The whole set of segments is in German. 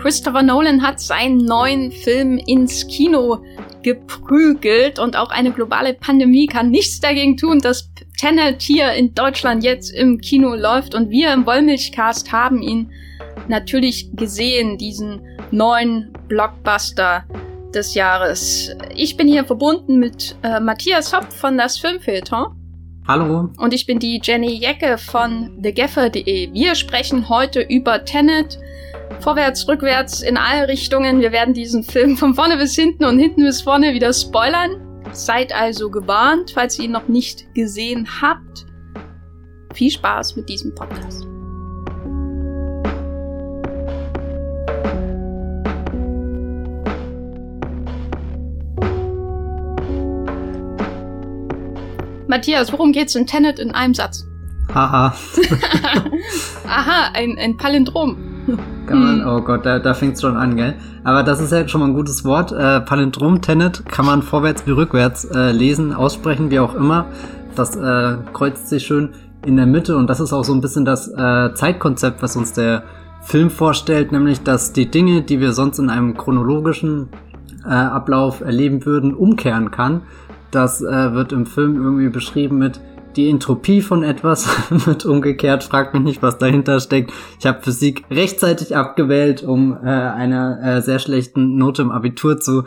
Christopher Nolan hat seinen neuen Film ins Kino geprügelt und auch eine globale Pandemie kann nichts dagegen tun, dass Tenet hier in Deutschland jetzt im Kino läuft und wir im Wollmilchcast haben ihn natürlich gesehen, diesen neuen Blockbuster des Jahres. Ich bin hier verbunden mit äh, Matthias Hopp von das Filmfilter. Hallo. Und ich bin die Jenny Jecke von thegaffer.de. Wir sprechen heute über Tenet. Vorwärts, rückwärts, in alle Richtungen. Wir werden diesen Film von vorne bis hinten und hinten bis vorne wieder spoilern. Seid also gewarnt, falls ihr ihn noch nicht gesehen habt. Viel Spaß mit diesem Podcast. Matthias, worum geht's in Tenet in einem Satz? Haha. Aha, ein, ein Palindrom. Kann man, oh Gott, da, da fängt's schon an, gell? Aber das ist ja schon mal ein gutes Wort. Äh, Palindrom, Tenet kann man vorwärts wie rückwärts äh, lesen, aussprechen, wie auch immer. Das äh, kreuzt sich schön in der Mitte und das ist auch so ein bisschen das äh, Zeitkonzept, was uns der Film vorstellt, nämlich dass die Dinge, die wir sonst in einem chronologischen äh, Ablauf erleben würden, umkehren kann. Das äh, wird im Film irgendwie beschrieben mit die Entropie von etwas wird umgekehrt. Fragt mich nicht, was dahinter steckt. Ich habe Physik rechtzeitig abgewählt, um äh, einer äh, sehr schlechten Note im Abitur zu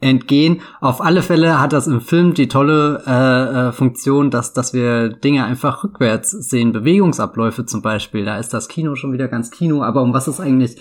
entgehen. Auf alle Fälle hat das im Film die tolle äh, äh, Funktion, dass, dass wir Dinge einfach rückwärts sehen. Bewegungsabläufe zum Beispiel. Da ist das Kino schon wieder ganz Kino. Aber um was es eigentlich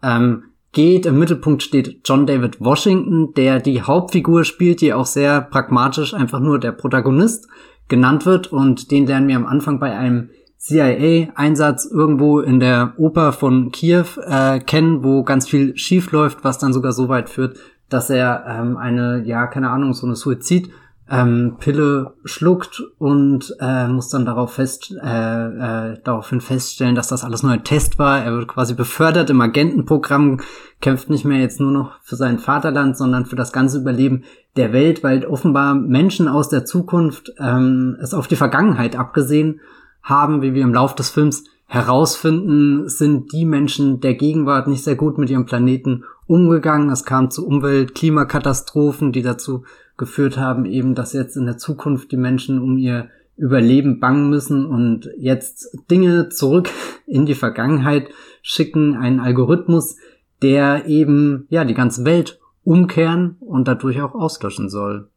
ähm, geht. Im Mittelpunkt steht John David Washington, der die Hauptfigur spielt, die auch sehr pragmatisch einfach nur der Protagonist genannt wird und den lernen wir am Anfang bei einem CIA-Einsatz irgendwo in der Oper von Kiew äh, kennen, wo ganz viel schief läuft, was dann sogar so weit führt, dass er ähm, eine, ja, keine Ahnung, so eine Suizid ähm, Pille schluckt und äh, muss dann darauf fest, äh, äh, daraufhin feststellen, dass das alles nur ein Test war. Er wird quasi befördert im Agentenprogramm, kämpft nicht mehr jetzt nur noch für sein Vaterland, sondern für das ganze Überleben der Welt, weil offenbar Menschen aus der Zukunft ähm, es auf die Vergangenheit abgesehen haben, wie wir im Lauf des Films herausfinden, sind die Menschen der Gegenwart nicht sehr gut mit ihrem Planeten umgegangen. Es kam zu Umwelt-, Klimakatastrophen, die dazu geführt haben, eben, dass jetzt in der Zukunft die Menschen um ihr Überleben bangen müssen und jetzt Dinge zurück in die Vergangenheit schicken, einen Algorithmus, der eben, ja, die ganze Welt umkehren und dadurch auch auslöschen soll.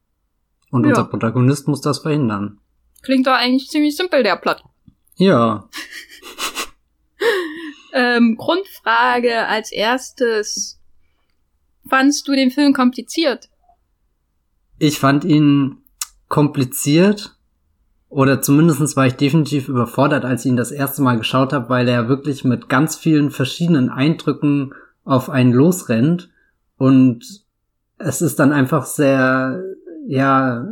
Und ja. unser Protagonist muss das verhindern. Klingt doch eigentlich ziemlich simpel, der Plot. Ja. ähm, Grundfrage als erstes. Fandst du den Film kompliziert? Ich fand ihn kompliziert oder zumindestens war ich definitiv überfordert, als ich ihn das erste Mal geschaut habe, weil er wirklich mit ganz vielen verschiedenen Eindrücken auf einen losrennt und es ist dann einfach sehr, ja,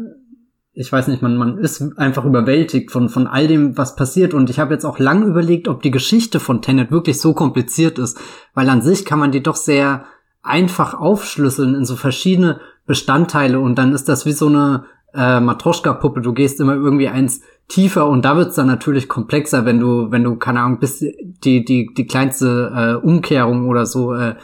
ich weiß nicht, man, man ist einfach überwältigt von, von all dem, was passiert. Und ich habe jetzt auch lang überlegt, ob die Geschichte von Tenet wirklich so kompliziert ist, weil an sich kann man die doch sehr einfach aufschlüsseln in so verschiedene Bestandteile und dann ist das wie so eine äh, Matroschka-Puppe. Du gehst immer irgendwie eins tiefer und da wird's dann natürlich komplexer, wenn du, wenn du, keine Ahnung, bis die, die, die kleinste äh, Umkehrung oder so äh,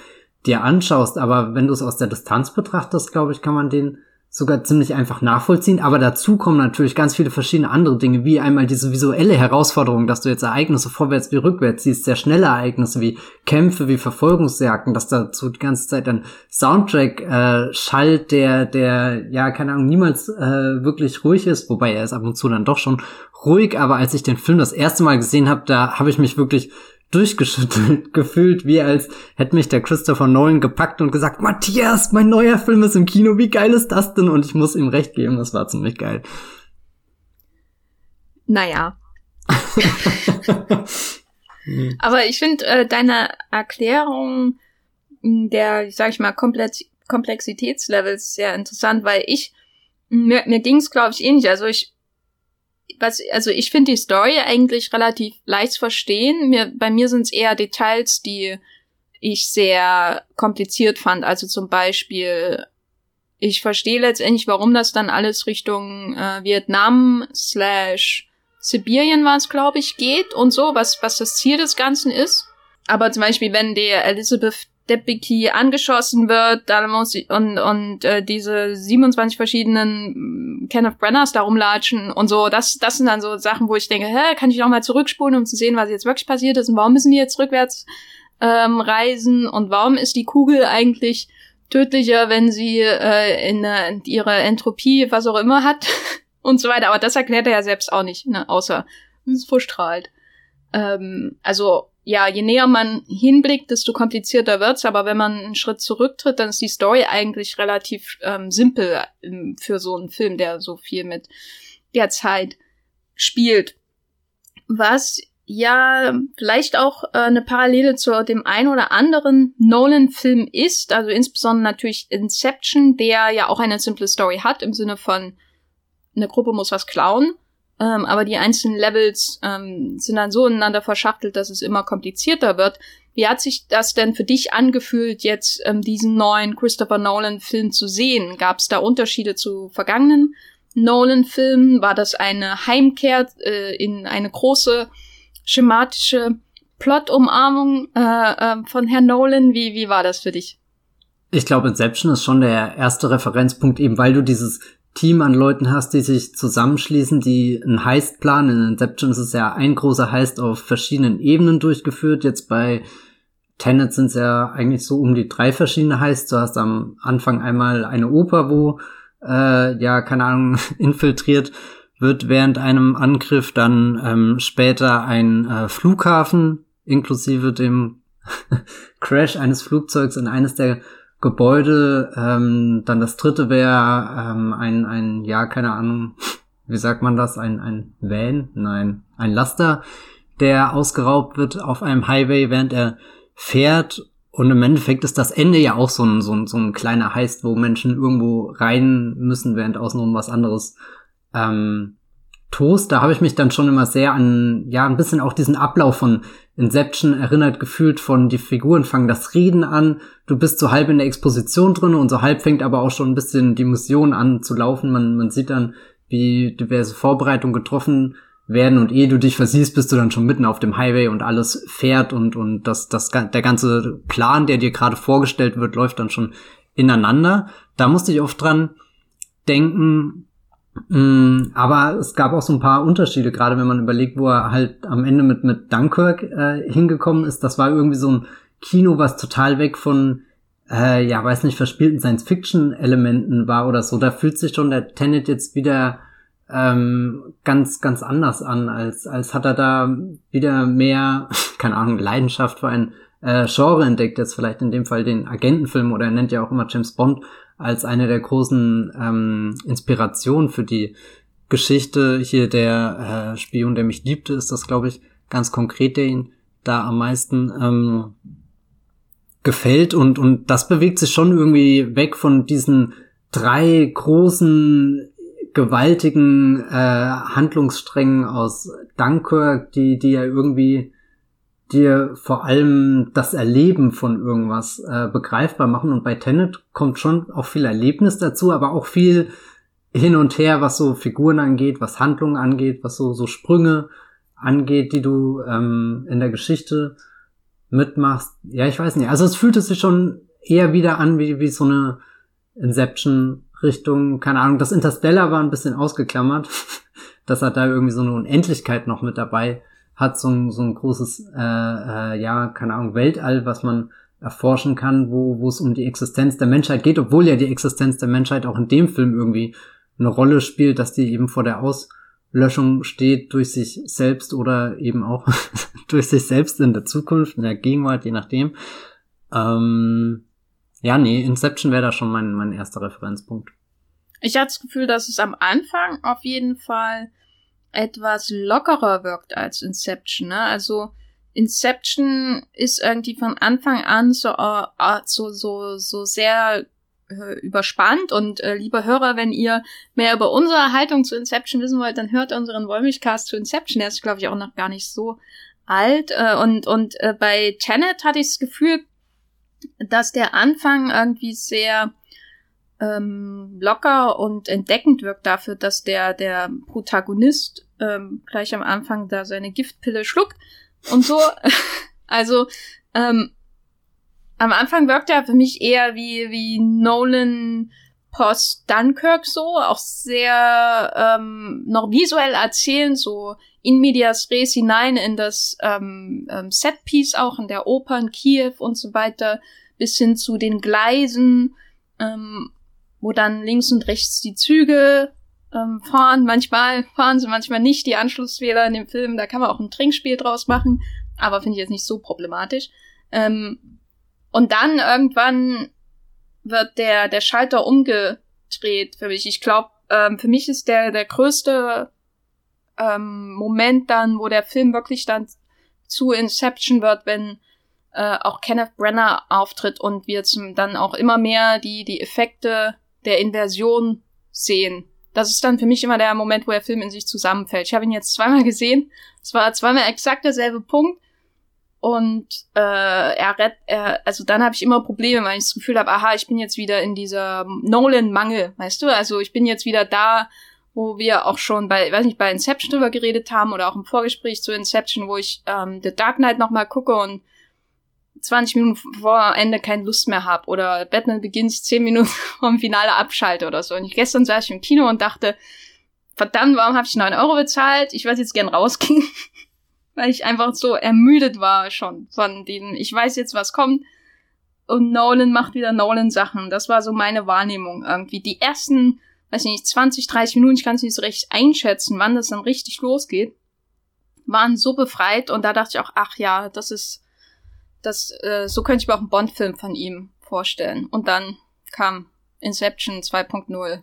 dir anschaust. Aber wenn du es aus der Distanz betrachtest, glaube ich, kann man den sogar ziemlich einfach nachvollziehen. Aber dazu kommen natürlich ganz viele verschiedene andere Dinge, wie einmal diese visuelle Herausforderung, dass du jetzt Ereignisse vorwärts wie rückwärts siehst, sehr schnelle Ereignisse wie Kämpfe, wie Verfolgungsjagden, dass dazu die ganze Zeit ein Soundtrack äh, schallt, der, der, ja, keine Ahnung, niemals äh, wirklich ruhig ist, wobei er ist ab und zu dann doch schon ruhig, aber als ich den Film das erste Mal gesehen habe, da habe ich mich wirklich durchgeschüttelt gefühlt, wie als hätte mich der Christopher Nolan gepackt und gesagt, Matthias, mein neuer Film ist im Kino, wie geil ist das denn? Und ich muss ihm recht geben, das war ziemlich geil. Naja. Aber ich finde äh, deine Erklärung der, sag ich mal, Komplex Komplexitätslevels sehr interessant, weil ich, mir, mir ging es, glaube ich, ähnlich. Also ich was, also ich finde die Story eigentlich relativ leicht zu verstehen. Mir, bei mir sind es eher Details, die ich sehr kompliziert fand. Also zum Beispiel, ich verstehe letztendlich, warum das dann alles Richtung äh, Vietnam slash Sibirien war es, glaube ich, geht und so, was, was das Ziel des Ganzen ist. Aber zum Beispiel, wenn der Elizabeth Debicki angeschossen wird, dann muss ich, und, und äh, diese 27 verschiedenen mm, Kenneth Brenners da rumlatschen und so, das, das sind dann so Sachen, wo ich denke, hä, kann ich noch mal zurückspulen, um zu sehen, was jetzt wirklich passiert ist und warum müssen die jetzt rückwärts ähm, reisen und warum ist die Kugel eigentlich tödlicher, wenn sie äh, in, in ihre Entropie, was auch immer hat und so weiter. Aber das erklärt er ja selbst auch nicht, ne? außer es verstrahlt. Ähm, also ja, je näher man hinblickt, desto komplizierter wird's. Aber wenn man einen Schritt zurücktritt, dann ist die Story eigentlich relativ ähm, simpel ähm, für so einen Film, der so viel mit der Zeit spielt. Was ja vielleicht auch äh, eine Parallele zu dem ein oder anderen Nolan-Film ist, also insbesondere natürlich Inception, der ja auch eine simple Story hat im Sinne von eine Gruppe muss was klauen ähm, aber die einzelnen Levels ähm, sind dann so ineinander verschachtelt, dass es immer komplizierter wird. Wie hat sich das denn für dich angefühlt, jetzt ähm, diesen neuen Christopher Nolan-Film zu sehen? Gab es da Unterschiede zu vergangenen Nolan-Filmen? War das eine Heimkehr äh, in eine große schematische Plot-Umarmung äh, äh, von Herrn Nolan? Wie, wie war das für dich? Ich glaube, Inception ist schon der erste Referenzpunkt, eben weil du dieses Team an Leuten hast, die sich zusammenschließen, die einen Heist planen. In Inception ist es ja ein großer Heist auf verschiedenen Ebenen durchgeführt. Jetzt bei Tenet sind es ja eigentlich so um die drei verschiedene Heists. Du hast am Anfang einmal eine Oper, wo äh, ja, keine Ahnung, infiltriert wird während einem Angriff, dann ähm, später ein äh, Flughafen inklusive dem Crash eines Flugzeugs in eines der Gebäude. Ähm, dann das dritte wäre ähm, ein, ein, ja, keine Ahnung, wie sagt man das? Ein, ein Van? Nein, ein Laster, der ausgeraubt wird auf einem Highway, während er fährt. Und im Endeffekt ist das Ende ja auch so ein, so ein, so ein kleiner Heist, wo Menschen irgendwo rein müssen, während außenrum was anderes ähm, Toast, da habe ich mich dann schon immer sehr an, ja, ein bisschen auch diesen Ablauf von Inception erinnert gefühlt von die Figuren fangen das Reden an, du bist so halb in der Exposition drin und so halb fängt aber auch schon ein bisschen die Mission an zu laufen. Man, man sieht dann, wie diverse Vorbereitungen getroffen werden und ehe du dich versiehst, bist du dann schon mitten auf dem Highway und alles fährt und, und das, das, der ganze Plan, der dir gerade vorgestellt wird, läuft dann schon ineinander. Da musste ich oft dran denken, aber es gab auch so ein paar Unterschiede, gerade wenn man überlegt, wo er halt am Ende mit, mit Dunkirk äh, hingekommen ist. Das war irgendwie so ein Kino, was total weg von, äh, ja, weiß nicht, verspielten Science-Fiction-Elementen war oder so. Da fühlt sich schon der Tenet jetzt wieder ähm, ganz, ganz anders an, als, als hat er da wieder mehr, keine Ahnung, Leidenschaft für ein äh, Genre entdeckt, jetzt vielleicht in dem Fall den Agentenfilm oder er nennt ja auch immer James Bond als eine der großen ähm, Inspirationen für die Geschichte. Hier der äh, Spion, der mich liebte, ist das, glaube ich, ganz konkret, der ihn da am meisten ähm, gefällt. Und, und das bewegt sich schon irgendwie weg von diesen drei großen gewaltigen äh, Handlungssträngen aus Dunkirk, die, die ja irgendwie dir vor allem das Erleben von irgendwas äh, begreifbar machen. Und bei Tenet kommt schon auch viel Erlebnis dazu, aber auch viel hin und her, was so Figuren angeht, was Handlungen angeht, was so, so Sprünge angeht, die du ähm, in der Geschichte mitmachst. Ja, ich weiß nicht. Also es fühlte sich schon eher wieder an wie, wie so eine Inception-Richtung. Keine Ahnung, das Interstellar war ein bisschen ausgeklammert. das hat da irgendwie so eine Unendlichkeit noch mit dabei hat so ein, so ein großes, äh, äh, ja, keine Ahnung, Weltall, was man erforschen kann, wo, wo es um die Existenz der Menschheit geht, obwohl ja die Existenz der Menschheit auch in dem Film irgendwie eine Rolle spielt, dass die eben vor der Auslöschung steht durch sich selbst oder eben auch durch sich selbst in der Zukunft, in der Gegenwart, je nachdem. Ähm, ja, nee, Inception wäre da schon mein, mein erster Referenzpunkt. Ich hatte das Gefühl, dass es am Anfang auf jeden Fall etwas lockerer wirkt als Inception. Ne? Also Inception ist irgendwie von Anfang an so, uh, so, so, so sehr äh, überspannt und äh, lieber Hörer, wenn ihr mehr über unsere Haltung zu Inception wissen wollt, dann hört unseren Wollmilchcast zu Inception. Der ist, glaube ich, auch noch gar nicht so alt. Äh, und und äh, bei Tenet hatte ich das Gefühl, dass der Anfang irgendwie sehr ähm, locker und entdeckend wirkt dafür, dass der, der Protagonist ähm, gleich am Anfang da seine Giftpille schluckt und so. also, ähm, am Anfang wirkt er für mich eher wie, wie Nolan Post Dunkirk so, auch sehr ähm, noch visuell erzählen, so in medias res hinein in das ähm, ähm, Setpiece auch in der Oper in Kiew und so weiter, bis hin zu den Gleisen, ähm, wo dann links und rechts die Züge ähm, fahren. Manchmal fahren sie, manchmal nicht. Die Anschlussfehler in dem Film, da kann man auch ein Trinkspiel draus machen, aber finde ich jetzt nicht so problematisch. Ähm, und dann irgendwann wird der, der Schalter umgedreht für mich. Ich glaube, ähm, für mich ist der, der größte ähm, Moment dann, wo der Film wirklich dann zu Inception wird, wenn äh, auch Kenneth Brenner auftritt und wir zum, dann auch immer mehr die, die Effekte der Inversion sehen. Das ist dann für mich immer der Moment, wo der Film in sich zusammenfällt. Ich habe ihn jetzt zweimal gesehen. Es war zweimal exakt derselbe Punkt. Und äh, er rett, er, also dann habe ich immer Probleme, weil ich das Gefühl habe, aha, ich bin jetzt wieder in dieser Nolan-Mangel, weißt du? Also ich bin jetzt wieder da, wo wir auch schon bei, weiß nicht, bei Inception drüber geredet haben oder auch im Vorgespräch zu Inception, wo ich ähm, The Dark Knight nochmal gucke und 20 Minuten vor Ende keine Lust mehr habe oder Batman Begins 10 Minuten vom Finale abschalte oder so. Und ich, gestern saß ich im Kino und dachte, verdammt, warum habe ich 9 Euro bezahlt? Ich würde jetzt gern rausgehen weil ich einfach so ermüdet war schon von dem, ich weiß jetzt, was kommt. Und Nolan macht wieder Nolan-Sachen. Das war so meine Wahrnehmung irgendwie. Die ersten, weiß ich nicht, 20, 30 Minuten, ich kann es nicht so recht einschätzen, wann das dann richtig losgeht, waren so befreit und da dachte ich auch, ach ja, das ist, das, äh, so könnte ich mir auch einen Bond-Film von ihm vorstellen. Und dann kam Inception 2.0.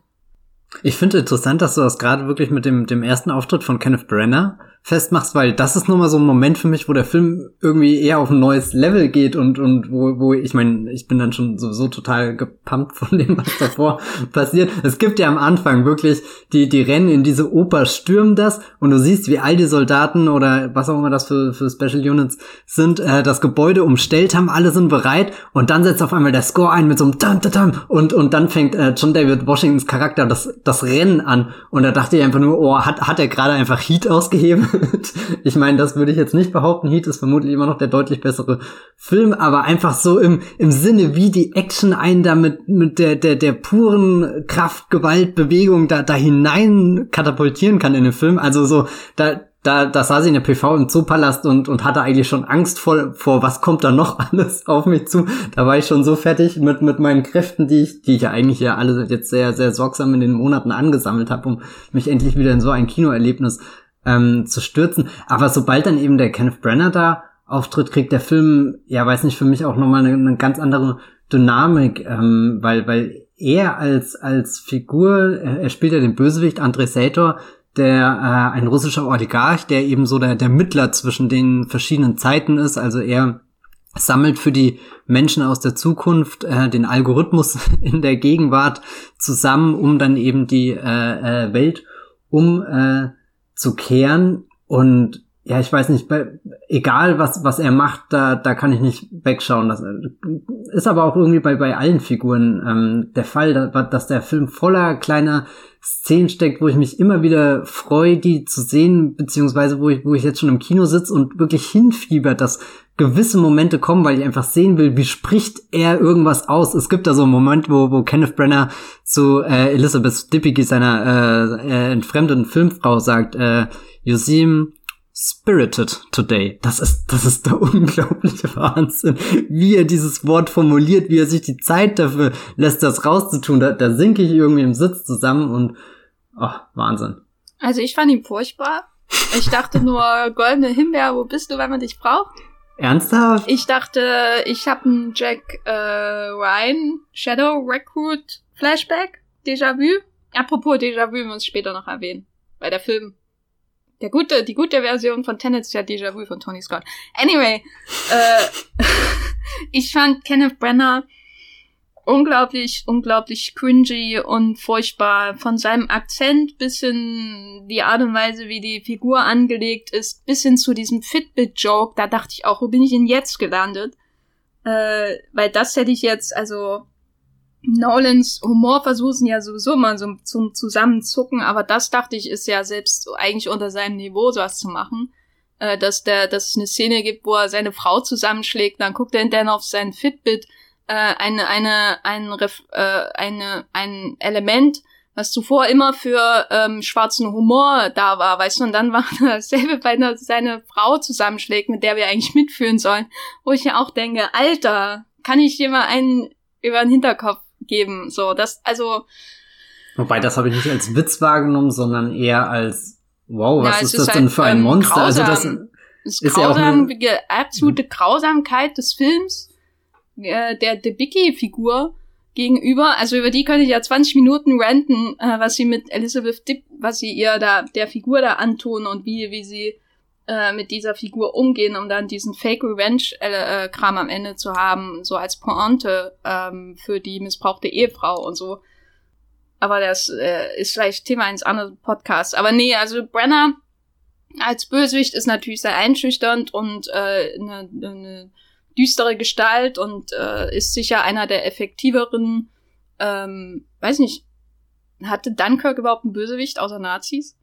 Ich finde interessant, dass du das gerade wirklich mit dem, dem ersten Auftritt von Kenneth Brenner festmachst, weil das ist nun mal so ein Moment für mich, wo der Film irgendwie eher auf ein neues Level geht und, und wo, wo ich meine, ich bin dann schon sowieso total gepumpt von dem, was davor passiert. Es gibt ja am Anfang wirklich, die, die rennen in diese Oper, stürmen das und du siehst, wie all die Soldaten oder was auch immer das für, für Special Units sind, äh, das Gebäude umstellt haben, alle sind bereit und dann setzt auf einmal der Score ein mit so einem Dum, Dum, Dum, und, und dann fängt äh, John David Washingtons Charakter das, das Rennen an und da dachte ich einfach nur, oh, hat, hat er gerade einfach Heat ausgeheben? ich meine, das würde ich jetzt nicht behaupten. Heat ist vermutlich immer noch der deutlich bessere Film, aber einfach so im, im Sinne, wie die Action einen da mit, mit der, der, der puren Kraft, Gewalt, Bewegung da, da hinein katapultieren kann in den Film. Also so, da, da, da saß ich in der PV im Zoopalast und, und hatte eigentlich schon Angst vor, vor, was kommt da noch alles auf mich zu. Da war ich schon so fertig mit, mit meinen Kräften, die ich, die ich ja eigentlich ja alle jetzt sehr, sehr sorgsam in den Monaten angesammelt habe, um mich endlich wieder in so ein Kinoerlebnis ähm, zu stürzen. Aber sobald dann eben der Kenneth Brenner da auftritt, kriegt der Film, ja, weiß nicht, für mich auch nochmal eine, eine ganz andere Dynamik, ähm, weil, weil er als, als Figur, er spielt ja den Bösewicht Andrei Sator, der äh, ein russischer Oligarch, der eben so der, der Mittler zwischen den verschiedenen Zeiten ist. Also er sammelt für die Menschen aus der Zukunft äh, den Algorithmus in der Gegenwart zusammen, um dann eben die äh, äh, Welt um äh, zu kehren und ja, ich weiß nicht, egal was, was er macht, da, da kann ich nicht wegschauen. Das ist aber auch irgendwie bei, bei allen Figuren ähm, der Fall, dass, dass der Film voller kleiner Szenen steckt, wo ich mich immer wieder freue, die zu sehen, beziehungsweise wo ich, wo ich jetzt schon im Kino sitze und wirklich hinfiebert, dass gewisse Momente kommen, weil ich einfach sehen will, wie spricht er irgendwas aus. Es gibt da so einen Moment, wo, wo Kenneth Brenner zu äh, Elizabeth Dippicky, seiner äh, äh, entfremdeten Filmfrau, sagt, äh, you seem spirited today. Das ist, das ist der unglaubliche Wahnsinn, wie er dieses Wort formuliert, wie er sich die Zeit dafür lässt, das rauszutun. Da, da sinke ich irgendwie im Sitz zusammen und, oh, Wahnsinn. Also ich fand ihn furchtbar. Ich dachte nur, goldene Himbeer, wo bist du, wenn man dich braucht? Ernsthaft? Ich dachte, ich habe einen Jack äh, Ryan Shadow Recruit Flashback, Déjà-vu. Apropos Déjà-vu, wir uns später noch erwähnen, weil der Film der gute, die gute Version von Tenet ist ja Déjà-vu von Tony Scott. Anyway, äh, ich fand Kenneth Brenner unglaublich, unglaublich cringy und furchtbar. Von seinem Akzent bis hin die Art und Weise, wie die Figur angelegt ist, bis hin zu diesem Fitbit-Joke, da dachte ich auch, wo bin ich denn jetzt gelandet? Äh, weil das hätte ich jetzt, also Nolans Humorversuche sind ja sowieso immer so zum Zusammenzucken, aber das dachte ich ist ja selbst eigentlich unter seinem Niveau sowas zu machen. äh, dass der, dass es eine Szene gibt, wo er seine Frau zusammenschlägt, dann guckt er hinterher auf sein Fitbit, äh, eine, eine, ein, äh, eine, ein Element, was zuvor immer für ähm, schwarzen Humor da war, weißt du, und dann war dasselbe bei einer, seine Frau zusammenschlägt, mit der wir eigentlich mitführen sollen, wo ich ja auch denke, Alter, kann ich dir mal einen über den Hinterkopf geben, so, das, also. Wobei, das habe ich nicht als Witz wahrgenommen, sondern eher als, wow, was ja, ist, das halt, denn für ein ähm, Monster? Grausam. Also das ist, ist grausam, ja auch eine, absolute Grausamkeit des Films, äh, der Debicki-Figur, gegenüber. Also über die könnte ich ja 20 Minuten ranten, äh, was sie mit Elizabeth Dipp, was sie ihr da, der Figur da antun und wie, wie sie äh, mit dieser Figur umgehen, um dann diesen Fake Revenge-Kram äh, am Ende zu haben, so als Pointe ähm, für die missbrauchte Ehefrau und so. Aber das äh, ist vielleicht Thema eines anderen Podcasts. Aber nee, also Brenner als Bösewicht ist natürlich sehr einschüchternd und äh, eine, eine düstere Gestalt und äh, ist sicher einer der effektiveren, ähm, weiß nicht, hatte Dunkirk überhaupt einen Bösewicht außer Nazis?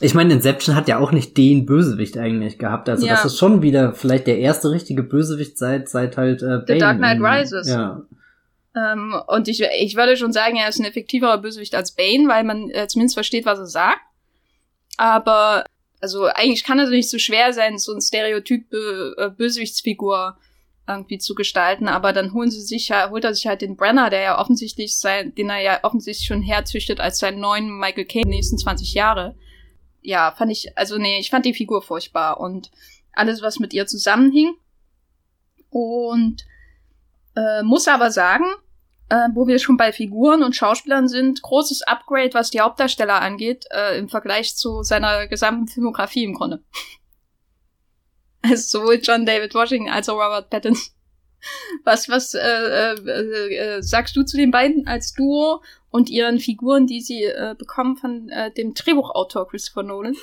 Ich meine, Inception hat ja auch nicht den Bösewicht eigentlich gehabt. Also ja. das ist schon wieder vielleicht der erste richtige Bösewicht seit seit halt äh, Bane. The Dark Knight Rises. Ja. Ähm, und ich, ich würde schon sagen, er ist ein effektiverer Bösewicht als Bane, weil man äh, zumindest versteht, was er sagt. Aber also eigentlich kann es nicht so schwer sein, so ein Stereotyp äh, Bösewichtsfigur irgendwie zu gestalten, aber dann holen sie sich ja, holt er sich halt den Brenner, der ja offensichtlich sein, den er ja offensichtlich schon herzüchtet als seinen neuen Michael Caine nächsten 20 Jahre. Ja, fand ich, also nee, ich fand die Figur furchtbar und alles, was mit ihr zusammenhing. Und äh, muss aber sagen, äh, wo wir schon bei Figuren und Schauspielern sind, großes Upgrade, was die Hauptdarsteller angeht, äh, im Vergleich zu seiner gesamten Filmografie im Grunde. Also sowohl John David Washington als auch Robert Pattinson. Was, was äh, äh, äh, sagst du zu den beiden als Duo und ihren Figuren, die sie äh, bekommen von äh, dem Drehbuchautor Christopher Nolan?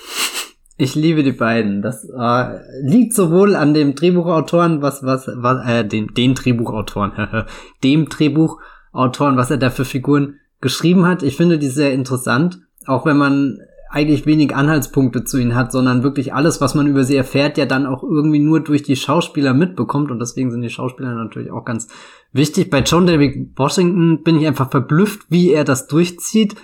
Ich liebe die beiden. Das äh, liegt sowohl an dem Drehbuchautoren, was, was, was äh, den, den Drehbuchautoren, dem Drehbuchautoren, was er da für Figuren geschrieben hat. Ich finde die sehr interessant, auch wenn man eigentlich wenig Anhaltspunkte zu ihnen hat, sondern wirklich alles, was man über sie erfährt, ja dann auch irgendwie nur durch die Schauspieler mitbekommt und deswegen sind die Schauspieler natürlich auch ganz wichtig. Bei John David Washington bin ich einfach verblüfft, wie er das durchzieht.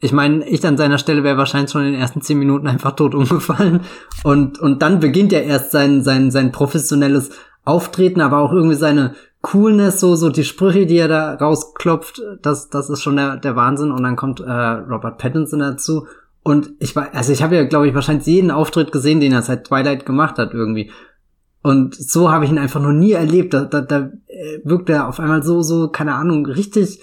Ich meine, ich an seiner Stelle wäre wahrscheinlich schon in den ersten zehn Minuten einfach tot umgefallen und und dann beginnt ja erst sein sein sein professionelles Auftreten, aber auch irgendwie seine Coolness, so, so die Sprüche, die er da rausklopft, das, das ist schon der, der Wahnsinn. Und dann kommt äh, Robert Pattinson dazu und ich war, also ich habe ja, glaube ich, wahrscheinlich jeden Auftritt gesehen, den er seit Twilight gemacht hat irgendwie. Und so habe ich ihn einfach noch nie erlebt. Da, da, da äh, wirkt er auf einmal so, so, keine Ahnung, richtig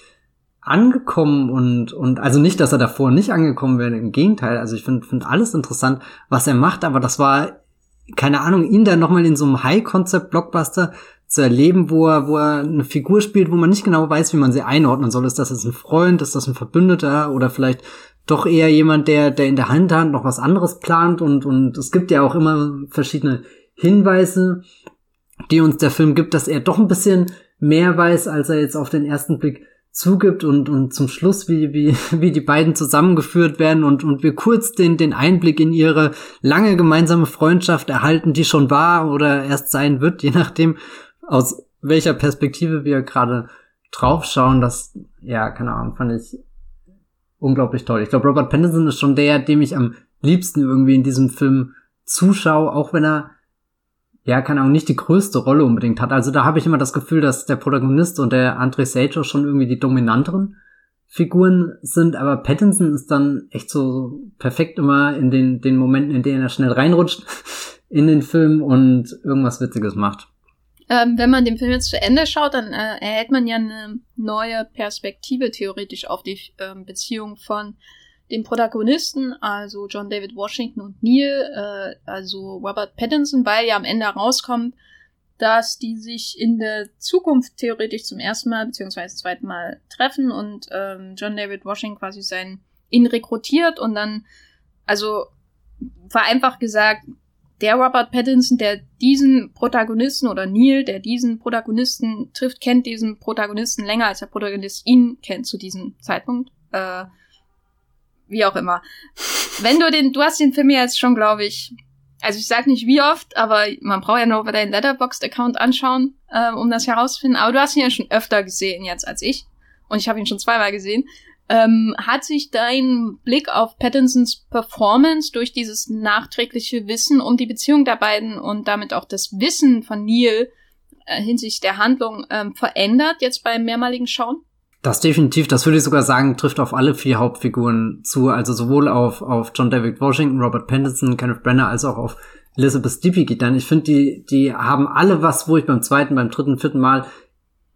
angekommen und, und also nicht, dass er davor nicht angekommen wäre, im Gegenteil. Also ich finde find alles interessant, was er macht, aber das war, keine Ahnung, ihn dann nochmal in so einem High-Concept-Blockbuster zu erleben, wo er, wo er eine Figur spielt, wo man nicht genau weiß, wie man sie einordnen soll. Ist das jetzt ein Freund, ist das ein Verbündeter oder vielleicht doch eher jemand, der, der in der Hand hat, noch was anderes plant und, und es gibt ja auch immer verschiedene Hinweise, die uns der Film gibt, dass er doch ein bisschen mehr weiß, als er jetzt auf den ersten Blick zugibt und, und zum Schluss, wie, wie, wie die beiden zusammengeführt werden und, und wir kurz den, den Einblick in ihre lange gemeinsame Freundschaft erhalten, die schon war oder erst sein wird, je nachdem, aus welcher Perspektive wir gerade draufschauen, das, ja, keine Ahnung, fand ich unglaublich toll. Ich glaube, Robert Pattinson ist schon der, dem ich am liebsten irgendwie in diesem Film zuschaue, auch wenn er ja, keine Ahnung, nicht die größte Rolle unbedingt hat. Also da habe ich immer das Gefühl, dass der Protagonist und der André Sajo schon irgendwie die dominanteren Figuren sind, aber Pattinson ist dann echt so perfekt immer in den, den Momenten, in denen er schnell reinrutscht in den Film und irgendwas Witziges macht. Ähm, wenn man den Film jetzt zu Ende schaut, dann äh, erhält man ja eine neue Perspektive theoretisch auf die ähm, Beziehung von den Protagonisten, also John David Washington und Neil, äh, also Robert Pattinson, weil ja am Ende herauskommt, dass die sich in der Zukunft theoretisch zum ersten Mal beziehungsweise zum zweiten Mal treffen und ähm, John David Washington quasi sein ihn rekrutiert und dann, also vereinfacht gesagt, der Robert Pattinson, der diesen Protagonisten oder Neil, der diesen Protagonisten trifft, kennt diesen Protagonisten länger als der Protagonist ihn kennt zu diesem Zeitpunkt. Äh, wie auch immer. Wenn du den, du hast den Film jetzt schon, glaube ich, also ich sag nicht wie oft, aber man braucht ja nur über deinen Letterboxd-Account anschauen, äh, um das herauszufinden. Aber du hast ihn ja schon öfter gesehen jetzt als ich. Und ich habe ihn schon zweimal gesehen. Ähm, hat sich dein Blick auf Pattinsons Performance durch dieses nachträgliche Wissen um die Beziehung der beiden und damit auch das Wissen von Neil äh, hinsichtlich der Handlung ähm, verändert jetzt beim mehrmaligen Schauen? Das definitiv, das würde ich sogar sagen, trifft auf alle vier Hauptfiguren zu. Also sowohl auf, auf John David Washington, Robert Pattinson, Kenneth Brenner, als auch auf Elizabeth Debicki dann. Ich finde, die, die haben alle was, wo ich beim zweiten, beim dritten, vierten Mal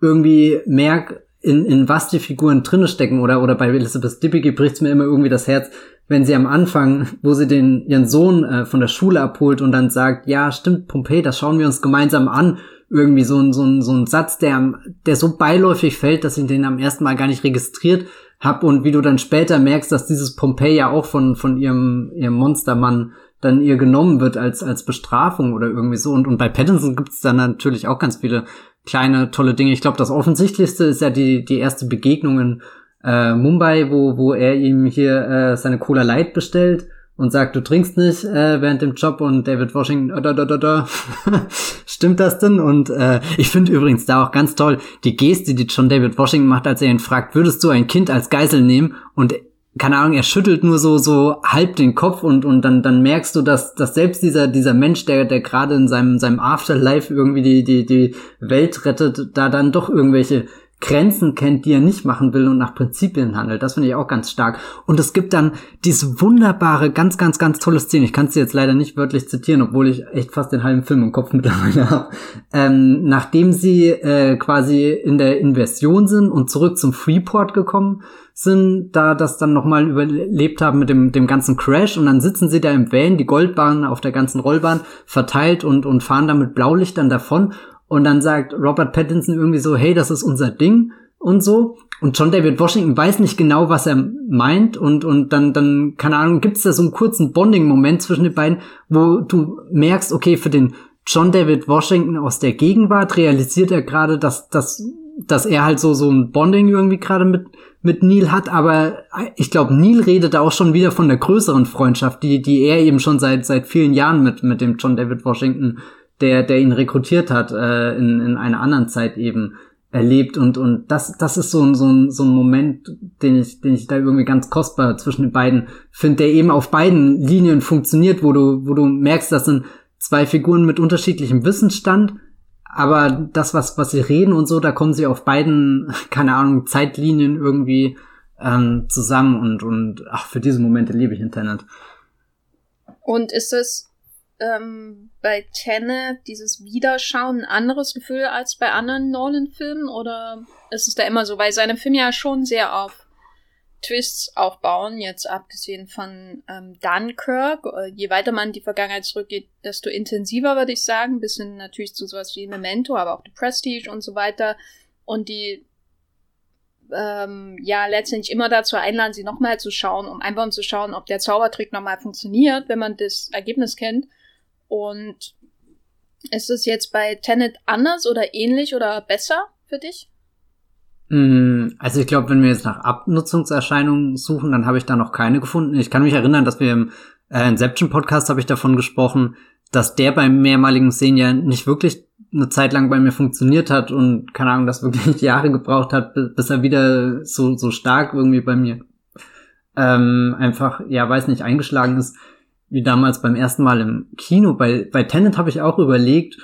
irgendwie merke, in, in was die Figuren drinne stecken oder, oder bei Elizabeth Debicki bricht's mir immer irgendwie das Herz, wenn sie am Anfang, wo sie den, ihren Sohn äh, von der Schule abholt und dann sagt, ja, stimmt, Pompeii, das schauen wir uns gemeinsam an. Irgendwie so ein, so ein, so ein Satz, der, der so beiläufig fällt, dass ich den am ersten Mal gar nicht registriert hab und wie du dann später merkst, dass dieses Pompeii ja auch von, von ihrem, ihrem Monstermann dann ihr genommen wird als, als Bestrafung oder irgendwie so. Und, und bei Pattinson gibt's dann natürlich auch ganz viele kleine tolle Dinge. Ich glaube, das Offensichtlichste ist ja die, die erste Begegnung in äh, Mumbai, wo, wo er ihm hier äh, seine Cola Light bestellt und sagt, du trinkst nicht äh, während dem Job und David Washington, da, da, da, da. stimmt das denn? Und äh, ich finde übrigens da auch ganz toll die Geste, die John David Washington macht, als er ihn fragt, würdest du ein Kind als Geisel nehmen? Und keine Ahnung, er schüttelt nur so so halb den Kopf und und dann dann merkst du, dass dass selbst dieser dieser Mensch, der der gerade in seinem seinem Afterlife irgendwie die die die Welt rettet, da dann doch irgendwelche Grenzen kennt, die er nicht machen will und nach Prinzipien handelt. Das finde ich auch ganz stark. Und es gibt dann diese wunderbare, ganz, ganz, ganz tolle Szene. Ich kann es jetzt leider nicht wörtlich zitieren, obwohl ich echt fast den halben Film im Kopf mittlerweile habe. Ähm, nachdem sie äh, quasi in der Inversion sind und zurück zum Freeport gekommen sind, da das dann nochmal überlebt haben mit dem, dem ganzen Crash und dann sitzen sie da im Van, die Goldbahn auf der ganzen Rollbahn verteilt und, und fahren da mit Blaulichtern davon und dann sagt Robert Pattinson irgendwie so, hey, das ist unser Ding und so. Und John David Washington weiß nicht genau, was er meint und, und dann, dann, keine Ahnung, gibt es da so einen kurzen Bonding-Moment zwischen den beiden, wo du merkst, okay, für den John David Washington aus der Gegenwart realisiert er gerade, dass, dass, dass er halt so, so ein Bonding irgendwie gerade mit, mit Neil hat, aber ich glaube, Neil redet auch schon wieder von der größeren Freundschaft, die, die er eben schon seit, seit vielen Jahren mit, mit dem John David Washington der, der ihn rekrutiert hat, äh, in, in einer anderen Zeit eben erlebt. Und und das das ist so ein so ein so ein Moment, den ich den ich da irgendwie ganz kostbar zwischen den beiden finde, der eben auf beiden Linien funktioniert, wo du wo du merkst, das sind zwei Figuren mit unterschiedlichem Wissensstand, aber das was was sie reden und so, da kommen sie auf beiden keine Ahnung Zeitlinien irgendwie ähm, zusammen. Und und ach für diese Momente liebe ich Internet. Und ist es ähm, bei Tenet dieses Wiederschauen ein anderes Gefühl als bei anderen Nolan-Filmen? Oder ist es da immer so? Weil seine Filme ja schon sehr auf Twists aufbauen, jetzt abgesehen von ähm, Dunkirk. Äh, je weiter man die Vergangenheit zurückgeht, desto intensiver würde ich sagen, bis hin natürlich zu sowas wie Memento, aber auch The Prestige und so weiter. Und die ähm, ja letztendlich immer dazu einladen, sie nochmal zu schauen, um einfach um zu schauen, ob der Zaubertrick nochmal funktioniert, wenn man das Ergebnis kennt. Und ist es jetzt bei Tenet anders oder ähnlich oder besser für dich? Mm, also ich glaube, wenn wir jetzt nach Abnutzungserscheinungen suchen, dann habe ich da noch keine gefunden. Ich kann mich erinnern, dass wir im äh, Inception Podcast habe ich davon gesprochen, dass der beim mehrmaligen Sehen ja nicht wirklich eine Zeit lang bei mir funktioniert hat und keine Ahnung, das wirklich Jahre gebraucht hat, bis er wieder so so stark irgendwie bei mir ähm, einfach ja weiß nicht eingeschlagen ist wie damals beim ersten Mal im Kino. Bei, bei Tenet habe ich auch überlegt,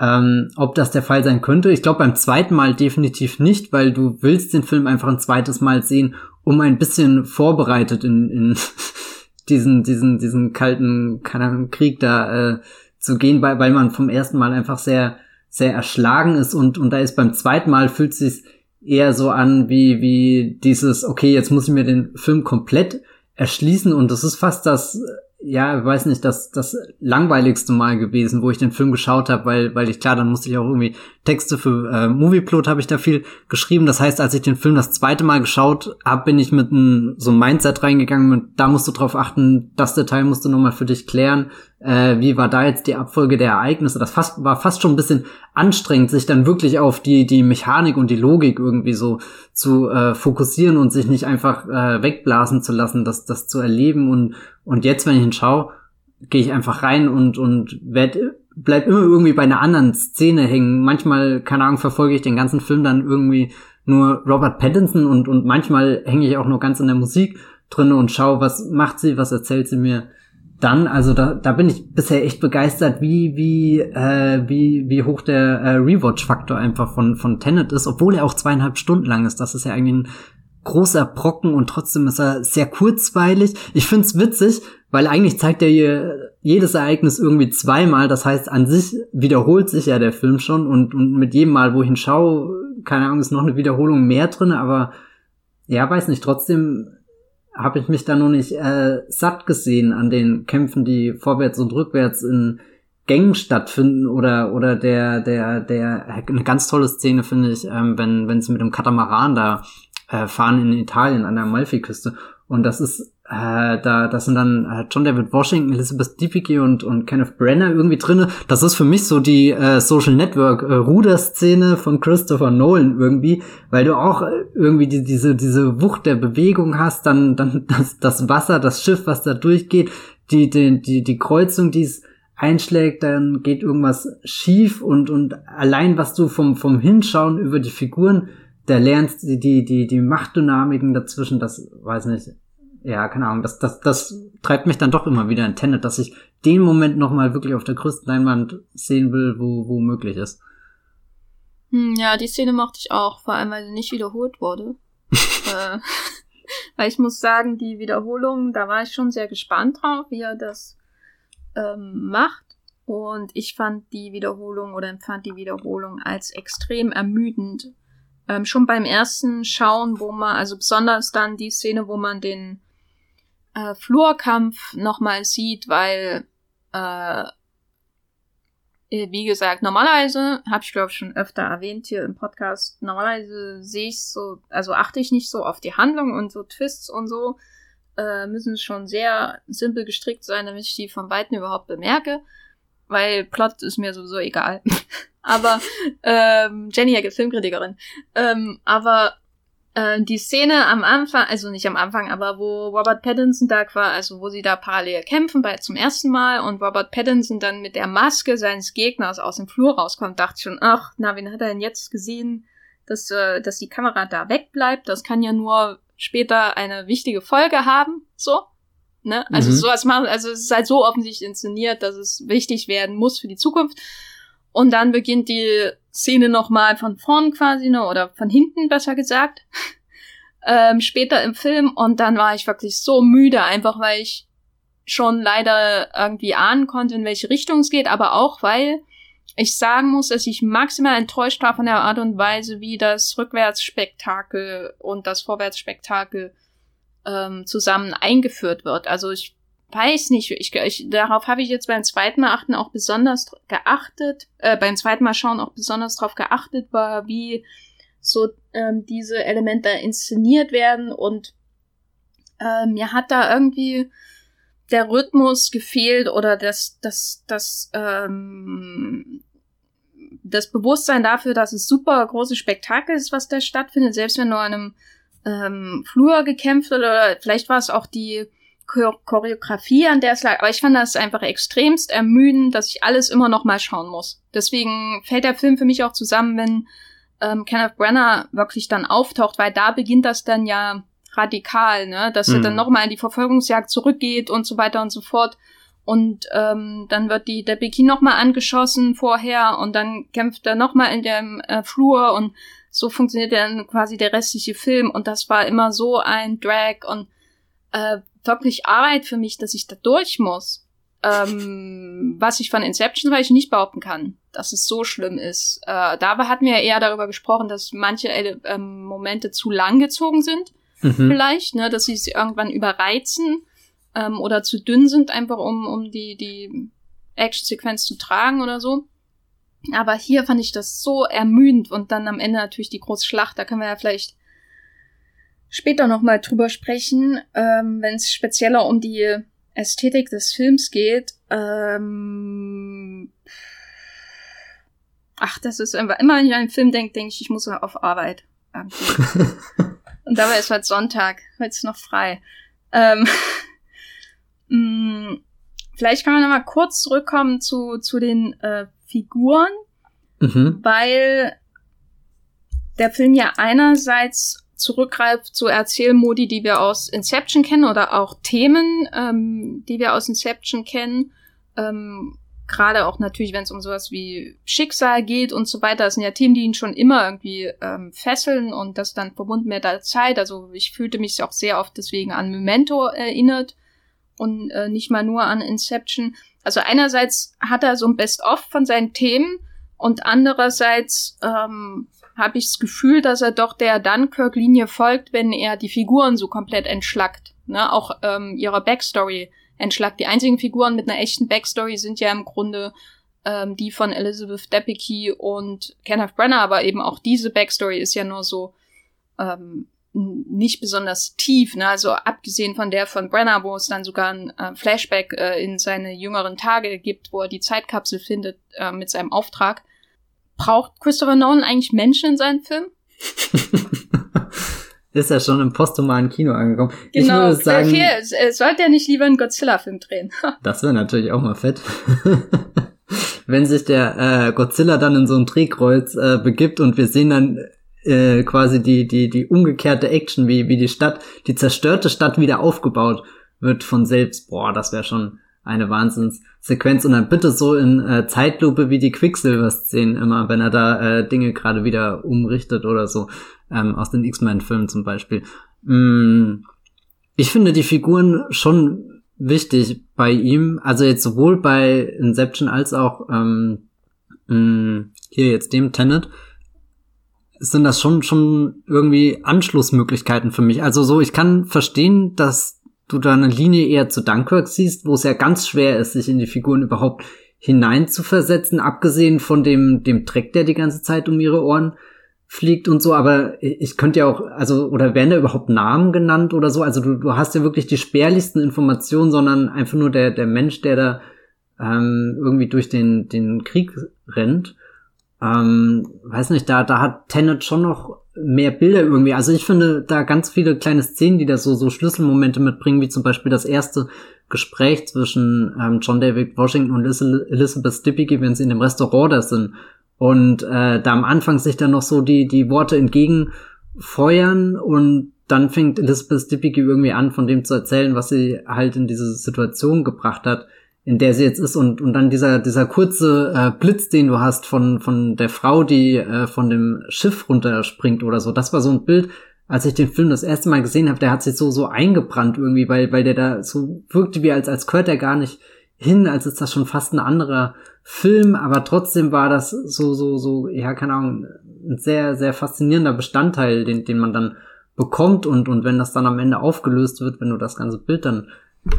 ähm, ob das der Fall sein könnte. Ich glaube beim zweiten Mal definitiv nicht, weil du willst den Film einfach ein zweites Mal sehen, um ein bisschen vorbereitet in, in diesen, diesen, diesen kalten keine Ahnung, Krieg da äh, zu gehen, weil, weil man vom ersten Mal einfach sehr, sehr erschlagen ist und, und da ist beim zweiten Mal fühlt sich eher so an wie, wie dieses, okay, jetzt muss ich mir den Film komplett erschließen und das ist fast das ja, weiß nicht, das, das langweiligste Mal gewesen, wo ich den Film geschaut habe, weil, weil ich klar, dann musste ich auch irgendwie Texte für äh, Movieplot habe ich da viel geschrieben. Das heißt, als ich den Film das zweite Mal geschaut habe, bin ich mit einem so einem Mindset reingegangen und da musst du drauf achten, das Detail musst du nochmal für dich klären äh, wie war da jetzt die Abfolge der Ereignisse. Das fast, war fast schon ein bisschen anstrengend, sich dann wirklich auf die, die Mechanik und die Logik irgendwie so zu äh, fokussieren und sich nicht einfach äh, wegblasen zu lassen, das, das zu erleben. Und, und jetzt, wenn ich ihn schaue, gehe ich einfach rein und, und werd, bleib immer irgendwie bei einer anderen Szene hängen. Manchmal, keine Ahnung, verfolge ich den ganzen Film dann irgendwie nur Robert Pattinson und, und manchmal hänge ich auch nur ganz in der Musik drin und schaue, was macht sie, was erzählt sie mir dann. Also da, da bin ich bisher echt begeistert, wie, wie, äh, wie, wie hoch der äh, Rewatch-Faktor einfach von, von Tenet ist, obwohl er auch zweieinhalb Stunden lang ist. Das ist ja eigentlich ein großer Brocken und trotzdem ist er sehr kurzweilig. Ich find's witzig, weil eigentlich zeigt er hier jedes Ereignis irgendwie zweimal. Das heißt, an sich wiederholt sich ja der Film schon und, und mit jedem Mal, wo ich ihn schaue, keine Ahnung, ist noch eine Wiederholung mehr drin, aber ja, weiß nicht, trotzdem habe ich mich da noch nicht äh, satt gesehen an den Kämpfen, die vorwärts und rückwärts in Gängen stattfinden oder oder der der der eine ganz tolle Szene finde ich, ähm, wenn wenn sie mit dem Katamaran da äh, fahren in Italien an der Amalfiküste und das ist äh, da, das sind dann äh, John David Washington, Elizabeth Debicki und, und Kenneth Brenner irgendwie drinne. Das ist für mich so die äh, Social Network äh, Ruderszene von Christopher Nolan irgendwie, weil du auch äh, irgendwie die, diese diese Wucht der Bewegung hast, dann dann das, das Wasser, das Schiff, was da durchgeht, die die die, die Kreuzung, die es einschlägt, dann geht irgendwas schief und und allein was du vom vom Hinschauen über die Figuren da lernst die, die, die, die Machtdynamiken dazwischen, das weiß nicht, ja, keine Ahnung, das, das, das treibt mich dann doch immer wieder in Tenet, dass ich den Moment nochmal wirklich auf der größten Leinwand sehen will, wo, wo möglich ist. Hm, ja, die Szene mochte ich auch, vor allem weil sie nicht wiederholt wurde. äh, weil ich muss sagen, die Wiederholung, da war ich schon sehr gespannt drauf, wie er das ähm, macht. Und ich fand die Wiederholung oder empfand die Wiederholung als extrem ermüdend. Ähm, schon beim ersten Schauen, wo man, also besonders dann die Szene, wo man den äh, Flurkampf nochmal sieht, weil, äh, äh, wie gesagt, normalerweise, habe ich glaube ich schon öfter erwähnt hier im Podcast, normalerweise sehe ich so, also achte ich nicht so auf die Handlung und so Twists und so, äh, müssen schon sehr simpel gestrickt sein, damit ich die von Weitem überhaupt bemerke, weil Plot ist mir sowieso egal. aber ähm, Jenny ja Filmkritikerin. Ähm, aber äh, die Szene am Anfang, also nicht am Anfang, aber wo Robert Pattinson da war, also wo sie da parallel kämpfen bei zum ersten Mal und Robert Pattinson dann mit der Maske seines Gegners aus dem Flur rauskommt, dachte ich schon, ach, na, wen hat er denn jetzt gesehen, dass, äh, dass die Kamera da wegbleibt? Das kann ja nur später eine wichtige Folge haben, so. Ne? Also mhm. sowas machen, also es ist halt so offensichtlich inszeniert, dass es wichtig werden muss für die Zukunft. Und dann beginnt die Szene nochmal von vorn quasi, ne, oder von hinten besser gesagt. ähm, später im Film. Und dann war ich wirklich so müde, einfach weil ich schon leider irgendwie ahnen konnte, in welche Richtung es geht, aber auch weil ich sagen muss, dass ich maximal enttäuscht war von der Art und Weise, wie das Rückwärtsspektakel und das Vorwärtsspektakel ähm, zusammen eingeführt wird. Also ich weiß nicht, ich, ich, darauf habe ich jetzt beim zweiten Mal achten auch besonders geachtet, äh, beim zweiten Mal schauen auch besonders darauf geachtet war, wie so ähm, diese Elemente inszeniert werden und ähm, mir hat da irgendwie der Rhythmus gefehlt oder das, das, das, ähm, das Bewusstsein dafür, dass es super große Spektakel ist, was da stattfindet, selbst wenn nur an einem ähm, Flur gekämpft oder vielleicht war es auch die Choreografie, an der es lag. Aber ich fand das einfach extremst ermüdend, dass ich alles immer noch mal schauen muss. Deswegen fällt der Film für mich auch zusammen, wenn ähm, Kenneth Brenner wirklich dann auftaucht, weil da beginnt das dann ja radikal, ne? Dass mhm. er dann noch mal in die Verfolgungsjagd zurückgeht und so weiter und so fort. Und ähm, dann wird die der Bikini noch mal angeschossen vorher und dann kämpft er noch mal in dem äh, Flur und so funktioniert dann quasi der restliche Film und das war immer so ein Drag und äh, wirklich Arbeit für mich, dass ich da durch muss. Ähm, was ich von Inception weil ich nicht behaupten kann, dass es so schlimm ist. Äh, dabei hatten wir ja eher darüber gesprochen, dass manche äh, Momente zu lang gezogen sind. Mhm. Vielleicht, ne, dass sie sie irgendwann überreizen ähm, oder zu dünn sind, einfach um, um die, die Action-Sequenz zu tragen oder so. Aber hier fand ich das so ermüdend und dann am Ende natürlich die große Schlacht, da können wir ja vielleicht später nochmal drüber sprechen, ähm, wenn es spezieller um die Ästhetik des Films geht. Ähm, ach, das ist einfach, immer wenn ich an einen Film denke, denke ich, ich muss auf Arbeit. Und dabei ist heute Sonntag, heute ist noch frei. Ähm, mm, vielleicht kann man noch mal kurz zurückkommen zu, zu den äh, Figuren, mhm. weil der Film ja einerseits zurückgreift zu Erzählmodi, die wir aus Inception kennen oder auch Themen, ähm, die wir aus Inception kennen. Ähm, Gerade auch natürlich, wenn es um sowas wie Schicksal geht und so weiter. Das sind ja Themen, die ihn schon immer irgendwie ähm, fesseln und das dann verbunden mit der Zeit. Also ich fühlte mich auch sehr oft deswegen an Memento erinnert und äh, nicht mal nur an Inception. Also einerseits hat er so ein Best-of von seinen Themen und andererseits ähm, habe ich das Gefühl, dass er doch der Dunkirk-Linie folgt, wenn er die Figuren so komplett entschlackt. Ne? Auch ähm, ihrer Backstory entschlackt. Die einzigen Figuren mit einer echten Backstory sind ja im Grunde ähm, die von Elizabeth Debicki und Kenneth Brenner, aber eben auch diese Backstory ist ja nur so ähm, nicht besonders tief, ne? also abgesehen von der von Brenner, wo es dann sogar ein äh, Flashback äh, in seine jüngeren Tage gibt, wo er die Zeitkapsel findet äh, mit seinem Auftrag. Braucht Christopher Nolan eigentlich Menschen in seinen Filmen? ist ja schon im posthumalen Kino angekommen. Genau, ich würde sagen, viel, sollte er nicht lieber einen Godzilla-Film drehen? das wäre natürlich auch mal fett. Wenn sich der äh, Godzilla dann in so ein Drehkreuz äh, begibt und wir sehen dann äh, quasi die, die, die umgekehrte Action, wie, wie die Stadt, die zerstörte Stadt wieder aufgebaut wird von selbst. Boah, das wäre schon eine Wahnsinnssequenz. Und dann bitte so in äh, Zeitlupe wie die Quicksilver-Szenen immer, wenn er da äh, Dinge gerade wieder umrichtet oder so, ähm, aus den X-Men-Filmen zum Beispiel. Mm, ich finde die Figuren schon wichtig bei ihm, also jetzt sowohl bei Inception als auch ähm, mh, mm, hier jetzt dem Tenet sind das schon, schon irgendwie Anschlussmöglichkeiten für mich. Also so, ich kann verstehen, dass du da eine Linie eher zu Dunkirk siehst, wo es ja ganz schwer ist, sich in die Figuren überhaupt hineinzuversetzen, abgesehen von dem, dem Dreck, der die ganze Zeit um ihre Ohren fliegt und so, aber ich könnte ja auch, also, oder werden da überhaupt Namen genannt oder so? Also du, du hast ja wirklich die spärlichsten Informationen, sondern einfach nur der, der Mensch, der da ähm, irgendwie durch den, den Krieg rennt. Ähm, weiß nicht, da, da hat Tenet schon noch mehr Bilder irgendwie. Also ich finde da ganz viele kleine Szenen, die da so, so Schlüsselmomente mitbringen, wie zum Beispiel das erste Gespräch zwischen ähm, John David Washington und Elizabeth Debicki, wenn sie in dem Restaurant da sind. Und äh, da am Anfang sich dann noch so die, die Worte entgegenfeuern und dann fängt Elizabeth Debicki irgendwie an, von dem zu erzählen, was sie halt in diese Situation gebracht hat in der sie jetzt ist und, und dann dieser, dieser kurze äh, Blitz, den du hast von, von der Frau, die äh, von dem Schiff runterspringt oder so. Das war so ein Bild, als ich den Film das erste Mal gesehen habe, der hat sich so, so eingebrannt irgendwie, weil, weil der da so wirkte wie als, als gehört er gar nicht hin, als ist das schon fast ein anderer Film, aber trotzdem war das so, so, so, ja, keine Ahnung, ein sehr, sehr faszinierender Bestandteil, den, den man dann bekommt und, und wenn das dann am Ende aufgelöst wird, wenn du das ganze Bild dann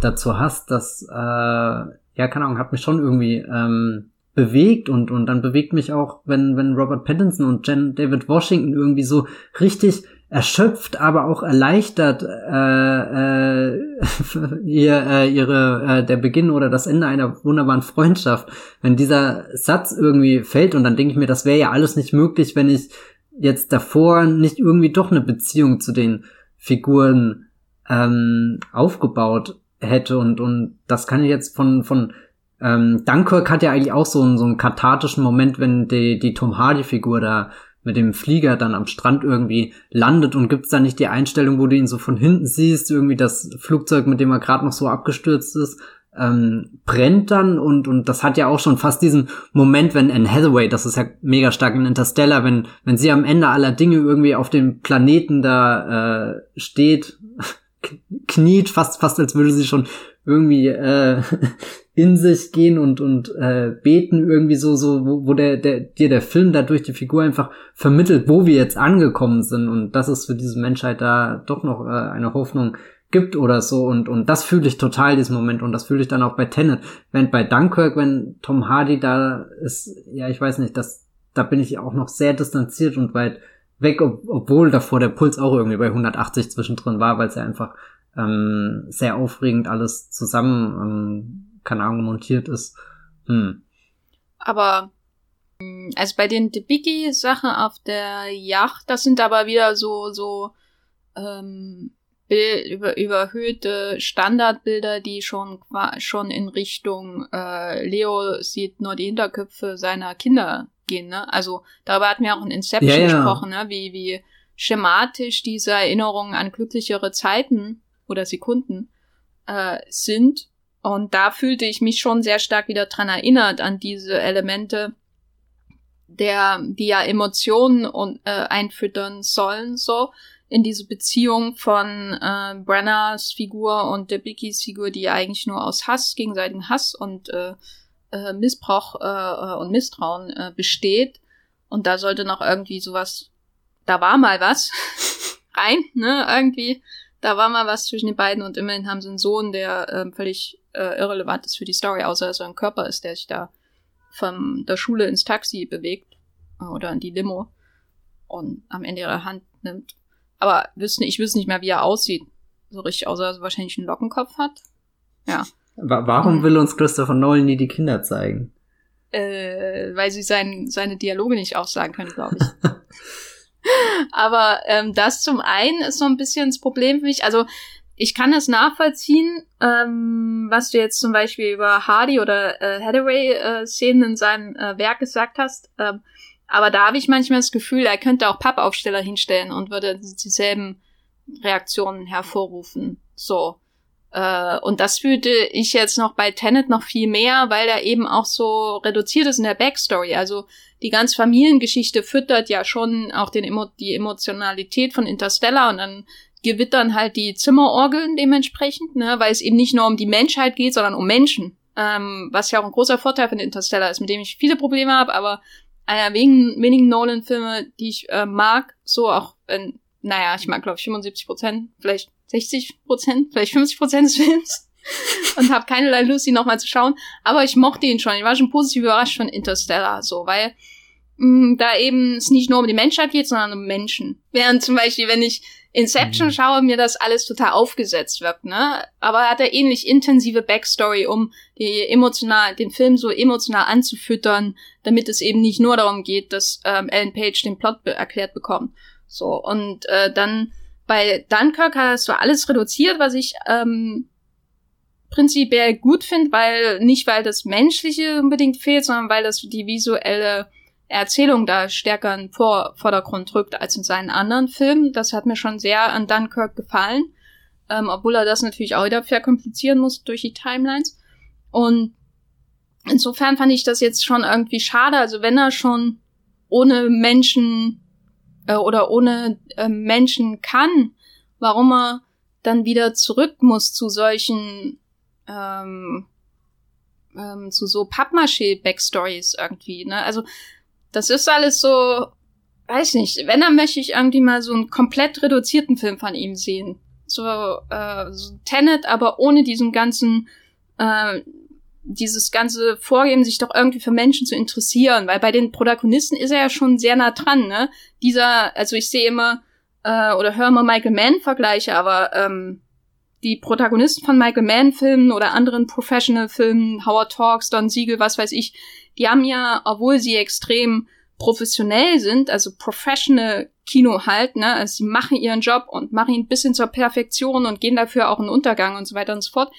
dazu hast, das, äh, ja, keine Ahnung, hat mich schon irgendwie ähm, bewegt und, und dann bewegt mich auch, wenn, wenn Robert Pattinson und Jen David Washington irgendwie so richtig erschöpft, aber auch erleichtert äh, äh, ihr, äh, ihre äh, der Beginn oder das Ende einer wunderbaren Freundschaft, wenn dieser Satz irgendwie fällt und dann denke ich mir, das wäre ja alles nicht möglich, wenn ich jetzt davor nicht irgendwie doch eine Beziehung zu den Figuren ähm, aufgebaut hätte und und das kann ich jetzt von von ähm, Dunkirk hat ja eigentlich auch so einen so einen kathartischen Moment, wenn die die Tom Hardy Figur da mit dem Flieger dann am Strand irgendwie landet und gibt's da nicht die Einstellung, wo du ihn so von hinten siehst, irgendwie das Flugzeug, mit dem er gerade noch so abgestürzt ist, ähm, brennt dann und und das hat ja auch schon fast diesen Moment, wenn Anne Hathaway, das ist ja mega stark in Interstellar, wenn wenn sie am Ende aller Dinge irgendwie auf dem Planeten da äh, steht kniet, fast, fast als würde sie schon irgendwie äh, in sich gehen und und äh, beten irgendwie so so wo, wo der der dir der Film da durch die Figur einfach vermittelt, wo wir jetzt angekommen sind und dass es für diese Menschheit da doch noch äh, eine Hoffnung gibt oder so. Und und das fühle ich total diesen Moment. Und das fühle ich dann auch bei Tenet, wenn bei Dunkirk, wenn Tom Hardy da ist, ja ich weiß nicht, das da bin ich auch noch sehr distanziert und weit weg, ob, obwohl davor der Puls auch irgendwie bei 180 zwischendrin war, weil es ja einfach ähm, sehr aufregend alles zusammen, ähm, keine Ahnung, montiert ist. Hm. Aber hm, also bei den Debicki-Sachen auf der Yacht, das sind aber wieder so, so ähm, Bild, über, überhöhte Standardbilder, die schon schon in Richtung äh, Leo sieht nur die Hinterköpfe seiner Kinder gehen, ne? Also darüber hatten wir auch in Inception ja, ja. gesprochen, ne? Wie, wie schematisch diese Erinnerungen an glücklichere Zeiten oder Sekunden äh, sind. Und da fühlte ich mich schon sehr stark wieder dran erinnert an diese Elemente, der, die ja Emotionen und, äh, einfüttern sollen, so in diese Beziehung von äh, Brenners Figur und Debickys Figur, die eigentlich nur aus Hass, gegenseitigem Hass und äh, äh, Missbrauch äh, und Misstrauen äh, besteht. Und da sollte noch irgendwie sowas, da war mal was rein, ne, irgendwie. Da war mal was zwischen den beiden und immerhin haben sie einen Sohn, der äh, völlig äh, irrelevant ist für die Story, außer dass er ein Körper ist, der sich da von der Schule ins Taxi bewegt äh, oder in die Limo und am Ende ihre Hand nimmt. Aber wüsste, ich wüsste nicht mehr, wie er aussieht. So richtig, außer dass er wahrscheinlich einen Lockenkopf hat. Ja. Warum will uns Christopher Nolan nie die Kinder zeigen? Äh, weil sie sein, seine Dialoge nicht aussagen können, glaube ich. Aber ähm, das zum einen ist so ein bisschen das Problem für mich. Also ich kann es nachvollziehen, ähm, was du jetzt zum Beispiel über Hardy oder äh, Hathaway-Szenen äh, in seinem äh, Werk gesagt hast. Ähm, aber da habe ich manchmal das Gefühl, er könnte auch Pappaufsteller hinstellen und würde dieselben Reaktionen hervorrufen. So. Äh, und das fühlte ich jetzt noch bei Tenet noch viel mehr, weil er eben auch so reduziert ist in der Backstory. Also die ganze Familiengeschichte füttert ja schon auch den Emo die Emotionalität von Interstellar und dann gewittern halt die Zimmerorgeln dementsprechend, ne, weil es eben nicht nur um die Menschheit geht, sondern um Menschen. Ähm, was ja auch ein großer Vorteil von Interstellar ist, mit dem ich viele Probleme habe, aber einer wenigen, wenigen Nolan-Filme, die ich äh, mag, so auch, wenn, naja, ich mag glaube ich 75 Prozent, vielleicht 60 Prozent, vielleicht 50 Prozent des Films und habe keinerlei Lust, ihn nochmal zu schauen. Aber ich mochte ihn schon. Ich war schon positiv überrascht von Interstellar, so, weil mh, mm, da eben es nicht nur um die Menschheit geht, sondern um Menschen. Während zum Beispiel, wenn ich Inception mhm. schaue, mir das alles total aufgesetzt wirkt, ne? Aber hat er ähnlich intensive Backstory, um die emotional, den Film so emotional anzufüttern, damit es eben nicht nur darum geht, dass ähm, Ellen Page den Plot be erklärt bekommt. So, und äh, dann bei Dunkirk hast du alles reduziert, was ich ähm, prinzipiell gut finde, weil nicht weil das Menschliche unbedingt fehlt, sondern weil das die visuelle Erzählung da stärker in Vor Vordergrund rückt als in seinen anderen Filmen. Das hat mir schon sehr an Dunkirk gefallen, ähm, obwohl er das natürlich auch wieder verkomplizieren muss durch die Timelines. Und insofern fand ich das jetzt schon irgendwie schade. Also wenn er schon ohne Menschen äh, oder ohne äh, Menschen kann, warum er dann wieder zurück muss zu solchen ähm, ähm, zu so Pappmaché-Backstories irgendwie, ne? Also das ist alles so, weiß nicht, wenn, dann möchte ich irgendwie mal so einen komplett reduzierten Film von ihm sehen. So, äh, so Tenet, aber ohne diesen ganzen äh, dieses ganze Vorgeben, sich doch irgendwie für Menschen zu interessieren, weil bei den Protagonisten ist er ja schon sehr nah dran, ne? Dieser, also ich sehe immer äh, oder höre immer Michael Mann-Vergleiche, aber ähm, die Protagonisten von Michael Mann-Filmen oder anderen Professional-Filmen, Howard Talks, Don Siegel, was weiß ich, die haben ja, obwohl sie extrem professionell sind, also Professional Kino halt, ne, also sie machen ihren Job und machen ihn bis hin zur Perfektion und gehen dafür auch in Untergang und so weiter und so fort,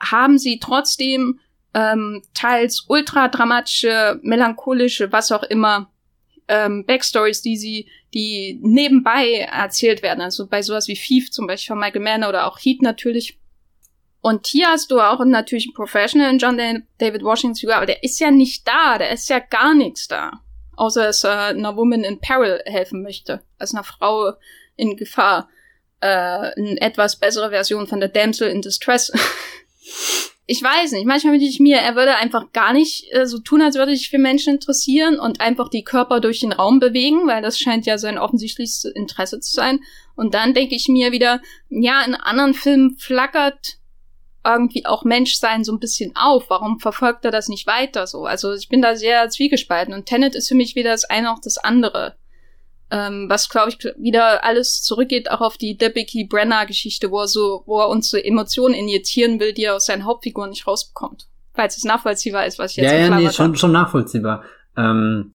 haben sie trotzdem ähm, teils ultra dramatische, melancholische, was auch immer, ähm, Backstories, die sie, die nebenbei erzählt werden. Also bei sowas wie Thief zum Beispiel von Michael Mann oder auch Heat natürlich. Und hier hast du auch natürlich einen Professional in John David Washington aber der ist ja nicht da, der ist ja gar nichts da. Außer dass er einer Woman in Peril helfen möchte, als einer Frau in Gefahr. Äh, eine etwas bessere Version von der Damsel in Distress. ich weiß nicht, manchmal wünsche ich mir, er würde einfach gar nicht äh, so tun, als würde sich für Menschen interessieren und einfach die Körper durch den Raum bewegen, weil das scheint ja sein offensichtlichstes Interesse zu sein. Und dann denke ich mir wieder, ja, in anderen Filmen flackert irgendwie auch Menschsein so ein bisschen auf. Warum verfolgt er das nicht weiter so? Also ich bin da sehr zwiegespalten und Tenet ist für mich weder das eine noch das andere. Ähm, was, glaube ich, wieder alles zurückgeht auch auf die Debicki Brenner-Geschichte, wo er so, wo er uns so Emotionen injizieren will, die er aus seinen Hauptfiguren nicht rausbekommt. Falls es nachvollziehbar ist, was ich jetzt Ja, ja, nee, schon, schon nachvollziehbar. Ähm,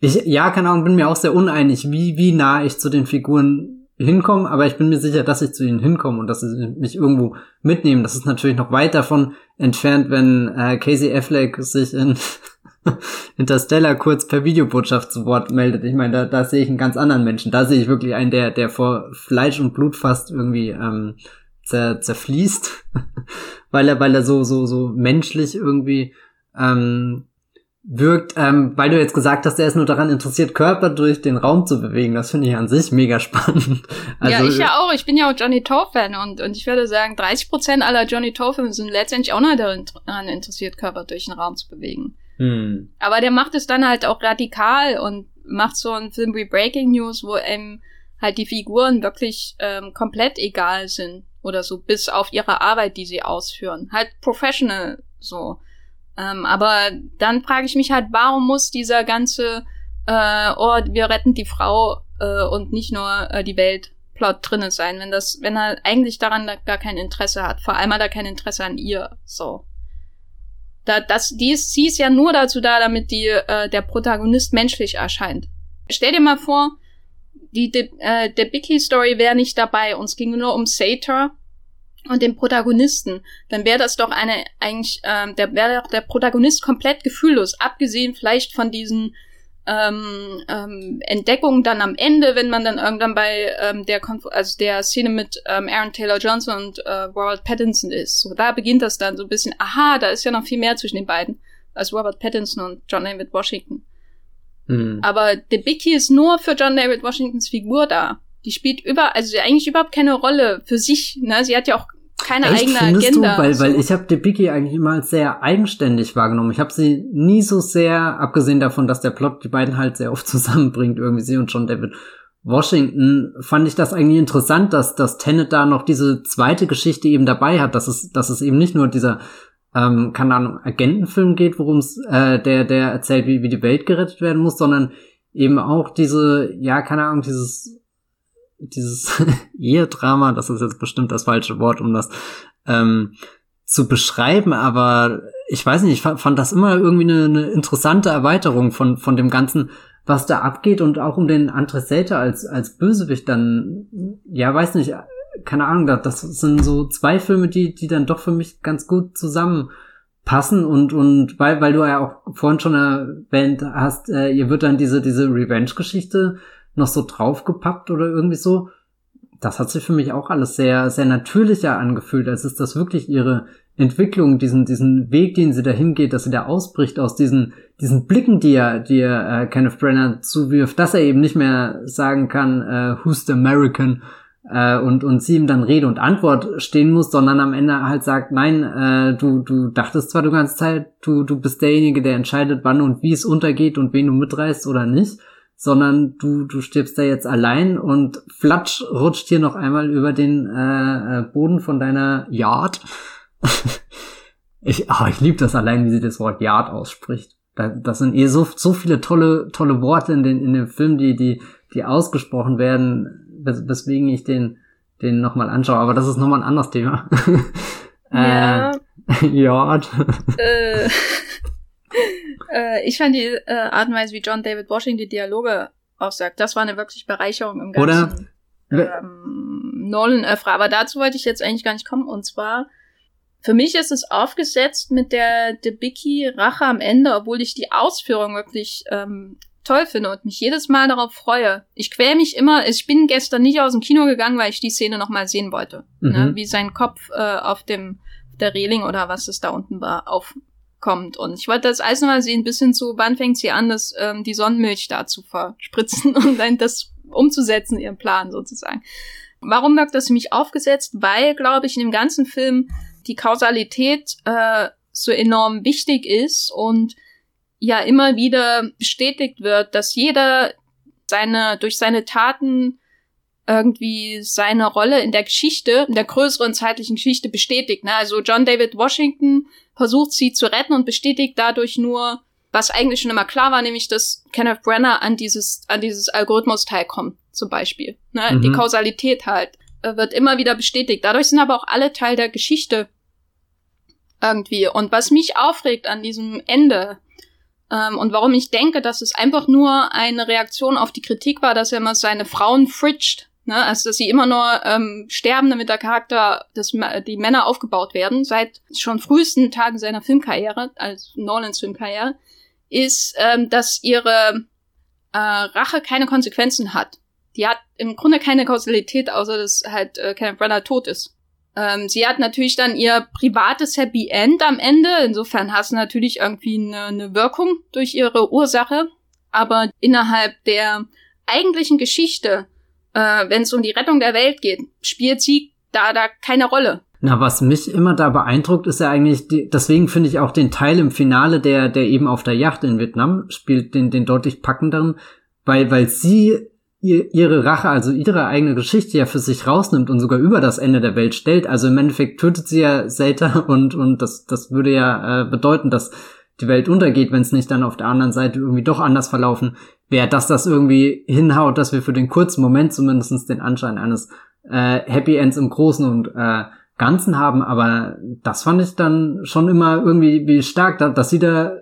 ich, ja, keine Ahnung, bin mir auch sehr uneinig, wie, wie nah ich zu den Figuren hinkommen, aber ich bin mir sicher, dass ich zu ihnen hinkomme und dass sie mich irgendwo mitnehmen. Das ist natürlich noch weit davon entfernt, wenn äh, Casey Affleck sich in Interstellar kurz per Videobotschaft zu Wort meldet. Ich meine, da, da sehe ich einen ganz anderen Menschen. Da sehe ich wirklich einen, der, der vor Fleisch und Blut fast irgendwie ähm, zer, zerfließt, weil er, weil er so, so, so menschlich irgendwie ähm, wirkt, ähm, weil du jetzt gesagt hast, er ist nur daran interessiert, Körper durch den Raum zu bewegen. Das finde ich an sich mega spannend. Also, ja, ich ja auch. Ich bin ja auch Johnny Toe-Fan und, und ich würde sagen, 30 Prozent aller Johnny Toe-Filme sind letztendlich auch nur daran interessiert, Körper durch den Raum zu bewegen. Hm. Aber der macht es dann halt auch radikal und macht so einen Film wie Breaking News, wo eben halt die Figuren wirklich ähm, komplett egal sind oder so, bis auf ihre Arbeit, die sie ausführen. Halt professional so. Ähm, aber dann frage ich mich halt, warum muss dieser ganze, äh, oh, wir retten die Frau äh, und nicht nur äh, die Welt Plot drinne sein, wenn das, wenn er eigentlich daran gar kein Interesse hat. Vor allem hat er kein Interesse an ihr. So. Da, das, die ist, sie ist ja nur dazu da, damit die, äh, der Protagonist menschlich erscheint. Stell dir mal vor, die De, äh, Debicki Story wäre nicht dabei und es ging nur um Sator und den Protagonisten, dann wäre das doch eine eigentlich, ähm, der wäre doch der Protagonist komplett gefühllos, abgesehen vielleicht von diesen ähm, ähm, Entdeckungen dann am Ende, wenn man dann irgendwann bei ähm, der Konf also der Szene mit ähm, Aaron Taylor Johnson und äh, Robert Pattinson ist. So da beginnt das dann so ein bisschen. Aha, da ist ja noch viel mehr zwischen den beiden als Robert Pattinson und John David Washington. Mhm. Aber The Biggie ist nur für John David Washingtons Figur da. Die spielt über, also eigentlich überhaupt keine Rolle für sich. Ne? Sie hat ja auch keine Echt, eigene Agenda. Du? Weil, weil ich habe Debicki eigentlich immer als sehr eigenständig wahrgenommen. Ich habe sie nie so sehr, abgesehen davon, dass der Plot die beiden halt sehr oft zusammenbringt, irgendwie sie und John David Washington, fand ich das eigentlich interessant, dass, dass Tenet da noch diese zweite Geschichte eben dabei hat, dass es, dass es eben nicht nur dieser ähm, keine Ahnung, Agentenfilm geht, worum es, äh, der, der erzählt, wie, wie die Welt gerettet werden muss, sondern eben auch diese, ja, keine Ahnung, dieses dieses Ehedrama, das ist jetzt bestimmt das falsche Wort, um das ähm, zu beschreiben, aber ich weiß nicht, ich fand, das immer irgendwie eine, eine interessante Erweiterung von, von dem Ganzen, was da abgeht und auch um den Andres Selter als, als Bösewicht dann, ja, weiß nicht, keine Ahnung, das sind so zwei Filme, die, die dann doch für mich ganz gut zusammenpassen und, und weil, weil du ja auch vorhin schon erwähnt hast, äh, ihr wird dann diese, diese Revenge-Geschichte noch so draufgepackt oder irgendwie so. Das hat sich für mich auch alles sehr, sehr natürlicher angefühlt, als ist das wirklich ihre Entwicklung, diesen, diesen Weg, den sie dahin geht, dass sie da ausbricht aus diesen, diesen Blicken, die er, die er äh, Kenneth Brenner zuwirft, dass er eben nicht mehr sagen kann, äh, who's the American, äh, und, und sie ihm dann Rede und Antwort stehen muss, sondern am Ende halt sagt, nein, äh, du, du dachtest zwar die ganze Zeit, du, du bist derjenige, der entscheidet, wann und wie es untergeht und wen du mitreißt oder nicht, sondern du, du stirbst da jetzt allein und flatsch rutscht hier noch einmal über den äh, äh Boden von deiner Yard. ich oh, ich liebe das allein, wie sie das Wort Yard ausspricht. Da, das sind eh so, so viele tolle, tolle Worte in, den, in dem Film, die, die, die ausgesprochen werden, wes weswegen ich den, den nochmal anschaue. Aber das ist nochmal ein anderes Thema. Ja. äh, Yard. Äh. Äh, ich fand die äh, Art und Weise, wie John David Washington die Dialoge aussagt, das war eine wirklich Bereicherung im ganzen Oder? Ähm, Nolan-Öffre. Aber dazu wollte ich jetzt eigentlich gar nicht kommen. Und zwar, für mich ist es aufgesetzt mit der Debicki Rache am Ende, obwohl ich die Ausführung wirklich ähm, toll finde und mich jedes Mal darauf freue. Ich quäl mich immer, ich bin gestern nicht aus dem Kino gegangen, weil ich die Szene nochmal sehen wollte. Ne? Mhm. Ne? Wie sein Kopf äh, auf dem der Reling oder was es da unten war, auf, kommt. Und ich wollte das alles nochmal sehen, bis hin zu, wann fängt sie an, das, ähm, die Sonnenmilch da zu verspritzen und dann das umzusetzen, ihren Plan sozusagen. Warum wirkt das mich aufgesetzt? Weil, glaube ich, in dem ganzen Film die Kausalität äh, so enorm wichtig ist und ja immer wieder bestätigt wird, dass jeder seine durch seine Taten irgendwie seine Rolle in der Geschichte, in der größeren zeitlichen Geschichte bestätigt. Ne? Also John David Washington versucht sie zu retten und bestätigt dadurch nur, was eigentlich schon immer klar war, nämlich dass Kenneth Brenner an dieses, an dieses Algorithmus-Teil kommt, zum Beispiel. Ne? Mhm. Die Kausalität halt äh, wird immer wieder bestätigt. Dadurch sind aber auch alle Teil der Geschichte irgendwie. Und was mich aufregt an diesem Ende ähm, und warum ich denke, dass es einfach nur eine Reaktion auf die Kritik war, dass er immer seine Frauen fridged, Ne? Also dass sie immer nur ähm, sterben, damit der Charakter, dass die Männer aufgebaut werden, seit schon frühesten Tagen seiner Filmkarriere, als Nolans Filmkarriere, ist, ähm, dass ihre äh, Rache keine Konsequenzen hat. Die hat im Grunde keine Kausalität, außer dass halt äh, Kenneth Branagh tot ist. Ähm, sie hat natürlich dann ihr privates Happy End am Ende. Insofern hast du natürlich irgendwie eine, eine Wirkung durch ihre Ursache. Aber innerhalb der eigentlichen Geschichte äh, wenn es um die Rettung der Welt geht, spielt sie da da keine Rolle. Na, was mich immer da beeindruckt, ist ja eigentlich, die, deswegen finde ich auch den Teil im Finale, der, der eben auf der Yacht in Vietnam spielt, den, den deutlich packenderen, weil, weil sie ihr, ihre Rache, also ihre eigene Geschichte ja für sich rausnimmt und sogar über das Ende der Welt stellt. Also im Endeffekt tötet sie ja Zelda und, und das, das würde ja äh, bedeuten, dass die Welt untergeht, wenn es nicht dann auf der anderen Seite irgendwie doch anders verlaufen wäre, dass das irgendwie hinhaut, dass wir für den kurzen Moment zumindest den Anschein eines äh, Happy Ends im Großen und äh, Ganzen haben. Aber das fand ich dann schon immer irgendwie wie stark, dass sie da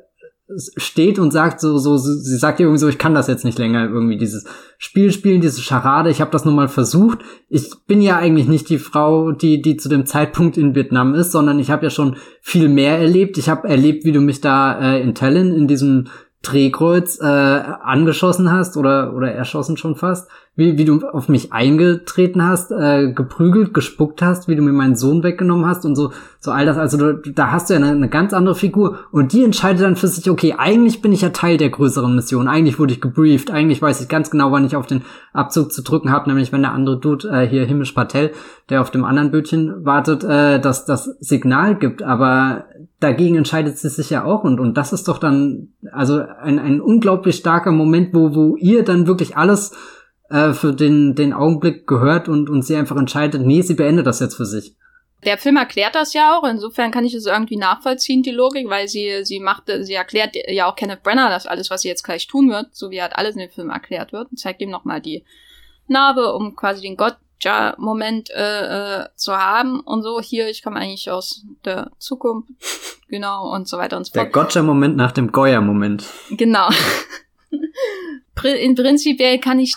steht und sagt so, so, sie sagt irgendwie so, ich kann das jetzt nicht länger irgendwie dieses Spiel spielen, diese Scharade, ich habe das nun mal versucht. Ich bin ja eigentlich nicht die Frau, die, die zu dem Zeitpunkt in Vietnam ist, sondern ich habe ja schon viel mehr erlebt. Ich habe erlebt, wie du mich da äh, in Tallinn in diesem Drehkreuz äh, angeschossen hast oder oder erschossen schon fast, wie, wie du auf mich eingetreten hast, äh, geprügelt, gespuckt hast, wie du mir meinen Sohn weggenommen hast und so so all das. Also du, da hast du ja eine, eine ganz andere Figur und die entscheidet dann für sich, okay, eigentlich bin ich ja Teil der größeren Mission, eigentlich wurde ich gebrieft, eigentlich weiß ich ganz genau, wann ich auf den Abzug zu drücken habe, nämlich wenn der andere Dude äh, hier Himmisch Patel, der auf dem anderen Bötchen wartet, äh, dass das Signal gibt, aber dagegen entscheidet sie sich ja auch und, und das ist doch dann also ein, ein unglaublich starker Moment, wo, wo ihr dann wirklich alles äh, für den, den Augenblick gehört und, und sie einfach entscheidet, nee, sie beendet das jetzt für sich. Der Film erklärt das ja auch, insofern kann ich es irgendwie nachvollziehen, die Logik, weil sie, sie macht, sie erklärt ja auch Kenneth Brenner das alles, was sie jetzt gleich tun wird, so wie halt alles in dem Film erklärt wird und zeigt ihm nochmal die Narbe, um quasi den Gott Moment äh, äh, zu haben und so. Hier, ich komme eigentlich aus der Zukunft, genau, und so weiter und so fort. Der Gotcha-Moment nach dem Goya-Moment. Genau. In prinzipiell kann ich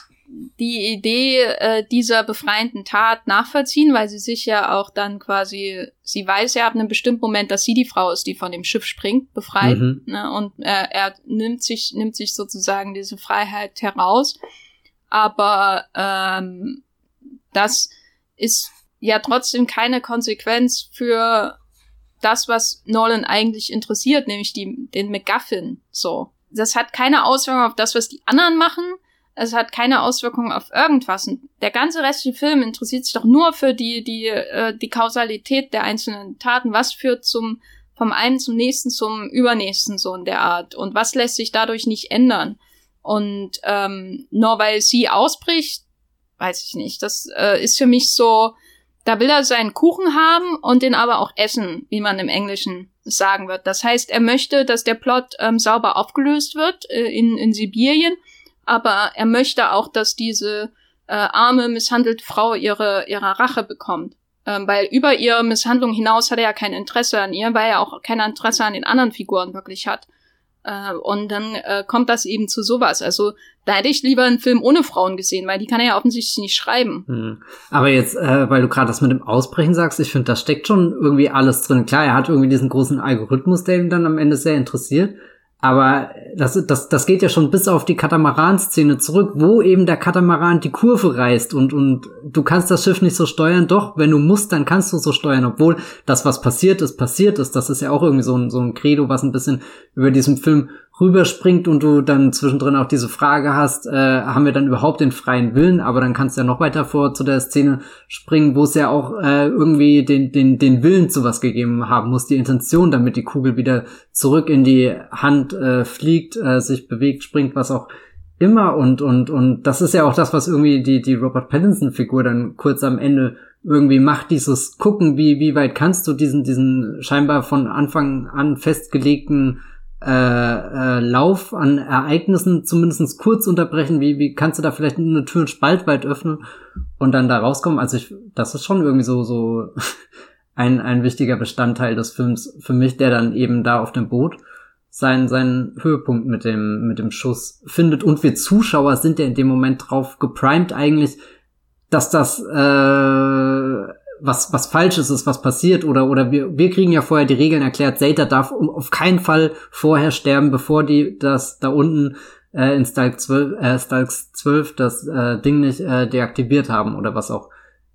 die Idee äh, dieser befreienden Tat nachvollziehen, weil sie sich ja auch dann quasi, sie weiß ja ab einem bestimmten Moment, dass sie die Frau ist, die von dem Schiff springt, befreit, mhm. ne, und äh, er nimmt sich, nimmt sich sozusagen diese Freiheit heraus. Aber ähm, das ist ja trotzdem keine Konsequenz für das, was Nolan eigentlich interessiert, nämlich die, den MacGuffin, so. Das hat keine Auswirkung auf das, was die anderen machen. Es hat keine Auswirkung auf irgendwas. Und der ganze restliche Film interessiert sich doch nur für die, die, äh, die Kausalität der einzelnen Taten. Was führt zum, vom einen zum nächsten, zum übernächsten so in der Art? Und was lässt sich dadurch nicht ändern? Und ähm, nur weil sie ausbricht, weiß ich nicht. Das äh, ist für mich so, da will er seinen Kuchen haben und den aber auch essen, wie man im Englischen sagen wird. Das heißt, er möchte, dass der Plot ähm, sauber aufgelöst wird äh, in, in Sibirien, aber er möchte auch, dass diese äh, arme, misshandelte Frau ihre, ihre Rache bekommt. Ähm, weil über ihre Misshandlung hinaus hat er ja kein Interesse an ihr, weil er auch kein Interesse an den anderen Figuren wirklich hat. Äh, und dann äh, kommt das eben zu sowas. Also da hätte ich lieber einen Film ohne Frauen gesehen, weil die kann er ja offensichtlich nicht schreiben. Hm. Aber jetzt, äh, weil du gerade das mit dem Ausbrechen sagst, ich finde, da steckt schon irgendwie alles drin. Klar, er hat irgendwie diesen großen Algorithmus, der ihn dann am Ende sehr interessiert. Aber das, das, das geht ja schon bis auf die Katamaran-Szene zurück, wo eben der Katamaran die Kurve reißt und, und du kannst das Schiff nicht so steuern. Doch, wenn du musst, dann kannst du so steuern, obwohl das, was passiert ist, passiert ist. Das ist ja auch irgendwie so ein, so ein Credo, was ein bisschen über diesem Film rüberspringt und du dann zwischendrin auch diese Frage hast, äh, haben wir dann überhaupt den freien Willen? Aber dann kannst du ja noch weiter vor zu der Szene springen, wo es ja auch äh, irgendwie den, den, den Willen zu was gegeben haben muss, die Intention, damit die Kugel wieder zurück in die Hand äh, fliegt, äh, sich bewegt, springt, was auch immer und und und das ist ja auch das, was irgendwie die die Robert Pattinson Figur dann kurz am Ende irgendwie macht, dieses gucken, wie wie weit kannst du diesen diesen scheinbar von Anfang an festgelegten äh, äh, Lauf an Ereignissen zumindest kurz unterbrechen? Wie, wie kannst du da vielleicht eine Tür Spalt weit öffnen und dann da rauskommen? Also ich, das ist schon irgendwie so, so ein, ein wichtiger Bestandteil des Films für mich, der dann eben da auf dem Boot seinen, seinen Höhepunkt mit dem, mit dem Schuss findet. Und wir Zuschauer sind ja in dem Moment drauf geprimed eigentlich, dass das äh, was was falsches ist, was passiert oder oder wir wir kriegen ja vorher die Regeln erklärt. Zeta darf auf keinen Fall vorher sterben, bevor die das da unten äh, in Stalk 12, äh, Stalk 12 das äh, Ding nicht äh, deaktiviert haben oder was auch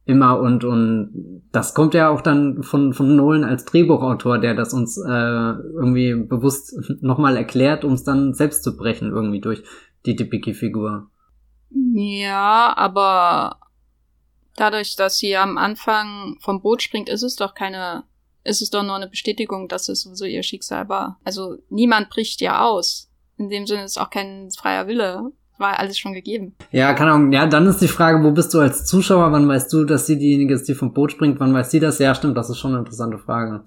immer und und das kommt ja auch dann von von Nolan als Drehbuchautor, der das uns äh, irgendwie bewusst nochmal erklärt, um es dann selbst zu brechen irgendwie durch die Debicki-Figur. Ja, aber dadurch, dass sie am Anfang vom Boot springt, ist es doch keine, ist es doch nur eine Bestätigung, dass es sowieso ihr Schicksal war. Also niemand bricht ja aus. In dem Sinne ist auch kein freier Wille. War alles schon gegeben. Ja, keine Ahnung. Ja, dann ist die Frage, wo bist du als Zuschauer? Wann weißt du, dass sie diejenige ist, die vom Boot springt? Wann weiß sie das? Ja, stimmt, das ist schon eine interessante Frage.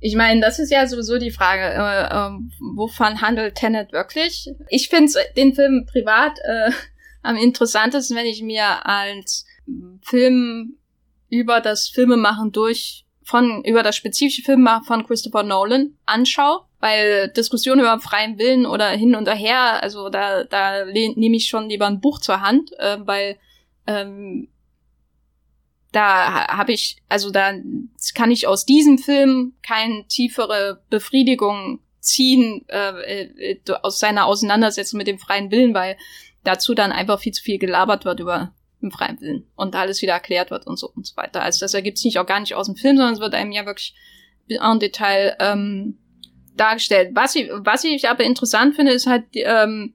Ich meine, das ist ja sowieso die Frage, äh, äh, wovon handelt Tenet wirklich? Ich finde den Film privat äh, am interessantesten, wenn ich mir als Film über das Filmemachen durch von über das spezifische Filmemachen von Christopher Nolan anschaue, weil Diskussionen über freien Willen oder hin und her, also da da nehme ich schon lieber ein Buch zur Hand, äh, weil ähm, da habe ich, also da kann ich aus diesem Film keine tiefere Befriedigung ziehen äh, äh, aus seiner Auseinandersetzung mit dem freien Willen, weil dazu dann einfach viel zu viel gelabert wird über im freien Willen und alles wieder erklärt wird und so und so weiter. Also das ergibt sich nicht auch gar nicht aus dem Film, sondern es wird einem ja wirklich en Detail ähm, dargestellt. Was ich, was ich aber interessant finde, ist halt, ähm,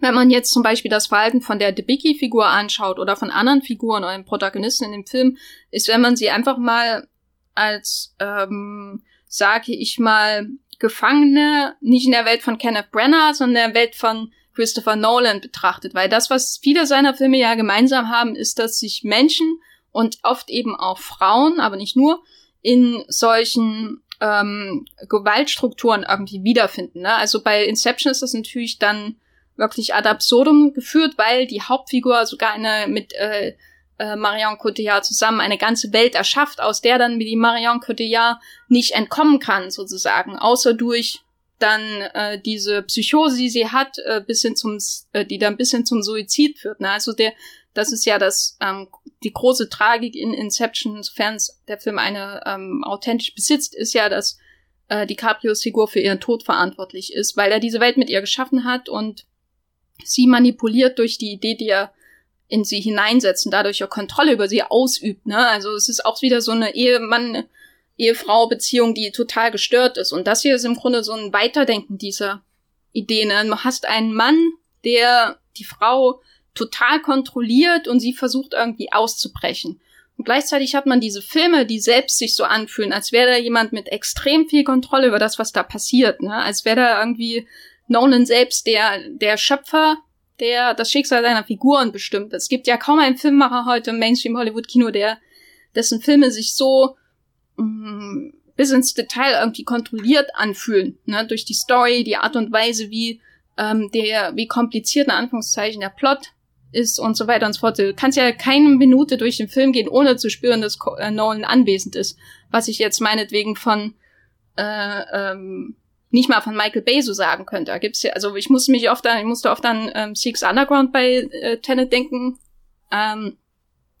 wenn man jetzt zum Beispiel das Verhalten von der Debicki-Figur anschaut oder von anderen Figuren oder den Protagonisten in dem Film, ist, wenn man sie einfach mal als, ähm, sage ich mal, Gefangene, nicht in der Welt von Kenneth Brenner, sondern in der Welt von Christopher Nolan betrachtet, weil das, was viele seiner Filme ja gemeinsam haben, ist, dass sich Menschen und oft eben auch Frauen, aber nicht nur, in solchen ähm, Gewaltstrukturen irgendwie wiederfinden. Ne? Also bei Inception ist das natürlich dann wirklich ad absurdum geführt, weil die Hauptfigur sogar eine mit äh, äh, Marion Cotillard zusammen eine ganze Welt erschafft, aus der dann wie die Marion Cotillard nicht entkommen kann, sozusagen, außer durch dann äh, diese Psychose, die sie hat, äh, bis hin zum, äh, die dann bis hin zum Suizid führt. Ne? Also der, das ist ja das ähm, die große Tragik in Inception, sofern der Film eine ähm, authentisch besitzt, ist ja, dass äh, DiCaprios Figur für ihren Tod verantwortlich ist, weil er diese Welt mit ihr geschaffen hat und sie manipuliert durch die Idee, die er in sie hineinsetzt und dadurch ja Kontrolle über sie ausübt. Ne? Also es ist auch wieder so eine Ehemann Ehefrau-Beziehung, die total gestört ist. Und das hier ist im Grunde so ein Weiterdenken dieser Idee. Ne? Du hast einen Mann, der die Frau total kontrolliert und sie versucht irgendwie auszubrechen. Und gleichzeitig hat man diese Filme, die selbst sich so anfühlen, als wäre da jemand mit extrem viel Kontrolle über das, was da passiert. Ne? Als wäre da irgendwie Nolan selbst der, der Schöpfer, der das Schicksal seiner Figuren bestimmt. Es gibt ja kaum einen Filmmacher heute im Mainstream-Hollywood-Kino, der dessen Filme sich so mh, bis ins Detail irgendwie kontrolliert anfühlen, ne? durch die Story, die Art und Weise, wie ähm, der, wie kompliziert in Anführungszeichen der Plot ist und so weiter und so fort. Du kannst ja keine Minute durch den Film gehen, ohne zu spüren, dass äh, Nolan anwesend ist. Was ich jetzt meinetwegen von äh, ähm, nicht mal von Michael Bay so sagen könnte. Da gibt's ja, also ich musste mich oft an, ich musste oft an ähm, Six Underground bei äh, Tenet denken, ähm,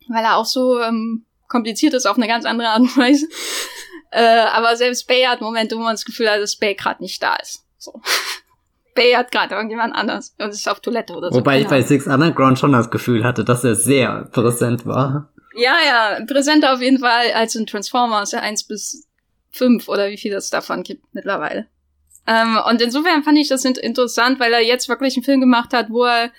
weil er auch so ähm, kompliziert ist auf eine ganz andere Art und Weise. äh, aber selbst Bay hat Momente, wo man das Gefühl hat, dass Bay gerade nicht da ist. So. Bay hat gerade irgendjemand anders und ist auf Toilette oder so. Wobei ich bei Six Underground schon das Gefühl hatte, dass er sehr präsent war. Ja, ja, präsenter auf jeden Fall als in Transformers 1 bis 5 oder wie viel es davon gibt mittlerweile. Ähm, und insofern fand ich das interessant, weil er jetzt wirklich einen Film gemacht hat, wo er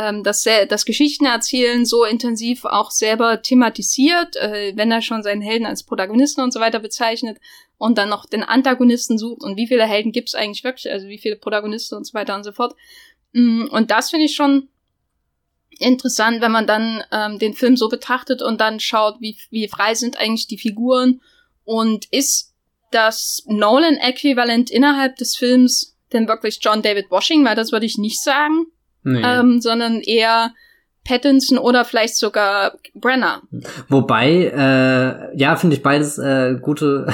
ähm, das, das Geschichtenerzählen so intensiv auch selber thematisiert, äh, wenn er schon seinen Helden als Protagonisten und so weiter bezeichnet und dann noch den Antagonisten sucht und wie viele Helden gibt's eigentlich wirklich, also wie viele Protagonisten und so weiter und so fort. Mm, und das finde ich schon interessant, wenn man dann ähm, den Film so betrachtet und dann schaut, wie, wie frei sind eigentlich die Figuren und ist das Nolan-Äquivalent innerhalb des Films denn wirklich John David Washing, weil das würde ich nicht sagen nee. ähm, sondern eher Pattinson oder vielleicht sogar Brenner. Wobei, äh, ja, finde ich beides äh, gute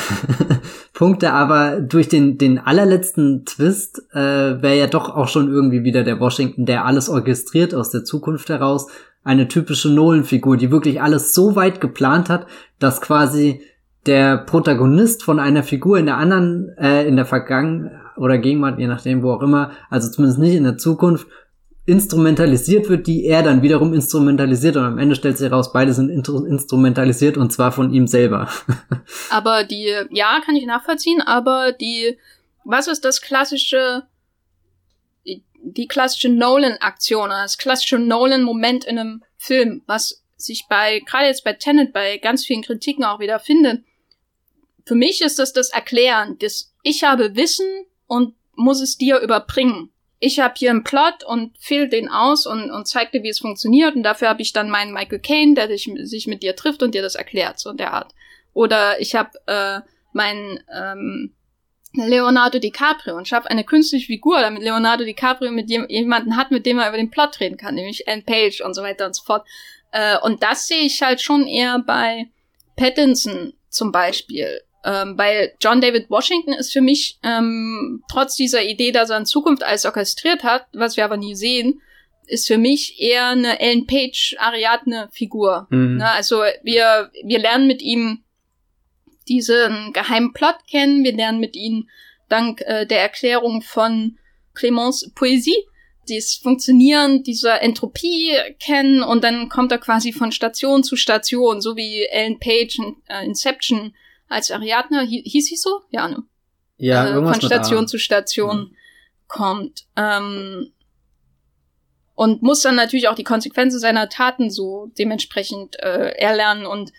Punkte, aber durch den, den allerletzten Twist äh, wäre ja doch auch schon irgendwie wieder der Washington, der alles orchestriert aus der Zukunft heraus. eine typische Nolan-Figur, die wirklich alles so weit geplant hat, dass quasi der Protagonist von einer Figur in der anderen, äh, in der Vergangenheit oder Gegenwart, je nachdem, wo auch immer, also zumindest nicht in der Zukunft, instrumentalisiert wird, die er dann wiederum instrumentalisiert und am Ende stellt sich heraus, beide sind instrumentalisiert und zwar von ihm selber. aber die, ja, kann ich nachvollziehen, aber die, was ist das klassische, die klassische Nolan-Aktion, das klassische Nolan-Moment in einem Film, was sich bei, gerade jetzt bei Tenet, bei ganz vielen Kritiken auch wieder findet. Für mich ist das das Erklären, das ich habe Wissen und muss es dir überbringen ich habe hier einen Plot und fehlt den aus und, und zeig dir, wie es funktioniert. Und dafür habe ich dann meinen Michael Caine, der dich, sich mit dir trifft und dir das erklärt, so in der Art. Oder ich habe äh, meinen ähm, Leonardo DiCaprio und schaffe eine künstliche Figur, damit Leonardo DiCaprio mit jemanden hat, mit dem er über den Plot reden kann, nämlich Anne Page und so weiter und so fort. Äh, und das sehe ich halt schon eher bei Pattinson zum Beispiel. Ähm, weil John David Washington ist für mich, ähm, trotz dieser Idee, dass er in Zukunft alles orchestriert hat, was wir aber nie sehen, ist für mich eher eine Ellen Page Ariadne Figur. Mhm. Ne? Also wir, wir lernen mit ihm diesen geheimen Plot kennen, wir lernen mit ihm dank äh, der Erklärung von Clemence Poesie das Funktionieren dieser Entropie kennen und dann kommt er quasi von Station zu Station, so wie Ellen Page in äh, Inception als Ariadne, hieß sie so? Ja, ne? Ja, äh, irgendwas von Station zu Station mhm. kommt. Ähm, und muss dann natürlich auch die Konsequenzen seiner Taten so dementsprechend äh, erlernen und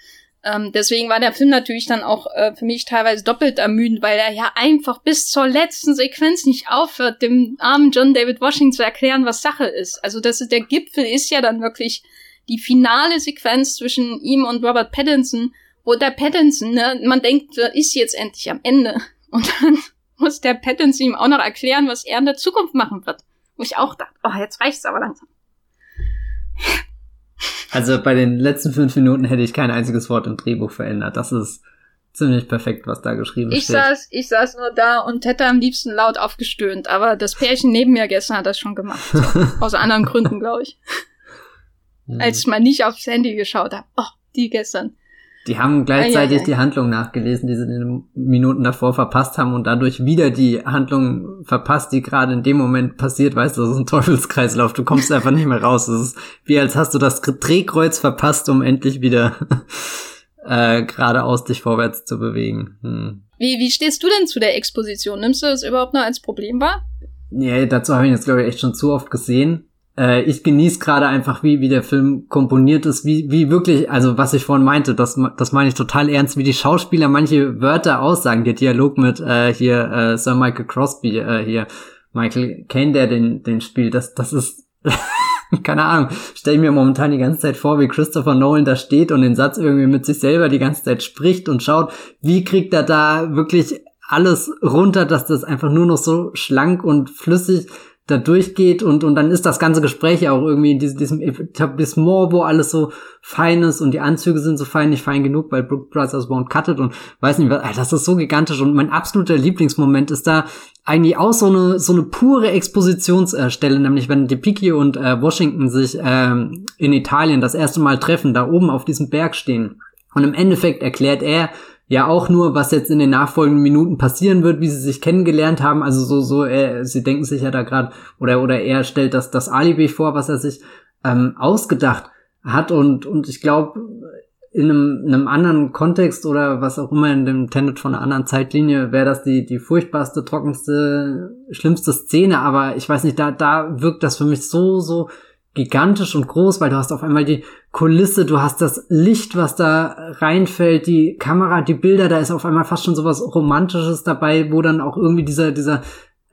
ähm, deswegen war der Film natürlich dann auch äh, für mich teilweise doppelt ermüdend, weil er ja einfach bis zur letzten Sequenz nicht aufhört, dem armen John David Washington zu erklären, was Sache ist. Also das ist der Gipfel ist ja dann wirklich die finale Sequenz zwischen ihm und Robert Pattinson, wo der Pattinson, ne, man denkt, der ist jetzt endlich am Ende. Und dann muss der Pattinson ihm auch noch erklären, was er in der Zukunft machen wird. Wo ich auch dachte, oh, jetzt reicht's aber langsam. Also bei den letzten fünf Minuten hätte ich kein einziges Wort im Drehbuch verändert. Das ist ziemlich perfekt, was da geschrieben ich steht. Saß, ich saß nur da und hätte am liebsten laut aufgestöhnt, aber das Pärchen neben mir gestern hat das schon gemacht. So. Aus anderen Gründen, glaube ich. Als ich mal nicht aufs Handy geschaut habe. Oh, die gestern. Die haben gleichzeitig ah, ja, ja. die Handlung nachgelesen, die sie in den Minuten davor verpasst haben und dadurch wieder die Handlung verpasst, die gerade in dem Moment passiert. Weißt du, das ist ein Teufelskreislauf. Du kommst einfach nicht mehr raus. Das ist wie als hast du das Drehkreuz verpasst, um endlich wieder äh, geradeaus dich vorwärts zu bewegen. Hm. Wie, wie stehst du denn zu der Exposition? Nimmst du das überhaupt noch als Problem wahr? Ja, dazu habe ich jetzt, glaube ich, echt schon zu oft gesehen äh, ich genieße gerade einfach, wie, wie der Film komponiert ist, wie, wie wirklich, also was ich vorhin meinte, das, das meine ich total ernst, wie die Schauspieler manche Wörter aussagen, der Dialog mit äh, hier äh, Sir Michael Crosby, äh, hier Michael Caine, der den, den spielt, das, das ist keine Ahnung, stelle ich mir momentan die ganze Zeit vor, wie Christopher Nolan da steht und den Satz irgendwie mit sich selber die ganze Zeit spricht und schaut, wie kriegt er da wirklich alles runter, dass das einfach nur noch so schlank und flüssig da durchgeht und, und dann ist das ganze Gespräch auch irgendwie in diesem, diesem Etablissement, wo alles so fein ist und die Anzüge sind so fein, nicht fein genug, weil Brook Brothers won't cut it und weiß nicht, das ist so gigantisch und mein absoluter Lieblingsmoment ist da eigentlich auch so eine, so eine pure Expositionsstelle, nämlich wenn DePicchio und äh, Washington sich ähm, in Italien das erste Mal treffen, da oben auf diesem Berg stehen. Und im Endeffekt erklärt er, ja auch nur, was jetzt in den nachfolgenden Minuten passieren wird, wie sie sich kennengelernt haben. Also so, so, äh, sie denken sich ja da gerade, oder, oder er stellt das, das Alibi vor, was er sich ähm, ausgedacht hat. Und, und ich glaube, in einem, in einem anderen Kontext oder was auch immer in dem Tenet von einer anderen Zeitlinie wäre das die, die furchtbarste, trockenste, schlimmste Szene. Aber ich weiß nicht, da, da wirkt das für mich so, so gigantisch und groß, weil du hast auf einmal die Kulisse, du hast das Licht, was da reinfällt, die Kamera, die Bilder, da ist auf einmal fast schon sowas Romantisches dabei, wo dann auch irgendwie dieser, dieser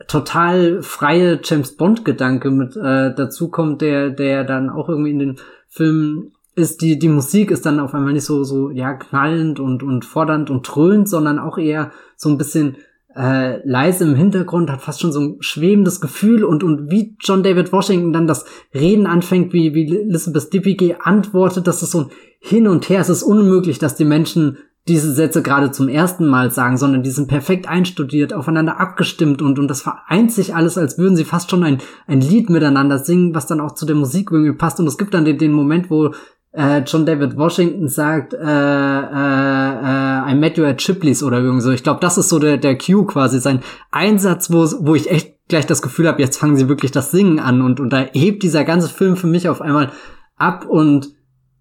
total freie James Bond Gedanke mit äh, dazu kommt, der, der dann auch irgendwie in den Filmen ist, die, die Musik ist dann auf einmal nicht so, so, ja, knallend und, und fordernd und dröhnt, sondern auch eher so ein bisschen äh, leise im Hintergrund, hat fast schon so ein schwebendes Gefühl und, und wie John David Washington dann das Reden anfängt, wie, wie Elizabeth Debicki antwortet, das ist so ein Hin und Her. Es ist unmöglich, dass die Menschen diese Sätze gerade zum ersten Mal sagen, sondern die sind perfekt einstudiert, aufeinander abgestimmt und, und das vereint sich alles, als würden sie fast schon ein, ein Lied miteinander singen, was dann auch zu der Musik irgendwie passt. Und es gibt dann den, den Moment, wo äh, John David Washington sagt, äh, äh, äh, I met you at Chipley's oder irgendwie so. Ich glaube, das ist so der, der Cue quasi, sein Einsatz, wo, wo ich echt gleich das Gefühl habe, jetzt fangen sie wirklich das Singen an und, und da hebt dieser ganze Film für mich auf einmal ab und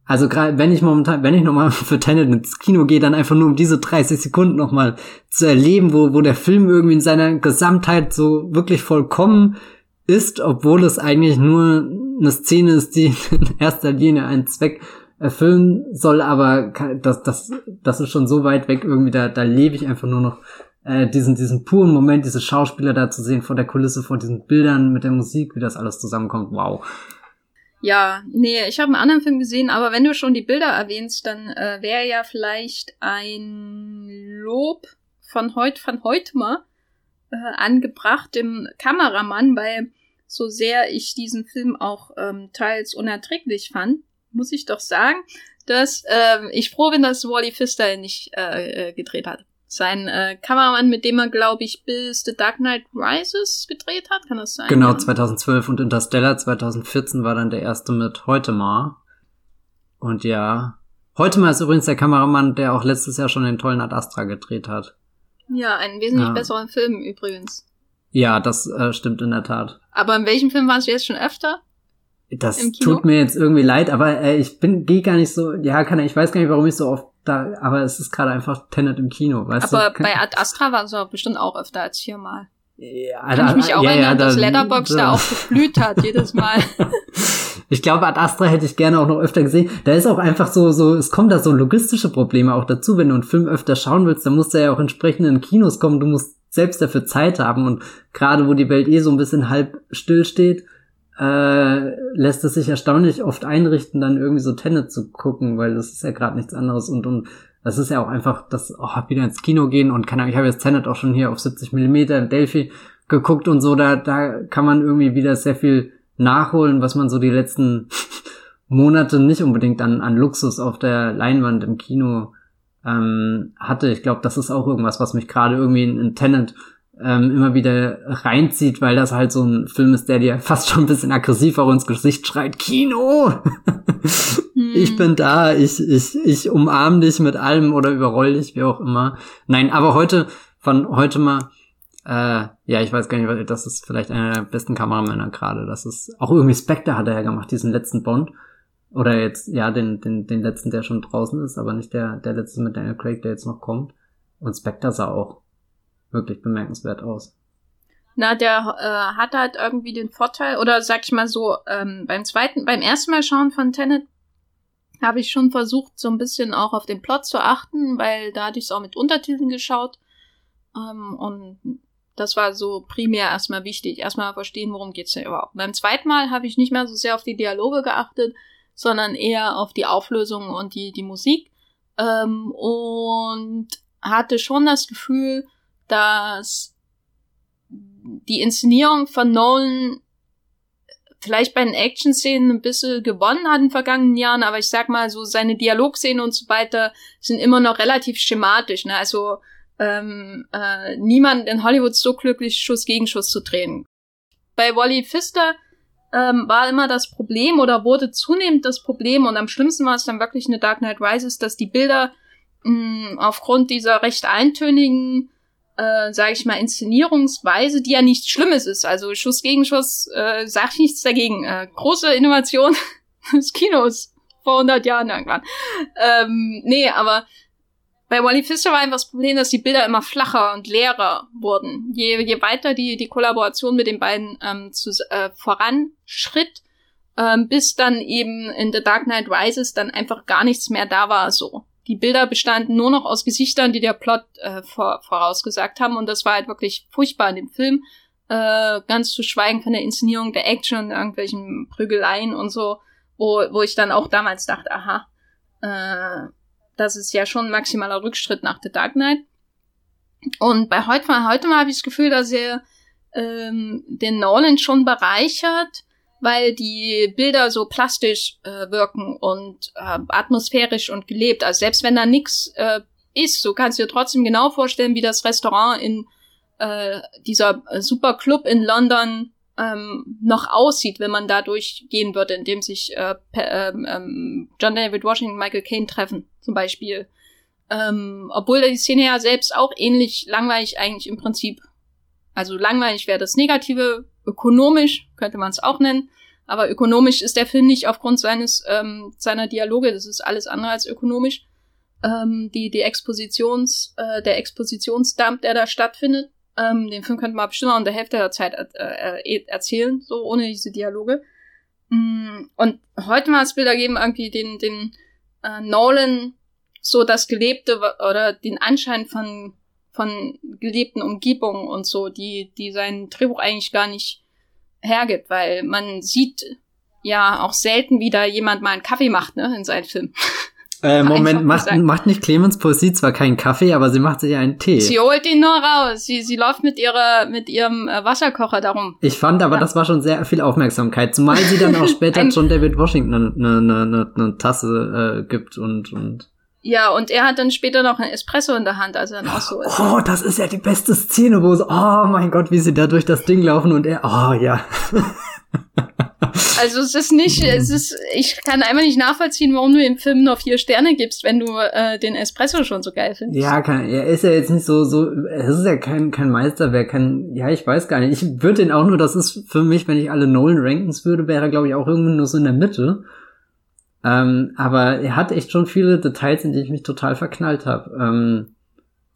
also gerade wenn ich momentan, wenn ich nochmal für Tenet ins Kino gehe, dann einfach nur um diese 30 Sekunden nochmal zu erleben, wo, wo der Film irgendwie in seiner Gesamtheit so wirklich vollkommen ist, obwohl es eigentlich nur eine Szene ist, die in erster Linie einen Zweck erfüllen soll, aber das, das, das ist schon so weit weg irgendwie, da, da lebe ich einfach nur noch äh, diesen, diesen puren Moment, diese Schauspieler da zu sehen vor der Kulisse, vor diesen Bildern mit der Musik, wie das alles zusammenkommt, wow. Ja, nee, ich habe einen anderen Film gesehen, aber wenn du schon die Bilder erwähnst, dann äh, wäre ja vielleicht ein Lob von heut von heute mal äh, angebracht dem Kameramann, weil so sehr ich diesen Film auch ähm, teils unerträglich fand, muss ich doch sagen, dass äh, ich froh bin, dass Wally Pfister nicht äh, äh, gedreht hat sein äh, Kameramann, mit dem er, glaube ich, bis The Dark Knight Rises gedreht hat. Kann das sein? Genau, ja? 2012 und Interstellar 2014 war dann der erste mit Heute mal. Und ja, Heute mal ist übrigens der Kameramann, der auch letztes Jahr schon den tollen Ad Astra gedreht hat. Ja, einen wesentlich ja. besseren Film übrigens. Ja, das äh, stimmt in der Tat. Aber in welchem Film warst du jetzt schon öfter? Das tut mir jetzt irgendwie leid, aber äh, ich bin gehe gar nicht so, ja, kann ich weiß gar nicht, warum ich so oft da, aber es ist gerade einfach Tenet im Kino, weißt aber du? Aber bei Ad Astra war es bestimmt auch öfter als viermal. Ja, Kann ich mich auch ja, erinnern, ja, dass Letterbox da, da auch geblüht hat, jedes Mal. ich glaube, Ad Astra hätte ich gerne auch noch öfter gesehen. Da ist auch einfach so, so, es kommen da so logistische Probleme auch dazu. Wenn du einen Film öfter schauen willst, dann musst du ja auch entsprechend in Kinos kommen. Du musst selbst dafür Zeit haben. Und gerade wo die Welt eh so ein bisschen halb still steht, äh, lässt es sich erstaunlich oft einrichten, dann irgendwie so Tenet zu gucken, weil das ist ja gerade nichts anderes und, und das ist ja auch einfach das oh, wieder ins Kino gehen und kann ich habe jetzt Tenet auch schon hier auf 70 Millimeter in Delphi geguckt und so, da, da kann man irgendwie wieder sehr viel nachholen, was man so die letzten Monate nicht unbedingt an, an Luxus auf der Leinwand im Kino ähm, hatte. Ich glaube, das ist auch irgendwas, was mich gerade irgendwie in, in Tenet ähm, immer wieder reinzieht, weil das halt so ein Film ist, der dir fast schon ein bisschen aggressiver ins Gesicht schreit, Kino! hm. Ich bin da, ich, ich, ich umarm dich mit allem oder überroll dich, wie auch immer. Nein, aber heute, von heute mal, äh, ja, ich weiß gar nicht, das ist vielleicht einer der besten Kameramänner gerade. Das ist, auch irgendwie Spectre hat er ja gemacht, diesen letzten Bond. Oder jetzt, ja, den, den, den letzten, der schon draußen ist, aber nicht der, der letzte mit Daniel Craig, der jetzt noch kommt. Und Spectre sah auch wirklich bemerkenswert aus. Na, der äh, hat halt irgendwie den Vorteil, oder sag ich mal so, ähm, beim zweiten, beim ersten Mal schauen von Tenet habe ich schon versucht, so ein bisschen auch auf den Plot zu achten, weil da hatte ich es auch mit Untertiteln geschaut. Ähm, und das war so primär erstmal wichtig. Erstmal verstehen, worum geht's denn überhaupt. Beim zweiten Mal habe ich nicht mehr so sehr auf die Dialoge geachtet, sondern eher auf die Auflösung und die, die Musik. Ähm, und hatte schon das Gefühl, dass die Inszenierung von Nolan vielleicht bei den Action-Szenen ein bisschen gewonnen hat in den vergangenen Jahren, aber ich sag mal so, seine Dialogszenen und so weiter sind immer noch relativ schematisch. Ne? Also ähm, äh, niemand in Hollywood so glücklich, Schuss gegen Schuss zu drehen. Bei Wally Pfister ähm, war immer das Problem oder wurde zunehmend das Problem und am schlimmsten war es dann wirklich eine Dark Knight Rises, dass die Bilder mh, aufgrund dieser recht eintönigen äh, sage ich mal, Inszenierungsweise, die ja nichts Schlimmes ist. Also Schuss gegen Schuss, äh, sag ich nichts dagegen. Äh, große Innovation des Kinos vor 100 Jahren irgendwann. Ähm, nee, aber bei Wally Pfister war einfach das Problem, dass die Bilder immer flacher und leerer wurden. Je, je weiter die, die Kollaboration mit den beiden ähm, zu, äh, voranschritt, ähm, bis dann eben in The Dark Knight Rises dann einfach gar nichts mehr da war so. Die Bilder bestanden nur noch aus Gesichtern, die der Plot äh, vor, vorausgesagt haben. Und das war halt wirklich furchtbar in dem Film. Äh, ganz zu schweigen von der Inszenierung der Action und irgendwelchen Prügeleien und so, wo, wo ich dann auch damals dachte, aha, äh, das ist ja schon ein maximaler Rückschritt nach The Dark Knight. Und bei heute mal, heute mal habe ich das Gefühl, dass er ähm, den Nolan schon bereichert, weil die Bilder so plastisch äh, wirken und äh, atmosphärisch und gelebt. Also selbst wenn da nix äh, ist, so kannst du dir trotzdem genau vorstellen, wie das Restaurant in äh, dieser super Club in London ähm, noch aussieht, wenn man da durchgehen würde, in dem sich äh, ähm, ähm, John David Washington und Michael Caine treffen, zum Beispiel. Ähm, obwohl die Szene ja selbst auch ähnlich langweilig eigentlich im Prinzip, also langweilig wäre das Negative, ökonomisch könnte man es auch nennen, aber ökonomisch ist der Film nicht aufgrund seines ähm, seiner Dialoge, das ist alles andere als ökonomisch. Ähm, die die Expositions äh, der Expositionsdump, der da stattfindet, ähm, den Film könnte man bestimmt auch in der Hälfte der Zeit äh, äh, erzählen, so ohne diese Dialoge. Mm, und heute mal das Bilder geben irgendwie den, den äh, Nolan so das Gelebte oder den Anschein von, von gelebten Umgebungen und so, die, die sein Drehbuch eigentlich gar nicht hergibt, weil man sieht ja auch selten, wie da jemand mal einen Kaffee macht, ne, in seinen Filmen. Äh, Moment, macht, macht nicht Clemens Poesie zwar keinen Kaffee, aber sie macht sich einen Tee. Sie holt ihn nur raus. Sie, sie läuft mit ihrer, mit ihrem äh, Wasserkocher darum. Ich fand aber, ja. das war schon sehr viel Aufmerksamkeit. Zumal sie dann auch später John David Washington eine, eine, eine, eine Tasse äh, gibt und, und. Ja, und er hat dann später noch ein Espresso in der Hand, also dann auch so ist. Oh, das ist ja die beste Szene, wo so, oh mein Gott, wie sie da durch das Ding laufen und er, oh ja. Also es ist nicht, es ist, ich kann einfach nicht nachvollziehen, warum du im Film nur vier Sterne gibst, wenn du äh, den Espresso schon so geil findest. Ja, kann, er ist ja jetzt nicht so, so, es ist ja kein, kein Meisterwerk, kein, ja, ich weiß gar nicht. Ich würde den auch nur, das ist für mich, wenn ich alle Nolan Rankings würde, wäre er, glaube ich, auch irgendwie nur so in der Mitte. Ähm, aber er hat echt schon viele Details, in die ich mich total verknallt habe. Ähm,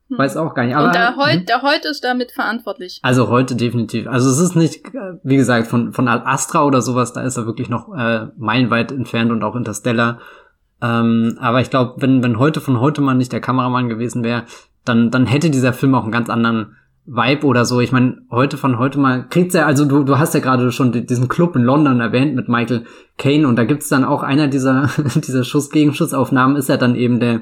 hm. Weiß auch gar nicht. Aber, Und der heute, der heute ist damit verantwortlich. Also heute definitiv. Also es ist nicht, wie gesagt, von, von Astra oder sowas, da ist er wirklich noch äh, meilenweit entfernt und auch Interstellar. Ähm, aber ich glaube, wenn, wenn heute von heute mal nicht der Kameramann gewesen wäre, dann, dann hätte dieser Film auch einen ganz anderen Vibe oder so. Ich meine, heute von heute mal kriegt's ja, also du, du hast ja gerade schon diesen Club in London erwähnt mit Michael Caine und da gibt's dann auch einer dieser, dieser Schuss-Gegenschussaufnahmen ist ja dann eben der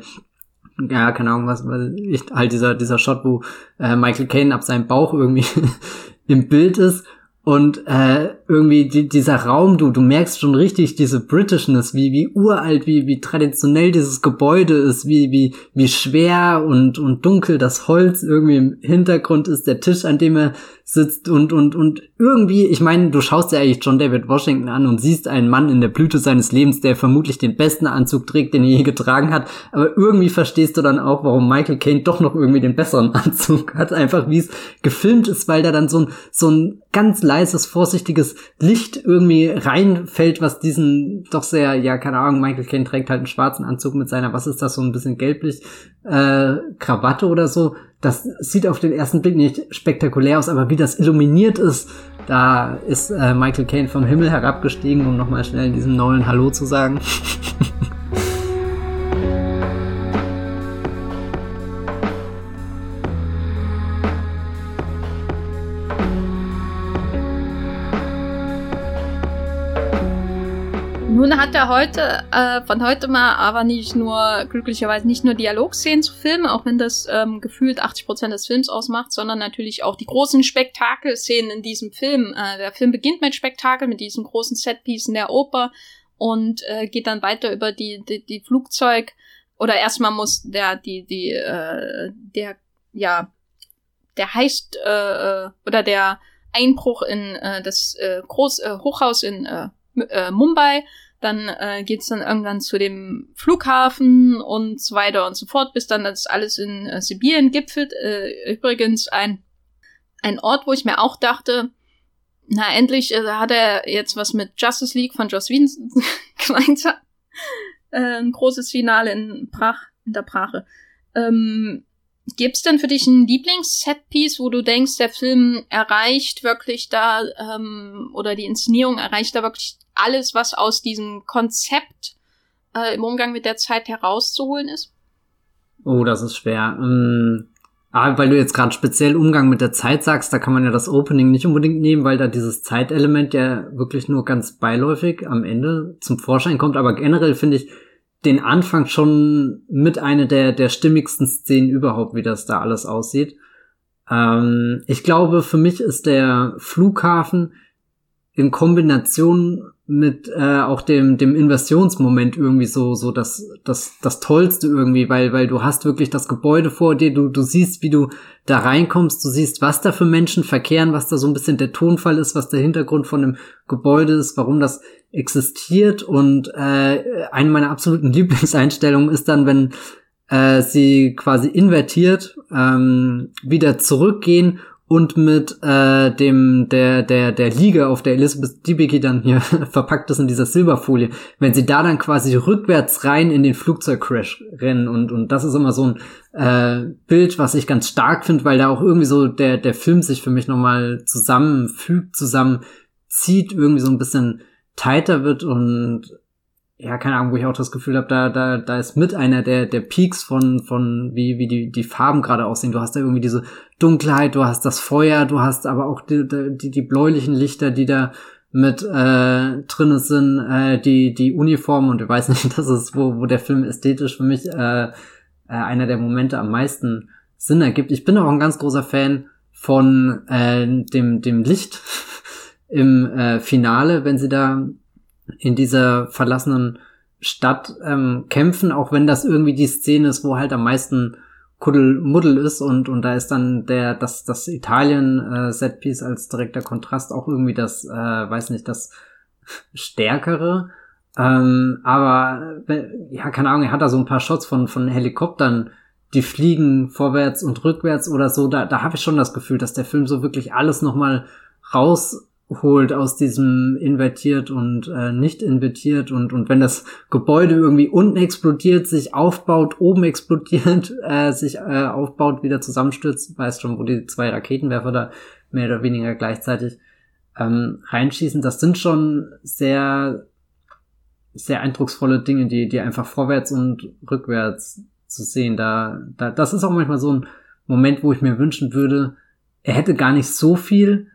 ja, keine Ahnung, was, weil ich, halt dieser, dieser Shot, wo äh, Michael Caine ab seinem Bauch irgendwie im Bild ist und äh, irgendwie die, dieser Raum, du, du merkst schon richtig diese Britishness, wie, wie uralt, wie, wie traditionell dieses Gebäude ist, wie, wie, wie schwer und, und dunkel das Holz irgendwie im Hintergrund ist, der Tisch, an dem er sitzt und, und, und irgendwie, ich meine, du schaust ja eigentlich John David Washington an und siehst einen Mann in der Blüte seines Lebens, der vermutlich den besten Anzug trägt, den er je getragen hat, aber irgendwie verstehst du dann auch, warum Michael Caine doch noch irgendwie den besseren Anzug hat, einfach wie es gefilmt ist, weil da dann so ein, so ein ganz leises, vorsichtiges Licht irgendwie reinfällt, was diesen doch sehr, ja, keine Ahnung, Michael Caine trägt halt einen schwarzen Anzug mit seiner, was ist das, so ein bisschen gelblich, äh, Krawatte oder so, das sieht auf den ersten Blick nicht spektakulär aus, aber wie das illuminiert ist, da ist äh, Michael Caine vom Himmel herabgestiegen, um nochmal schnell in diesem neuen Hallo zu sagen. Nun hat er heute, äh, von heute mal aber nicht nur, glücklicherweise nicht nur Dialogszenen zu filmen, auch wenn das ähm, gefühlt 80% des Films ausmacht, sondern natürlich auch die großen Spektakelszenen in diesem Film. Äh, der Film beginnt mit Spektakel, mit diesen großen Setpiecen der Oper und äh, geht dann weiter über die, die, die Flugzeug, oder erstmal muss der, die, die, äh, der, ja, der heißt, äh, äh oder der Einbruch in äh, das äh, Groß, äh, Hochhaus in äh, äh, Mumbai dann äh, geht's dann irgendwann zu dem Flughafen und so weiter und so fort, bis dann das alles in äh, Sibirien gipfelt. Äh, übrigens ein, ein Ort, wo ich mir auch dachte, na endlich äh, hat er jetzt was mit Justice League von Joss Whedon gemeinsam. Äh, ein großes Finale in Prach, in der Prache. Ähm, Gibt's denn für dich ein Lieblings-Setpiece, wo du denkst, der Film erreicht wirklich da, ähm, oder die Inszenierung erreicht da wirklich alles, was aus diesem Konzept äh, im Umgang mit der Zeit herauszuholen ist? Oh, das ist schwer. Ähm, aber weil du jetzt gerade speziell Umgang mit der Zeit sagst, da kann man ja das Opening nicht unbedingt nehmen, weil da dieses Zeitelement ja wirklich nur ganz beiläufig am Ende zum Vorschein kommt. Aber generell finde ich, den Anfang schon mit einer der, der stimmigsten Szenen überhaupt, wie das da alles aussieht. Ähm, ich glaube, für mich ist der Flughafen in Kombination mit äh, auch dem dem Inversionsmoment irgendwie so so das das das tollste irgendwie weil weil du hast wirklich das Gebäude vor dir du du siehst wie du da reinkommst du siehst was da für Menschen verkehren was da so ein bisschen der Tonfall ist was der Hintergrund von dem Gebäude ist warum das existiert. Und äh, eine meiner absoluten Lieblingseinstellungen ist dann wenn äh, sie quasi invertiert ähm, wieder zurückgehen und mit äh, dem der der der Liga, auf der Elizabeth Debicki dann hier verpackt ist in dieser Silberfolie, wenn sie da dann quasi rückwärts rein in den Flugzeugcrash rennen und und das ist immer so ein äh, Bild, was ich ganz stark finde, weil da auch irgendwie so der der Film sich für mich nochmal zusammenfügt, zusammenzieht, irgendwie so ein bisschen tighter wird und ja, keine Ahnung, wo ich auch das Gefühl habe, da, da, da ist mit einer der, der Peaks von, von wie, wie die, die Farben gerade aussehen. Du hast da irgendwie diese Dunkelheit, du hast das Feuer, du hast aber auch die, die, die bläulichen Lichter, die da mit äh, drin sind, äh, die, die Uniform und ich weiß nicht, das ist, wo, wo der Film ästhetisch für mich äh, äh, einer der Momente am meisten Sinn ergibt. Ich bin auch ein ganz großer Fan von äh, dem, dem Licht im äh, Finale, wenn sie da in dieser verlassenen Stadt ähm, kämpfen, auch wenn das irgendwie die Szene ist, wo halt am meisten Kuddelmuddel ist und und da ist dann der das das Italien äh, als direkter Kontrast auch irgendwie das äh, weiß nicht das stärkere. Ähm, aber ja keine Ahnung er hat da so ein paar Shots von von Helikoptern die fliegen vorwärts und rückwärts oder so. Da da habe ich schon das Gefühl dass der Film so wirklich alles noch mal raus holt aus diesem invertiert und äh, nicht invertiert und und wenn das Gebäude irgendwie unten explodiert, sich aufbaut, oben explodiert, äh, sich äh, aufbaut, wieder zusammenstürzt, weißt schon, wo die zwei Raketenwerfer da mehr oder weniger gleichzeitig ähm, reinschießen, das sind schon sehr sehr eindrucksvolle Dinge, die die einfach vorwärts und rückwärts zu sehen. Da, da das ist auch manchmal so ein Moment, wo ich mir wünschen würde, er hätte gar nicht so viel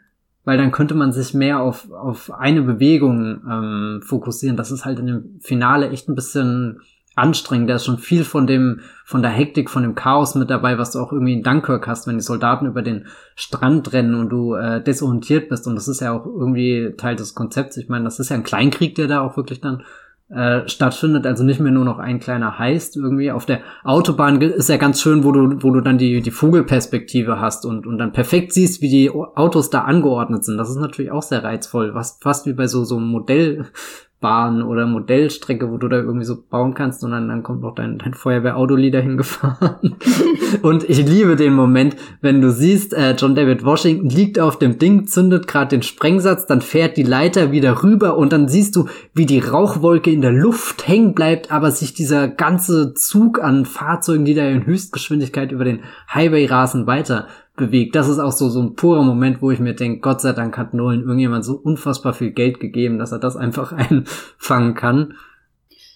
weil dann könnte man sich mehr auf, auf eine Bewegung ähm, fokussieren. Das ist halt in dem Finale echt ein bisschen anstrengend. Da ist schon viel von dem, von der Hektik, von dem Chaos mit dabei, was du auch irgendwie in Dunkirk hast, wenn die Soldaten über den Strand rennen und du äh, desorientiert bist. Und das ist ja auch irgendwie Teil des Konzepts. Ich meine, das ist ja ein Kleinkrieg, der da auch wirklich dann äh, stattfindet, also nicht mehr nur noch ein kleiner Heist irgendwie. Auf der Autobahn ist ja ganz schön, wo du, wo du dann die, die Vogelperspektive hast und, und dann perfekt siehst, wie die Autos da angeordnet sind. Das ist natürlich auch sehr reizvoll, was, fast wie bei so, so einem Modell, Bahn oder Modellstrecke, wo du da irgendwie so bauen kannst und dann, kommt noch dein, dein Feuerwehr-Autolieder hingefahren. und ich liebe den Moment, wenn du siehst, äh, John David Washington liegt auf dem Ding, zündet gerade den Sprengsatz, dann fährt die Leiter wieder rüber und dann siehst du, wie die Rauchwolke in der Luft hängen bleibt, aber sich dieser ganze Zug an Fahrzeugen, die da in Höchstgeschwindigkeit über den Highway rasen, weiter bewegt. Das ist auch so, so ein purer Moment, wo ich mir denke, Gott sei Dank hat Nolan irgendjemand so unfassbar viel Geld gegeben, dass er das einfach einfangen kann.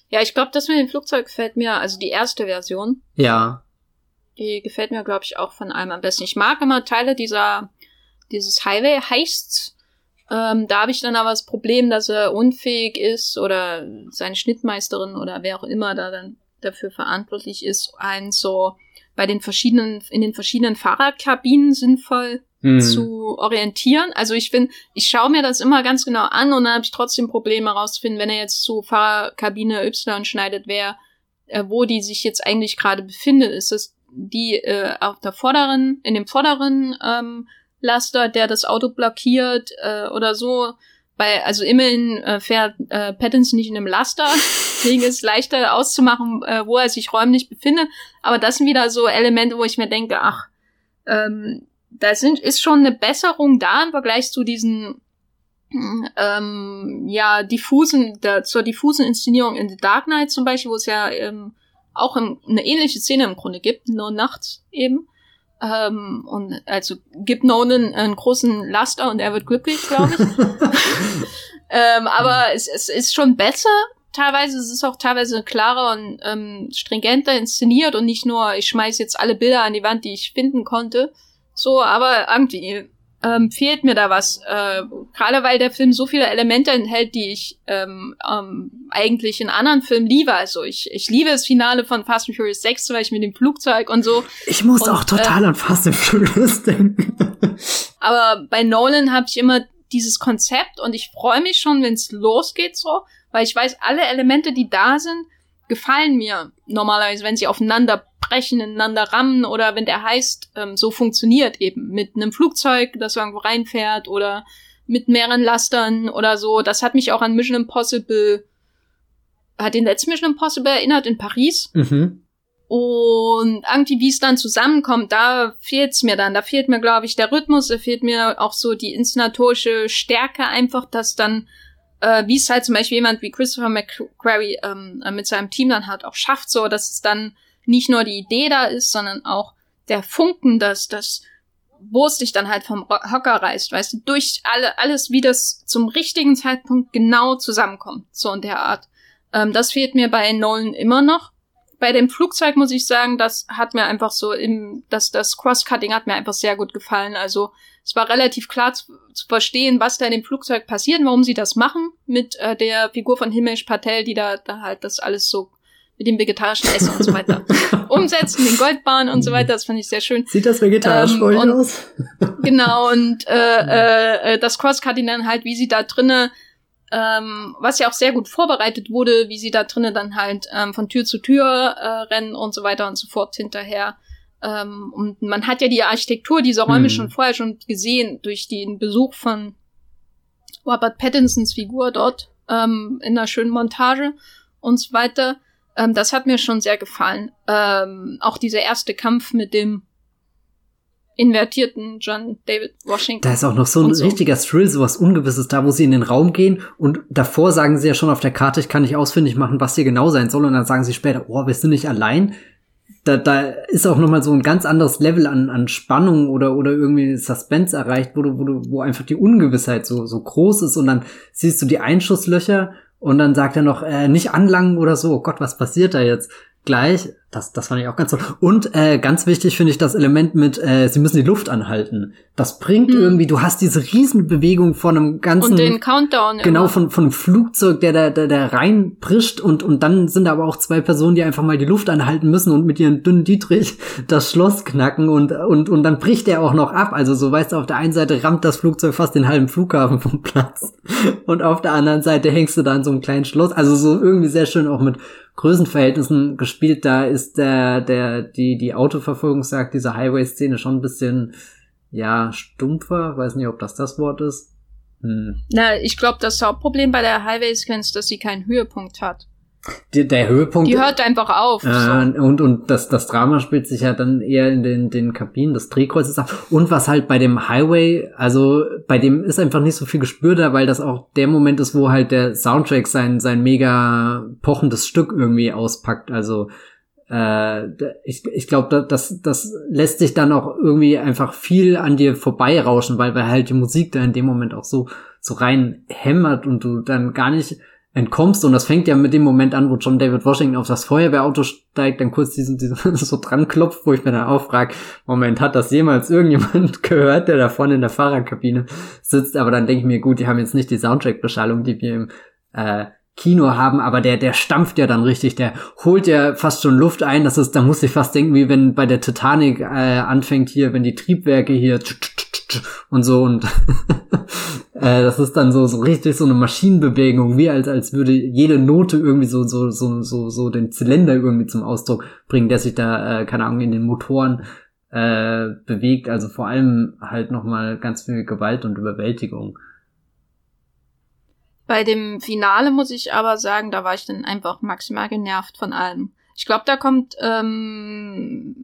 Ja, ich glaube, das mit dem Flugzeug gefällt mir, also die erste Version. Ja. Die gefällt mir, glaube ich, auch von allem am besten. Ich mag immer Teile dieser, dieses Highway-Heists. Ähm, da habe ich dann aber das Problem, dass er unfähig ist oder seine Schnittmeisterin oder wer auch immer da dann dafür verantwortlich ist, einen so bei den verschiedenen, in den verschiedenen Fahrradkabinen sinnvoll mhm. zu orientieren. Also ich finde, ich schaue mir das immer ganz genau an und dann habe ich trotzdem Probleme herauszufinden, wenn er jetzt zu Fahrerkabine Y schneidet, wer, äh, wo die sich jetzt eigentlich gerade befindet. Ist das die äh, auf der vorderen, in dem vorderen ähm, Laster, der das Auto blockiert äh, oder so? Weil, also immerhin äh, fährt äh, Pattinson nicht in einem Laster, deswegen ist es leichter auszumachen, äh, wo er sich räumlich befindet. Aber das sind wieder so Elemente, wo ich mir denke, ach, ähm, da sind, ist schon eine Besserung da im Vergleich zu diesen ähm, ja, diffusen, der, zur diffusen Inszenierung in The Dark Knight zum Beispiel, wo es ja ähm, auch im, eine ähnliche Szene im Grunde gibt, nur nachts eben. Ähm, und also gibt Nolan einen großen Laster und er wird glücklich, glaube ich. ähm, aber es, es ist schon besser. Teilweise es ist auch teilweise klarer und ähm, stringenter inszeniert und nicht nur, ich schmeiß jetzt alle Bilder an die Wand, die ich finden konnte. So, aber irgendwie ähm, fehlt mir da was. Äh, Gerade weil der Film so viele Elemente enthält, die ich ähm, ähm, eigentlich in anderen Filmen liebe. Also ich, ich liebe das Finale von Fast and Furious 6, zum Beispiel mit dem Flugzeug und so. Ich muss und, auch total äh, an Fast and Furious denken. aber bei Nolan habe ich immer dieses Konzept und ich freue mich schon, wenn es losgeht so, weil ich weiß, alle Elemente, die da sind, gefallen mir normalerweise, wenn sie aufeinander brechen, ineinander rammen oder wenn der heißt, ähm, so funktioniert eben mit einem Flugzeug, das irgendwo reinfährt oder mit mehreren Lastern oder so. Das hat mich auch an Mission Impossible, hat den letzten Mission Impossible erinnert in Paris. Mhm. Und irgendwie, wie es dann zusammenkommt, da fehlt's mir dann. Da fehlt mir, glaube ich, der Rhythmus, da fehlt mir auch so die inszenatorische Stärke einfach, dass dann, äh, wie es halt zum Beispiel jemand wie Christopher McQuarrie ähm, mit seinem Team dann halt auch schafft, so dass es dann nicht nur die Idee da ist, sondern auch der Funken, dass das wo es dich dann halt vom Hocker reißt, weißt du, durch alle, alles, wie das zum richtigen Zeitpunkt genau zusammenkommt, so in der Art. Ähm, das fehlt mir bei Nolan immer noch bei dem Flugzeug muss ich sagen, das hat mir einfach so im, das, das Crosscutting hat mir einfach sehr gut gefallen. Also es war relativ klar zu, zu verstehen, was da in dem Flugzeug passiert, warum sie das machen mit äh, der Figur von Himesh Patel, die da, da halt das alles so mit dem vegetarischen Essen und so weiter umsetzen, den Goldbahn und so weiter. Das fand ich sehr schön. Sieht das vegetarisch ähm, aus? genau, und äh, äh, äh, das Crosscutting dann halt, wie sie da drinnen ähm, was ja auch sehr gut vorbereitet wurde, wie sie da drinnen dann halt ähm, von Tür zu Tür äh, rennen und so weiter und so fort hinterher. Ähm, und man hat ja die Architektur dieser Räume hm. schon vorher schon gesehen durch den Besuch von Robert Pattinsons Figur dort ähm, in einer schönen Montage und so weiter. Ähm, das hat mir schon sehr gefallen. Ähm, auch dieser erste Kampf mit dem invertierten John David Washington. Da ist auch noch so ein so. richtiger Thrill, sowas Ungewisses da, wo sie in den Raum gehen und davor sagen sie ja schon auf der Karte, ich kann nicht ausfindig machen, was hier genau sein soll und dann sagen sie später, oh, wir sind nicht allein. Da, da ist auch noch mal so ein ganz anderes Level an, an Spannung oder, oder irgendwie Suspense erreicht, wo du, wo du, wo einfach die Ungewissheit so, so groß ist und dann siehst du die Einschusslöcher und dann sagt er noch, äh, nicht anlangen oder so, oh Gott, was passiert da jetzt? Gleich das, das fand ich auch ganz toll. Und äh, ganz wichtig finde ich das Element mit, äh, sie müssen die Luft anhalten. Das bringt hm. irgendwie, du hast diese Riesenbewegung von einem ganzen. Und den Countdown. Genau, immer. von, von einem Flugzeug, der da der, der reinprischt und, und dann sind da aber auch zwei Personen, die einfach mal die Luft anhalten müssen und mit ihren dünnen Dietrich das Schloss knacken und, und, und dann bricht der auch noch ab. Also so weißt du, auf der einen Seite rammt das Flugzeug fast den halben Flughafen vom Platz. Und auf der anderen Seite hängst du da an so einem kleinen Schloss. Also so irgendwie sehr schön auch mit Größenverhältnissen gespielt. Da ist der, der, die, die Autoverfolgung sagt, diese Highway-Szene schon ein bisschen, ja, stumpfer. Weiß nicht, ob das das Wort ist. Hm. Na, ich glaube, das Hauptproblem bei der Highway-Sequenz ist, dass sie keinen Höhepunkt hat. Die, der Höhepunkt. Die hört einfach auf. Äh, so. Und, und das, das Drama spielt sich ja dann eher in den, den Kabinen des Drehkreuzes ab. Und was halt bei dem Highway, also bei dem ist einfach nicht so viel Gespür da, weil das auch der Moment ist, wo halt der Soundtrack sein, sein mega pochendes Stück irgendwie auspackt. Also äh, ich, ich glaube, das, das lässt sich dann auch irgendwie einfach viel an dir vorbeirauschen, weil, weil halt die Musik da in dem Moment auch so, so rein hämmert und du dann gar nicht entkommst und das fängt ja mit dem Moment an, wo John David Washington auf das Feuerwehrauto steigt, dann kurz diesen, diesen so dran klopft, wo ich mir dann auch frage, Moment, hat das jemals irgendjemand gehört, der da vorne in der Fahrerkabine sitzt? Aber dann denke ich mir, gut, die haben jetzt nicht die Soundtrack-Beschallung, die wir im äh, Kino haben, aber der, der stampft ja dann richtig, der holt ja fast schon Luft ein, das ist, da muss ich fast denken, wie wenn bei der Titanic äh, anfängt hier, wenn die Triebwerke hier und so und äh, das ist dann so so richtig so eine Maschinenbewegung, wie als als würde jede Note irgendwie so so so so so den Zylinder irgendwie zum Ausdruck bringen, der sich da äh, keine Ahnung in den Motoren äh, bewegt, also vor allem halt noch mal ganz viel Gewalt und Überwältigung. Bei dem Finale muss ich aber sagen, da war ich dann einfach maximal genervt von allem. Ich glaube, da kommt, ähm,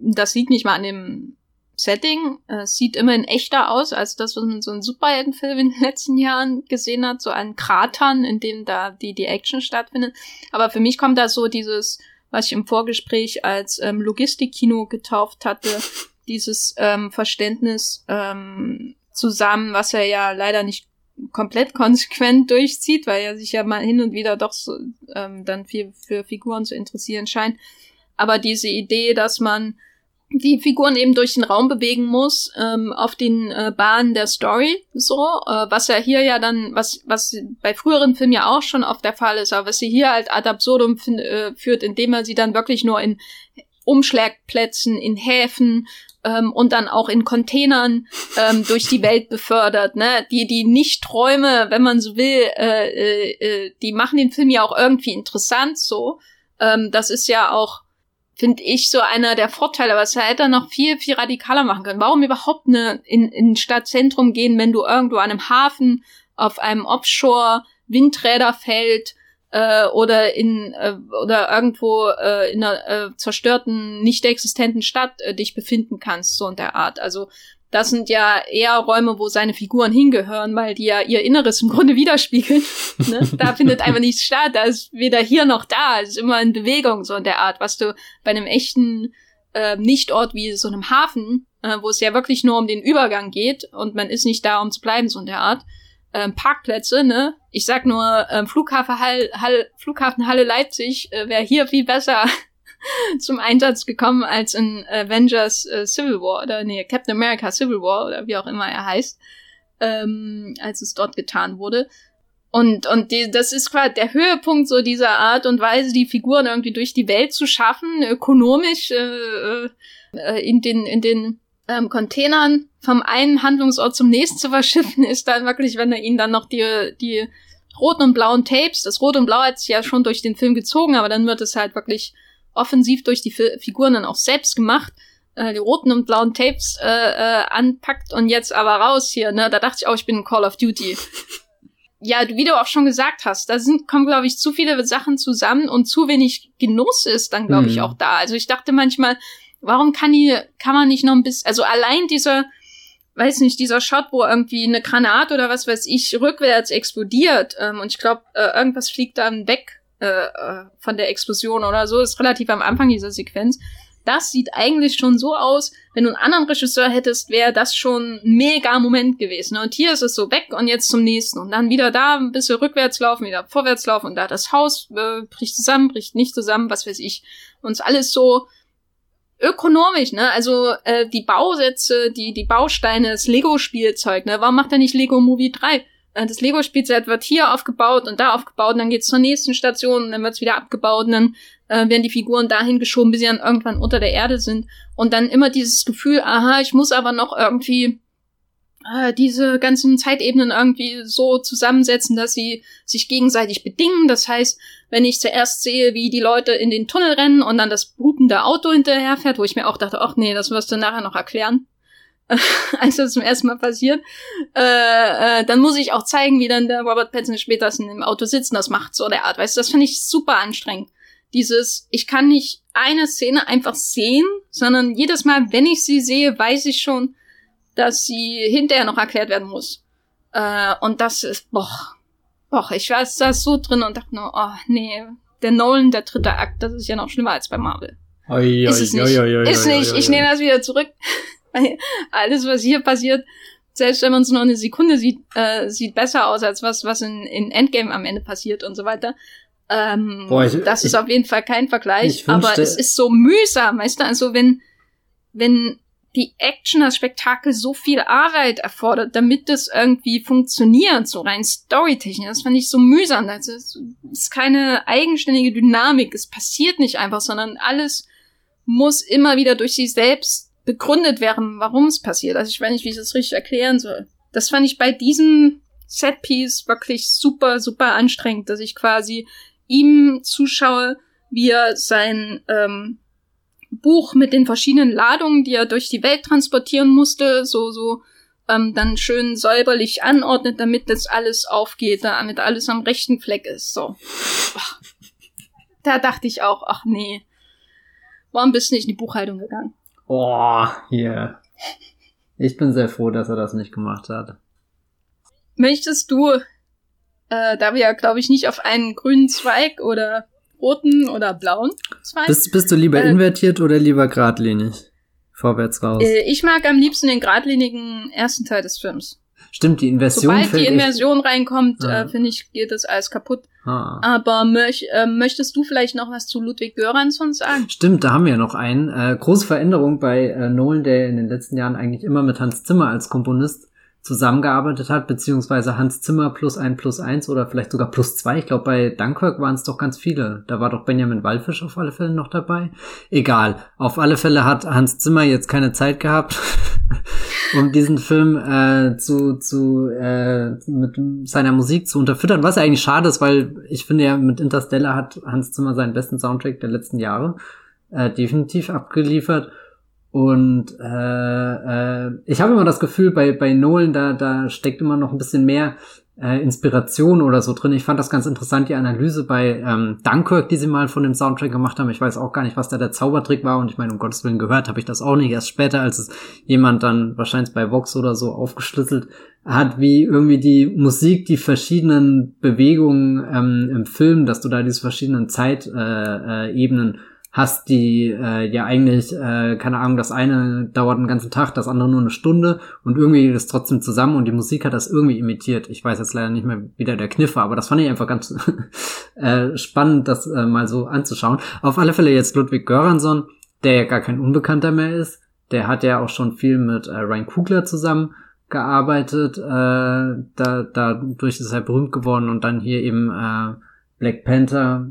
das liegt nicht mal an dem Setting. Äh, sieht immerhin echter aus als das, was man so in Superheldenfilmen in den letzten Jahren gesehen hat, so an Kratern, in dem da die, die Action stattfindet. Aber für mich kommt da so dieses, was ich im Vorgespräch als ähm, Logistikkino getauft hatte, dieses ähm, Verständnis ähm, zusammen, was er ja leider nicht komplett konsequent durchzieht, weil er sich ja mal hin und wieder doch so ähm, dann viel für Figuren zu interessieren scheint. Aber diese Idee, dass man die Figuren eben durch den Raum bewegen muss, ähm, auf den äh, Bahnen der Story, so, äh, was ja hier ja dann, was, was bei früheren Filmen ja auch schon oft der Fall ist, aber was sie hier halt ad absurdum äh, führt, indem er sie dann wirklich nur in Umschlagplätzen, in Häfen ähm, und dann auch in Containern ähm, durch die Welt befördert. Ne? Die, die Nicht-Träume, wenn man so will, äh, äh, äh, die machen den Film ja auch irgendwie interessant so. Ähm, das ist ja auch finde ich, so einer der Vorteile, was er hätte noch viel, viel radikaler machen können. Warum überhaupt ne, in, in Stadtzentrum gehen, wenn du irgendwo an einem Hafen auf einem Offshore-Windräderfeld äh, oder in äh, oder irgendwo äh, in einer äh, zerstörten, nicht existenten Stadt äh, dich befinden kannst, so in der Art. Also das sind ja eher Räume, wo seine Figuren hingehören, weil die ja ihr Inneres im Grunde widerspiegeln. ne? Da findet einfach nichts statt. Da ist weder hier noch da. Es ist immer in Bewegung, so in der Art, was du bei einem echten äh, Nichtort wie so einem Hafen, äh, wo es ja wirklich nur um den Übergang geht und man ist nicht da, um zu bleiben, so in der Art. Ähm, Parkplätze, ne? Ich sag nur, ähm, Flughafen, Hall, Hall, Flughafen Halle Leipzig äh, wäre hier viel besser zum Einsatz gekommen als in Avengers äh, Civil War oder nee, Captain America Civil War oder wie auch immer er heißt, ähm, als es dort getan wurde. Und, und die, das ist quasi der Höhepunkt so dieser Art und Weise, die Figuren irgendwie durch die Welt zu schaffen, ökonomisch äh, äh, in den, in den ähm, Containern vom einen Handlungsort zum nächsten zu verschiffen, ist dann wirklich, wenn er ihnen dann noch die, die roten und blauen Tapes, das Rot und Blau hat sich ja schon durch den Film gezogen, aber dann wird es halt wirklich offensiv durch die F Figuren dann auch selbst gemacht, äh, die roten und blauen Tapes äh, äh, anpackt und jetzt aber raus hier, ne? Da dachte ich auch, ich bin in Call of Duty. ja, wie du auch schon gesagt hast, da sind, kommen, glaube ich, zu viele Sachen zusammen und zu wenig Genuss ist dann, glaube mhm. ich, auch da. Also ich dachte manchmal, warum kann die, kann man nicht noch ein bisschen, also allein dieser, weiß nicht, dieser Shot, wo irgendwie eine Granate oder was weiß ich rückwärts explodiert ähm, und ich glaube, äh, irgendwas fliegt dann weg äh, äh, von der Explosion oder so, ist relativ am Anfang dieser Sequenz. Das sieht eigentlich schon so aus, wenn du einen anderen Regisseur hättest, wäre das schon ein mega Moment gewesen. Und hier ist es so weg und jetzt zum nächsten. Und dann wieder da ein bisschen rückwärts laufen, wieder vorwärts laufen und da das Haus äh, bricht zusammen, bricht nicht zusammen, was weiß ich. Und es alles so ökonomisch, ne? Also äh, die Bausätze, die, die Bausteine, das Lego-Spielzeug, ne? Warum macht er nicht Lego Movie 3? Äh, das Lego-Spielset wird hier aufgebaut und da aufgebaut und dann geht's zur nächsten Station und dann wird's wieder abgebaut und dann äh, werden die Figuren dahin geschoben, bis sie dann irgendwann unter der Erde sind. Und dann immer dieses Gefühl, aha, ich muss aber noch irgendwie äh, diese ganzen Zeitebenen irgendwie so zusammensetzen, dass sie sich gegenseitig bedingen. Das heißt, wenn ich zuerst sehe, wie die Leute in den Tunnel rennen und dann das hupende Auto hinterherfährt, wo ich mir auch dachte, ach nee, das wirst du nachher noch erklären, als das zum ersten Mal passiert, äh, äh, dann muss ich auch zeigen, wie dann der Robert Pattinson später im Auto sitzt und das macht, so der Art. Weißt du, das finde ich super anstrengend. Dieses, ich kann nicht eine Szene einfach sehen, sondern jedes Mal, wenn ich sie sehe, weiß ich schon, dass sie hinterher noch erklärt werden muss. Äh, und das ist, boah, boah, ich war da so drin und dachte nur, oh nee, der Nolan, der dritte Akt, das ist ja noch schlimmer als bei Marvel. Oi, ist es nicht. Oi, oi, ist nicht. Ich nehme das wieder zurück. Alles, was hier passiert, selbst wenn man es nur eine Sekunde sieht, äh, sieht besser aus als was, was in, in Endgame am Ende passiert und so weiter. Ähm, Boah, ich, das ist ich, auf jeden Fall kein Vergleich, aber es ist so mühsam, weißt du, also wenn, wenn die Action, das Spektakel so viel Arbeit erfordert, damit das irgendwie funktioniert, so rein storytechnisch. Das fand ich so mühsam. Das ist, ist keine eigenständige Dynamik. Es passiert nicht einfach, sondern alles muss immer wieder durch sich selbst begründet werden, warum es passiert. Also ich weiß nicht, wie ich das richtig erklären soll. Das fand ich bei diesem Setpiece wirklich super, super anstrengend, dass ich quasi ihm zuschaue, wie er sein ähm, Buch mit den verschiedenen Ladungen, die er durch die Welt transportieren musste, so, so ähm, dann schön säuberlich anordnet, damit das alles aufgeht, damit alles am rechten Fleck ist. So. Da dachte ich auch, ach nee, warum bist du nicht in die Buchhaltung gegangen? Oh, hier. Ich bin sehr froh, dass er das nicht gemacht hat. Möchtest du, äh, da wir ja, glaube ich, nicht auf einen grünen Zweig oder roten oder blauen Zweig. Bist, bist du lieber äh, invertiert oder lieber geradlinig? Vorwärts raus. Äh, ich mag am liebsten den geradlinigen ersten Teil des Films. Stimmt, die Inversion. Sobald die Inversion echt... reinkommt, ah. äh, finde ich, geht das alles kaputt. Ah. Aber möch, äh, möchtest du vielleicht noch was zu Ludwig Göransson sagen? Stimmt, da haben wir noch einen. Äh, große Veränderung bei äh, Nolan, der in den letzten Jahren eigentlich immer mit Hans Zimmer als Komponist zusammengearbeitet hat, beziehungsweise Hans Zimmer plus ein plus eins oder vielleicht sogar plus zwei. Ich glaube, bei Dunkirk waren es doch ganz viele. Da war doch Benjamin Wallfisch auf alle Fälle noch dabei. Egal. Auf alle Fälle hat Hans Zimmer jetzt keine Zeit gehabt, um diesen Film äh, zu, zu äh, mit seiner Musik zu unterfüttern. Was eigentlich schade ist, weil ich finde ja, mit Interstellar hat Hans Zimmer seinen besten Soundtrack der letzten Jahre äh, definitiv abgeliefert. Und äh, äh, ich habe immer das Gefühl, bei, bei Nolan, da, da steckt immer noch ein bisschen mehr äh, Inspiration oder so drin. Ich fand das ganz interessant, die Analyse bei ähm, Dunkirk, die sie mal von dem Soundtrack gemacht haben. Ich weiß auch gar nicht, was da der Zaubertrick war. Und ich meine, um Gottes Willen gehört habe ich das auch nicht. Erst später, als es jemand dann wahrscheinlich bei Vox oder so aufgeschlüsselt hat, wie irgendwie die Musik, die verschiedenen Bewegungen ähm, im Film, dass du da diese verschiedenen Zeitebenen äh, äh, hast, die äh, ja eigentlich, äh, keine Ahnung, das eine dauert einen ganzen Tag, das andere nur eine Stunde und irgendwie geht es trotzdem zusammen und die Musik hat das irgendwie imitiert. Ich weiß jetzt leider nicht mehr, wie der Kniff war, aber das fand ich einfach ganz äh, spannend, das äh, mal so anzuschauen. Auf alle Fälle jetzt Ludwig Göransson, der ja gar kein Unbekannter mehr ist, der hat ja auch schon viel mit äh, Ryan Kugler zusammen gearbeitet, äh, da, dadurch ist er berühmt geworden und dann hier eben äh, Black Panther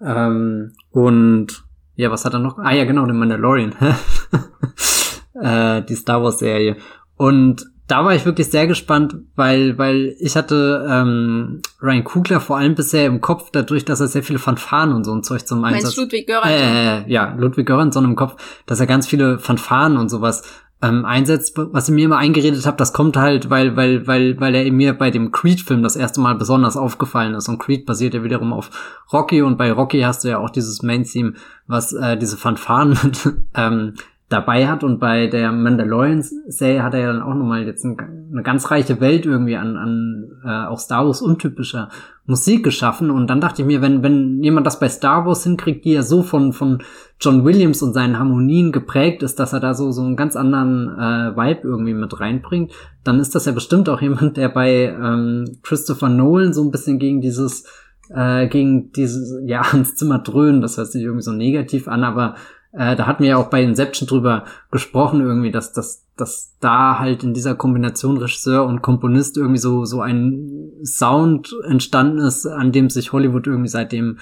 ähm, und ja, was hat er noch? Ah ja, genau, den Mandalorian. äh, die Star Wars Serie. Und da war ich wirklich sehr gespannt, weil, weil ich hatte ähm, Ryan Kugler vor allem bisher im Kopf, dadurch, dass er sehr viele Fanfaren und so ein Zeug zum Einsatz... Meinst Ludwig Göransson? Äh, ja, Ludwig Göransson im Kopf, dass er ganz viele Fanfaren und sowas ähm, einsetzt, was ich mir immer eingeredet habe, das kommt halt, weil, weil, weil, weil er mir bei dem Creed-Film das erste Mal besonders aufgefallen ist. Und Creed basiert ja wiederum auf Rocky und bei Rocky hast du ja auch dieses Main-Theme, was äh, diese Fanfaren ähm, dabei hat und bei der Mandalorian-Serie hat er ja dann auch nochmal jetzt ein, eine ganz reiche Welt irgendwie an, an äh, auch Star Wars untypischer Musik geschaffen. Und dann dachte ich mir, wenn, wenn jemand das bei Star Wars hinkriegt, die ja so von, von John Williams und seinen Harmonien geprägt ist, dass er da so, so einen ganz anderen äh, Vibe irgendwie mit reinbringt, dann ist das ja bestimmt auch jemand, der bei ähm, Christopher Nolan so ein bisschen gegen dieses äh, gegen dieses, ja, ans Zimmer dröhnen, das hört sich irgendwie so negativ an, aber äh, da hatten wir ja auch bei Inception drüber gesprochen irgendwie, dass, dass, dass da halt in dieser Kombination Regisseur und Komponist irgendwie so, so ein Sound entstanden ist, an dem sich Hollywood irgendwie seitdem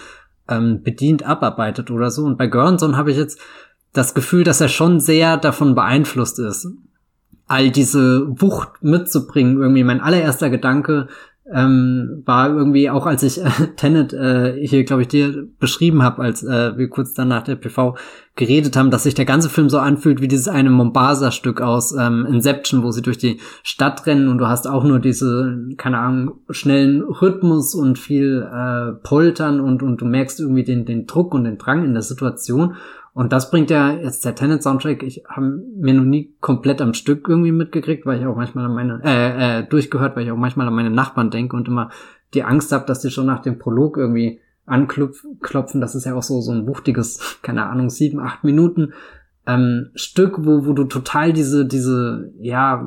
ähm, bedient abarbeitet oder so. Und bei Göransson habe ich jetzt das Gefühl, dass er schon sehr davon beeinflusst ist, all diese Wucht mitzubringen. Irgendwie mein allererster Gedanke ähm, war irgendwie auch, als ich äh, Tenet äh, hier, glaube ich, dir beschrieben habe, als äh, wir kurz dann nach der PV geredet haben, dass sich der ganze Film so anfühlt wie dieses eine Mombasa-Stück aus ähm, Inception, wo sie durch die Stadt rennen und du hast auch nur diese, keine Ahnung, schnellen Rhythmus und viel äh, Poltern und, und du merkst irgendwie den, den Druck und den Drang in der Situation und das bringt ja jetzt der Tenet Soundtrack, ich habe mir noch nie komplett am Stück irgendwie mitgekriegt, weil ich auch manchmal an meine, äh, äh, durchgehört, weil ich auch manchmal an meine Nachbarn denke und immer die Angst habe, dass die schon nach dem Prolog irgendwie anklopfen. Das ist ja auch so, so ein wuchtiges, keine Ahnung, sieben, acht Minuten ähm, Stück, wo, wo du total diese, diese, ja,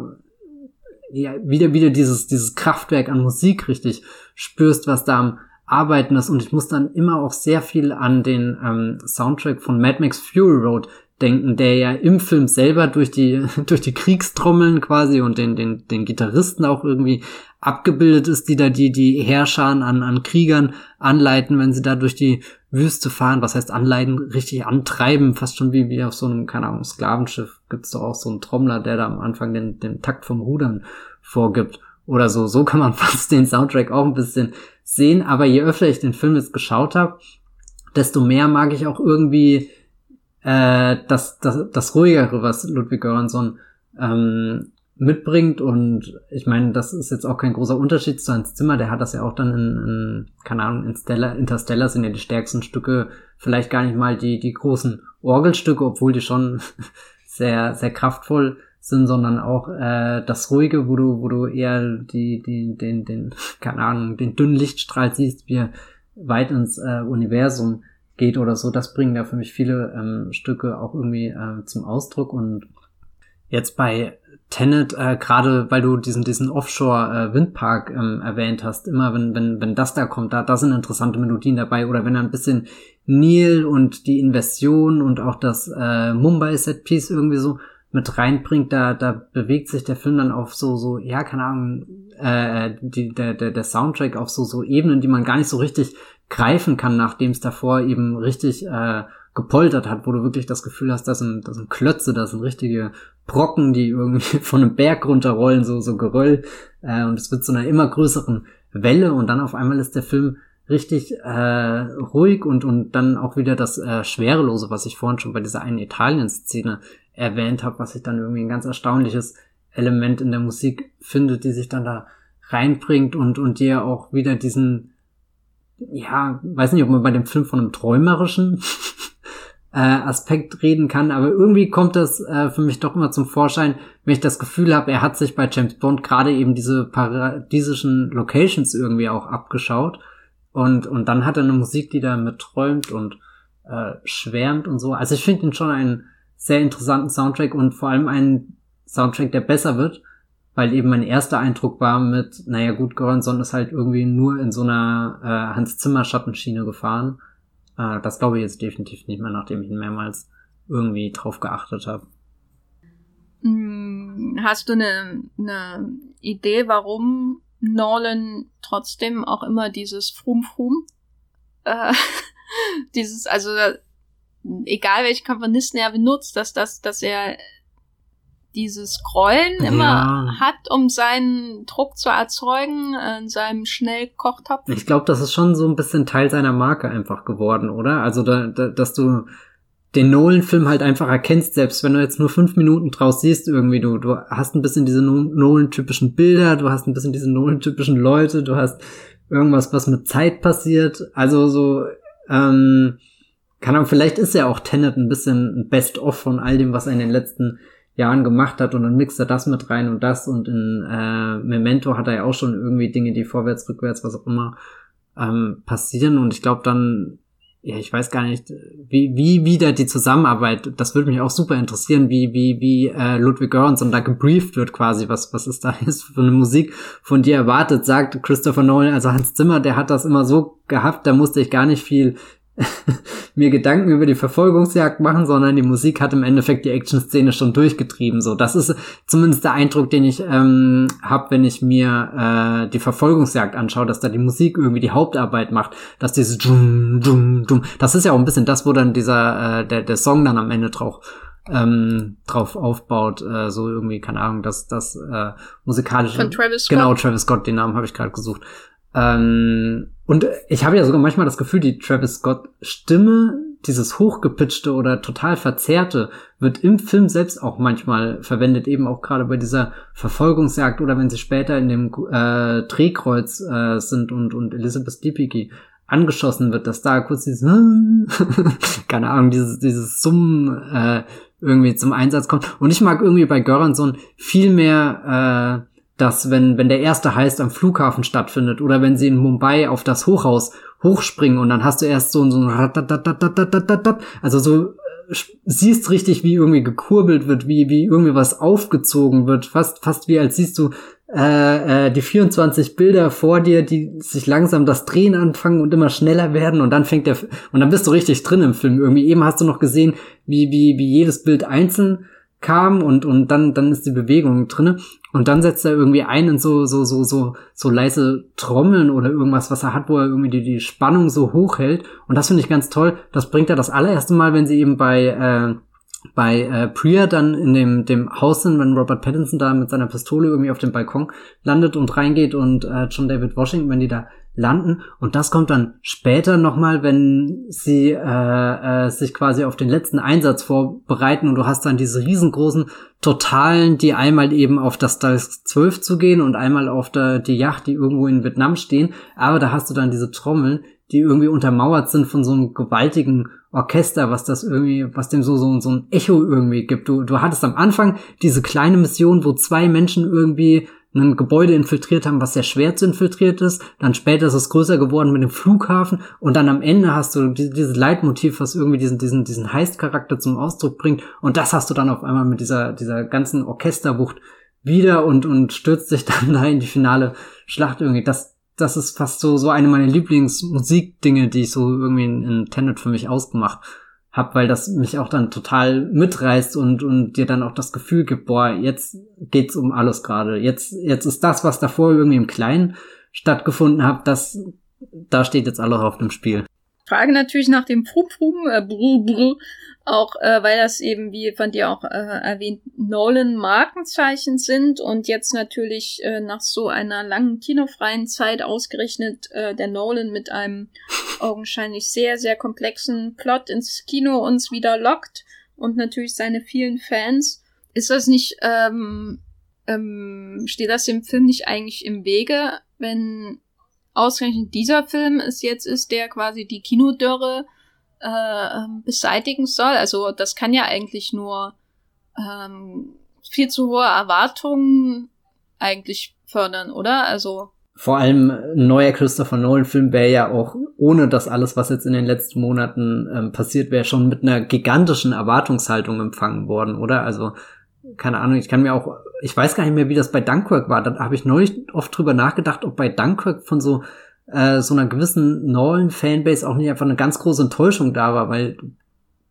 ja, wieder, wieder dieses, dieses Kraftwerk an Musik richtig spürst, was da am Arbeiten ist. Und ich muss dann immer auch sehr viel an den ähm, Soundtrack von Mad Max Fury Road denken, der ja im Film selber durch die, durch die Kriegstrommeln quasi und den, den, den Gitarristen auch irgendwie abgebildet ist, die da die, die Herrscher an, an Kriegern anleiten, wenn sie da durch die Wüste fahren. Was heißt anleiten? Richtig antreiben, fast schon wie, wie auf so einem, keine Ahnung, Sklavenschiff gibt's doch auch so einen Trommler, der da am Anfang den, den Takt vom Rudern vorgibt. Oder so. So kann man fast den Soundtrack auch ein bisschen sehen. Aber je öfter ich den Film jetzt geschaut habe, desto mehr mag ich auch irgendwie äh, das, das, das Ruhigere, was Ludwig Göransson ähm, mitbringt. Und ich meine, das ist jetzt auch kein großer Unterschied zu Hans Zimmer. Der hat das ja auch dann in, in keine Ahnung, in Stellar, Interstellar sind ja die stärksten Stücke, vielleicht gar nicht mal die, die großen Orgelstücke, obwohl die schon sehr, sehr kraftvoll sind, sondern auch äh, das Ruhige, wo du, wo du eher die, die, den, den, keine Ahnung, den dünnen Lichtstrahl siehst, wie er weit ins äh, Universum geht oder so. Das bringen ja für mich viele ähm, Stücke auch irgendwie äh, zum Ausdruck. Und jetzt bei Tenet, äh, gerade weil du diesen, diesen Offshore-Windpark äh, ähm, erwähnt hast, immer wenn, wenn, wenn das da kommt, da, da sind interessante Melodien dabei. Oder wenn er ein bisschen Neil und die Inversion und auch das äh, Mumbai-Set-Piece irgendwie so mit reinbringt, da, da bewegt sich der Film dann auf so, so, ja, keine Ahnung, äh, die, der, der, der Soundtrack auf so, so Ebenen, die man gar nicht so richtig greifen kann, nachdem es davor eben richtig äh, gepoltert hat, wo du wirklich das Gefühl hast, das sind, das sind Klötze, das sind richtige Brocken, die irgendwie von einem Berg runterrollen, so, so Geröll. Äh, und es wird zu einer immer größeren Welle und dann auf einmal ist der Film richtig äh, ruhig und, und dann auch wieder das äh, Schwerelose, was ich vorhin schon bei dieser einen Italien-Szene erwähnt habe, was ich dann irgendwie ein ganz erstaunliches Element in der Musik finde, die sich dann da reinbringt und, und dir auch wieder diesen, ja, weiß nicht, ob man bei dem Film von einem träumerischen äh, Aspekt reden kann, aber irgendwie kommt das äh, für mich doch immer zum Vorschein, wenn ich das Gefühl habe, er hat sich bei James Bond gerade eben diese paradiesischen Locations irgendwie auch abgeschaut und, und dann hat er eine Musik, die da mit träumt und äh, schwärmt und so. Also ich finde ihn schon einen sehr interessanten Soundtrack und vor allem einen Soundtrack, der besser wird, weil eben mein erster Eindruck war mit, naja gut, Göransson ist halt irgendwie nur in so einer äh, Hans Zimmer Schattenschiene gefahren äh, das glaube ich jetzt definitiv nicht mehr, nachdem ich ihn mehrmals irgendwie drauf geachtet habe. Hm, hast du eine, eine Idee, warum Nolan trotzdem auch immer dieses Frum Frum, äh, dieses, also egal welchen Komponisten er benutzt, dass, dass, dass er dieses Grollen immer ja. hat, um seinen Druck zu erzeugen in seinem Schnellkochtopf. Ich glaube, das ist schon so ein bisschen Teil seiner Marke einfach geworden, oder? Also, da, da, dass du den Nolan-Film halt einfach erkennst, selbst wenn du jetzt nur fünf Minuten draus siehst, irgendwie, du, du hast ein bisschen diese Nolan-typischen Bilder, du hast ein bisschen diese Nolan-typischen Leute, du hast irgendwas, was mit Zeit passiert. Also so, ähm, kann auch, vielleicht ist ja auch Tenet ein bisschen ein Best-of von all dem, was er in den letzten Jahren gemacht hat und dann mixt er das mit rein und das und in äh, Memento hat er ja auch schon irgendwie Dinge, die vorwärts, rückwärts, was auch immer ähm, passieren und ich glaube dann, ja, ich weiß gar nicht, wie, wie wieder die Zusammenarbeit, das würde mich auch super interessieren, wie, wie, wie äh, Ludwig Göransson da gebrieft wird quasi, was, was ist da jetzt für eine Musik von dir erwartet, sagt Christopher Nolan, also Hans Zimmer, der hat das immer so gehabt, da musste ich gar nicht viel mir Gedanken über die Verfolgungsjagd machen, sondern die Musik hat im Endeffekt die Action-Szene schon durchgetrieben. So, das ist zumindest der Eindruck, den ich ähm, habe, wenn ich mir äh, die Verfolgungsjagd anschaue, dass da die Musik irgendwie die Hauptarbeit macht, dass dieses Dum, Dum, Dum, das ist ja auch ein bisschen das, wo dann dieser äh, der der Song dann am Ende drauf ähm, drauf aufbaut, äh, so irgendwie keine Ahnung, dass das äh, musikalische Von Travis Scott. genau Travis Scott, den Namen habe ich gerade gesucht. Ähm, und ich habe ja sogar manchmal das Gefühl, die Travis Scott Stimme, dieses hochgepitchte oder total verzerrte, wird im Film selbst auch manchmal verwendet, eben auch gerade bei dieser Verfolgungsjagd oder wenn sie später in dem äh, Drehkreuz äh, sind und, und Elizabeth Debicki angeschossen wird, dass da kurz dieses keine Ahnung, dieses, dieses Summen äh, irgendwie zum Einsatz kommt. Und ich mag irgendwie bei Göransson viel mehr äh, dass wenn, wenn der erste Heist am Flughafen stattfindet oder wenn sie in Mumbai auf das Hochhaus hochspringen und dann hast du erst so, so ein also so äh, siehst richtig, wie irgendwie gekurbelt wird, wie, wie irgendwie was aufgezogen wird, fast, fast wie als siehst du äh, äh, die 24 Bilder vor dir, die sich langsam das Drehen anfangen und immer schneller werden und dann fängt der, und dann bist du richtig drin im Film. Irgendwie eben hast du noch gesehen, wie, wie, wie jedes Bild einzeln kam und, und dann, dann ist die Bewegung drinne und dann setzt er irgendwie ein in so, so, so, so, so leise Trommeln oder irgendwas, was er hat, wo er irgendwie die, die Spannung so hoch hält. Und das finde ich ganz toll. Das bringt er das allererste Mal, wenn sie eben bei, äh, bei äh, Priya dann in dem, dem Haus sind, wenn Robert Pattinson da mit seiner Pistole irgendwie auf dem Balkon landet und reingeht und äh, John David Washington, wenn die da landen. Und das kommt dann später nochmal, wenn sie äh, äh, sich quasi auf den letzten Einsatz vorbereiten und du hast dann diese riesengroßen Totalen, die einmal eben auf das Dallas 12 zu gehen und einmal auf der, die Yacht, die irgendwo in Vietnam stehen. Aber da hast du dann diese Trommeln, die irgendwie untermauert sind von so einem gewaltigen Orchester, was das irgendwie, was dem so, so, so ein Echo irgendwie gibt. Du, du hattest am Anfang diese kleine Mission, wo zwei Menschen irgendwie ein Gebäude infiltriert haben, was sehr schwer zu infiltriert ist. Dann später ist es größer geworden mit dem Flughafen und dann am Ende hast du dieses Leitmotiv, was irgendwie diesen, diesen, diesen Heist-Charakter zum Ausdruck bringt. Und das hast du dann auf einmal mit dieser, dieser ganzen Orchesterwucht wieder und, und stürzt sich dann da in die finale Schlacht irgendwie. Das, das ist fast so, so eine meiner Lieblingsmusikdinge, die ich so irgendwie in, in Tenet für mich ausgemacht habe, weil das mich auch dann total mitreißt und, und dir dann auch das Gefühl gibt, boah, jetzt geht's um alles gerade. Jetzt, jetzt ist das, was davor irgendwie im Kleinen stattgefunden hat, das, da steht jetzt alles auf dem Spiel. Frage natürlich nach dem Frupfrum, äh, brr, brr, auch äh, weil das eben, wie von dir auch äh, erwähnt, Nolan-Markenzeichen sind und jetzt natürlich äh, nach so einer langen kinofreien Zeit ausgerechnet äh, der Nolan mit einem augenscheinlich sehr, sehr komplexen Plot ins Kino uns wieder lockt und natürlich seine vielen Fans. Ist das nicht, ähm, ähm, steht das dem Film nicht eigentlich im Wege, wenn ausgerechnet dieser Film es jetzt ist, der quasi die Kinodörre äh, beseitigen soll. Also das kann ja eigentlich nur ähm, viel zu hohe Erwartungen eigentlich fördern, oder? Also vor allem ein neuer Christopher Nolan-Film wäre ja auch, ohne das alles, was jetzt in den letzten Monaten ähm, passiert wäre, schon mit einer gigantischen Erwartungshaltung empfangen worden, oder? Also, keine Ahnung, ich kann mir auch, ich weiß gar nicht mehr, wie das bei Dunkirk war. Da habe ich neulich oft drüber nachgedacht, ob bei Dunkirk von so äh, so einer gewissen Nolan-Fanbase auch nicht einfach eine ganz große Enttäuschung da war, weil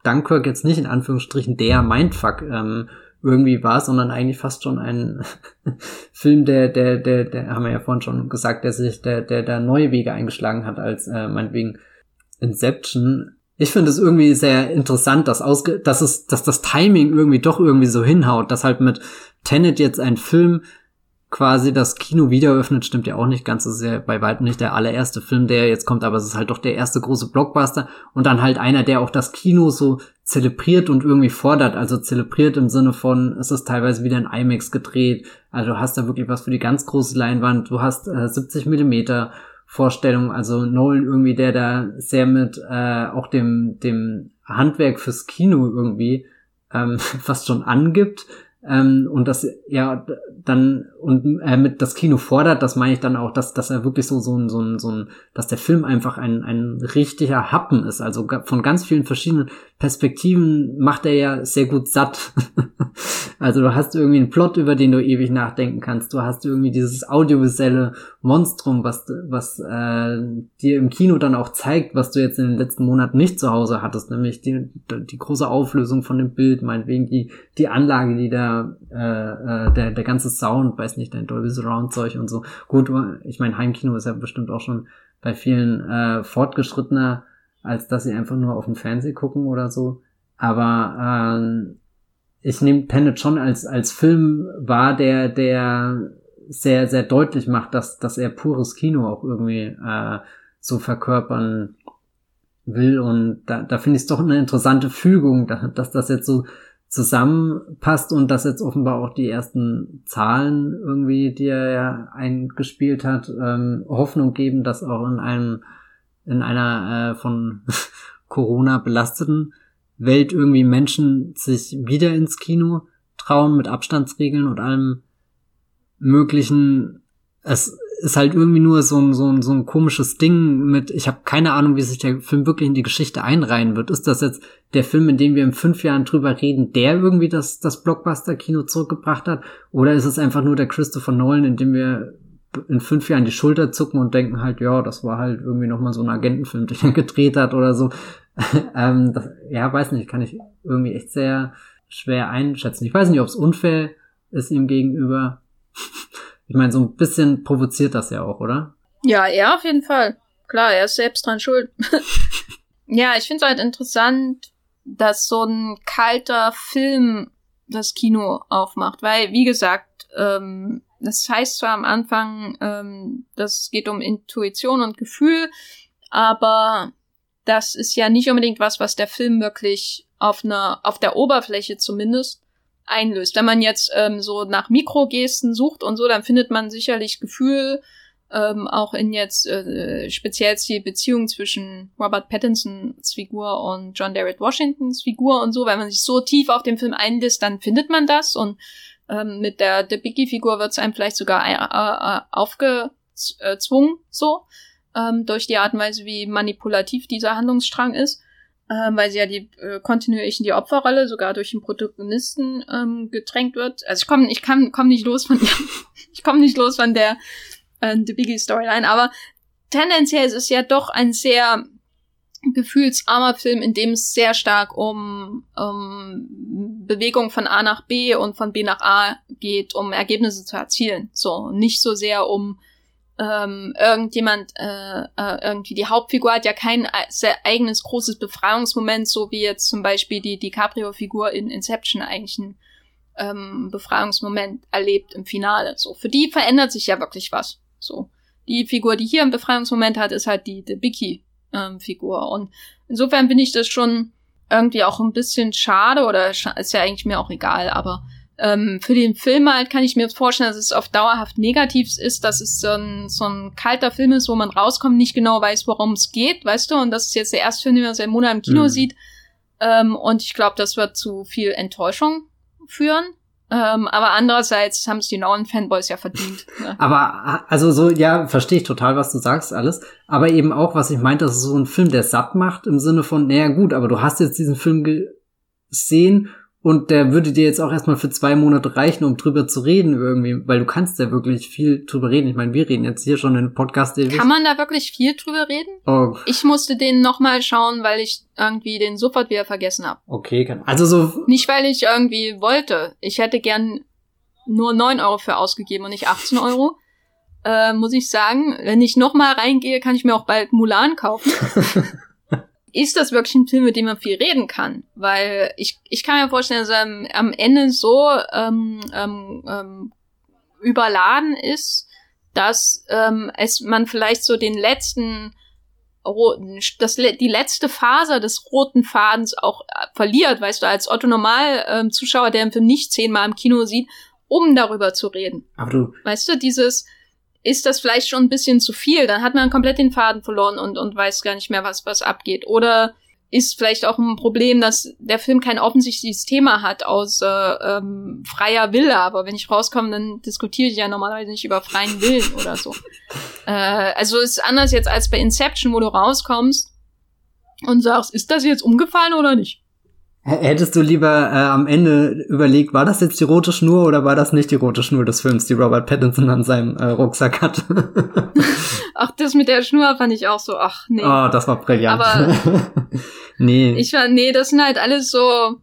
Dunkirk jetzt nicht in Anführungsstrichen der Mindfuck ähm, irgendwie war, sondern eigentlich fast schon ein Film, der, der, der, der, haben wir ja vorhin schon gesagt, der sich, der, der, der neue Wege eingeschlagen hat als äh, meinetwegen Inception. Ich finde es irgendwie sehr interessant, dass, ausge dass, es, dass das Timing irgendwie doch irgendwie so hinhaut, dass halt mit Tenet jetzt ein Film quasi das Kino wieder öffnet, stimmt ja auch nicht ganz. Ist ja bei weitem nicht der allererste Film, der jetzt kommt, aber es ist halt doch der erste große Blockbuster und dann halt einer, der auch das Kino so zelebriert und irgendwie fordert. Also zelebriert im Sinne von, es ist teilweise wieder in IMAX gedreht. Also du hast da wirklich was für die ganz große Leinwand. Du hast äh, 70 Millimeter Vorstellung. Also Nolan irgendwie, der da sehr mit äh, auch dem, dem Handwerk fürs Kino irgendwie ähm, fast schon angibt ähm, und das ja dann und äh, mit das Kino fordert, das meine ich dann auch, dass dass er wirklich so so ein so ein so ein dass der Film einfach ein ein richtiger Happen ist, also von ganz vielen verschiedenen Perspektiven macht er ja sehr gut satt. also du hast irgendwie einen Plot, über den du ewig nachdenken kannst. Du hast irgendwie dieses audiovisuelle Monstrum, was, was äh, dir im Kino dann auch zeigt, was du jetzt in den letzten Monaten nicht zu Hause hattest, nämlich die, die große Auflösung von dem Bild, meinetwegen die, die Anlage, die da, äh, äh, der, der ganze Sound, weiß nicht, dein Dolby Surround Zeug und so. Gut, ich meine, Heimkino ist ja bestimmt auch schon bei vielen äh, fortgeschrittener als dass sie einfach nur auf dem Fernsehen gucken oder so. Aber ähm, ich nehme Tenet schon als als Film wahr, der der sehr sehr deutlich macht, dass dass er pures Kino auch irgendwie äh, so verkörpern will und da, da finde ich es doch eine interessante Fügung, dass das jetzt so zusammenpasst und dass jetzt offenbar auch die ersten Zahlen irgendwie, die er ja eingespielt hat, ähm, Hoffnung geben, dass auch in einem in einer äh, von Corona belasteten Welt irgendwie Menschen sich wieder ins Kino trauen mit Abstandsregeln und allem möglichen. Es ist halt irgendwie nur so ein, so ein, so ein komisches Ding mit, ich habe keine Ahnung, wie sich der Film wirklich in die Geschichte einreihen wird. Ist das jetzt der Film, in dem wir in fünf Jahren drüber reden, der irgendwie das, das Blockbuster-Kino zurückgebracht hat? Oder ist es einfach nur der Christopher Nolan, in dem wir in fünf Jahren die Schulter zucken und denken halt, ja, das war halt irgendwie nochmal so ein Agentenfilm, den er gedreht hat oder so. ähm, das, ja, weiß nicht, kann ich irgendwie echt sehr schwer einschätzen. Ich weiß nicht, ob es unfair ist ihm gegenüber. ich meine, so ein bisschen provoziert das ja auch, oder? Ja, er auf jeden Fall. Klar, er ist selbst dran schuld. ja, ich finde es halt interessant, dass so ein kalter Film das Kino aufmacht, weil, wie gesagt, ähm, das heißt zwar am Anfang, ähm, das geht um Intuition und Gefühl, aber das ist ja nicht unbedingt was, was der Film wirklich auf einer, auf der Oberfläche zumindest einlöst. Wenn man jetzt ähm, so nach Mikrogesten sucht und so, dann findet man sicherlich Gefühl, ähm, auch in jetzt äh, speziell die Beziehung zwischen Robert Pattinsons Figur und John Derek Washingtons Figur und so, wenn man sich so tief auf den Film einlässt, dann findet man das und ähm, mit der, Biggie-Figur wird es einem vielleicht sogar äh, äh, aufgezwungen, so, ähm, durch die Art und Weise, wie manipulativ dieser Handlungsstrang ist, ähm, weil sie ja die äh, kontinuierlich in die Opferrolle sogar durch den Protagonisten ähm, gedrängt wird. Also ich komme ich kann komm nicht los von ich komme nicht los von der äh, The Biggie Storyline, aber tendenziell ist es ja doch ein sehr gefühlsarmer Film, in dem es sehr stark um, um Bewegung von A nach B und von B nach A geht, um Ergebnisse zu erzielen. So, nicht so sehr um ähm, irgendjemand, äh, äh, irgendwie die Hauptfigur hat ja kein sehr eigenes großes Befreiungsmoment, so wie jetzt zum Beispiel die DiCaprio-Figur in Inception eigentlich ein ähm, Befreiungsmoment erlebt im Finale. So, für die verändert sich ja wirklich was. So, die Figur, die hier einen Befreiungsmoment hat, ist halt die, die Vicky-Figur. Ähm, und insofern bin ich das schon irgendwie auch ein bisschen schade oder ist ja eigentlich mir auch egal, aber ähm, für den Film halt kann ich mir vorstellen, dass es auf dauerhaft negativ ist, dass es so ein, so ein kalter Film ist, wo man rauskommt, nicht genau weiß, worum es geht, weißt du, und das ist jetzt der erste Film, den man seit Monaten im Kino mhm. sieht. Ähm, und ich glaube, das wird zu viel Enttäuschung führen. Ähm, aber andererseits haben es die Nolan-Fanboys ja verdient. Ne? Aber also so, ja, verstehe ich total, was du sagst, alles. Aber eben auch, was ich meinte, das ist so ein Film, der satt macht, im Sinne von, naja gut, aber du hast jetzt diesen Film gesehen und der würde dir jetzt auch erstmal für zwei Monate reichen, um drüber zu reden irgendwie, weil du kannst ja wirklich viel drüber reden. Ich meine, wir reden jetzt hier schon in Podcast. Kann man da wirklich viel drüber reden? Oh. Ich musste den nochmal schauen, weil ich irgendwie den sofort wieder vergessen habe. Okay, kann. Also so. Nicht, weil ich irgendwie wollte. Ich hätte gern nur neun Euro für ausgegeben und nicht 18 Euro. Äh, muss ich sagen, wenn ich nochmal reingehe, kann ich mir auch bald Mulan kaufen. ist das wirklich ein Film, mit dem man viel reden kann? Weil ich, ich kann mir vorstellen, dass er am, Ende so ähm, ähm, ähm, überladen ist, dass ähm, es man vielleicht so den letzten roten, das, die letzte Faser des roten Fadens auch äh, verliert, weißt du, als Otto Normal ähm, Zuschauer, der den Film nicht zehnmal im Kino sieht, um darüber zu reden. Aber du, weißt du, dieses ist das vielleicht schon ein bisschen zu viel. Dann hat man komplett den Faden verloren und, und weiß gar nicht mehr, was, was abgeht. Oder ist vielleicht auch ein Problem, dass der Film kein offensichtliches Thema hat aus ähm, freier Wille. Aber wenn ich rauskomme, dann diskutiere ich ja normalerweise nicht über freien Willen oder so. Äh, also ist anders jetzt als bei Inception, wo du rauskommst und sagst, ist das jetzt umgefallen oder nicht? Hättest du lieber äh, am Ende überlegt, war das jetzt die rote Schnur oder war das nicht die rote Schnur des Films, die Robert Pattinson an seinem äh, Rucksack hat? ach, das mit der Schnur fand ich auch so, ach nee. Oh, das war brillant. Aber nee. Ich war, nee, das sind halt alles so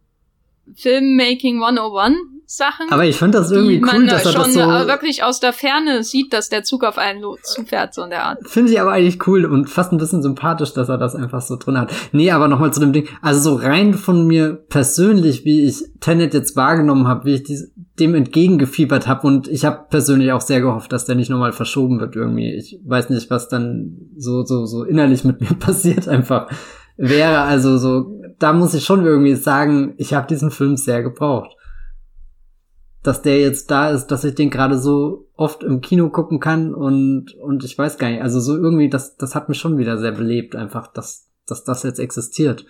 Filmmaking 101 Sachen. Aber ich finde das irgendwie cool, dass er das so wirklich aus der Ferne sieht, dass der Zug auf einen zufährt, so in der Art. Finde ich aber eigentlich cool und fast ein bisschen sympathisch, dass er das einfach so drin hat. Nee, aber nochmal zu dem Ding. Also so rein von mir persönlich, wie ich Tenet jetzt wahrgenommen habe, wie ich dies, dem entgegengefiebert habe und ich habe persönlich auch sehr gehofft, dass der nicht nochmal verschoben wird irgendwie. Ich weiß nicht, was dann so so so innerlich mit mir passiert einfach wäre. Also so, da muss ich schon irgendwie sagen, ich habe diesen Film sehr gebraucht dass der jetzt da ist, dass ich den gerade so oft im Kino gucken kann und, und ich weiß gar nicht, also so irgendwie, das, das hat mich schon wieder sehr belebt, einfach, dass, dass das jetzt existiert.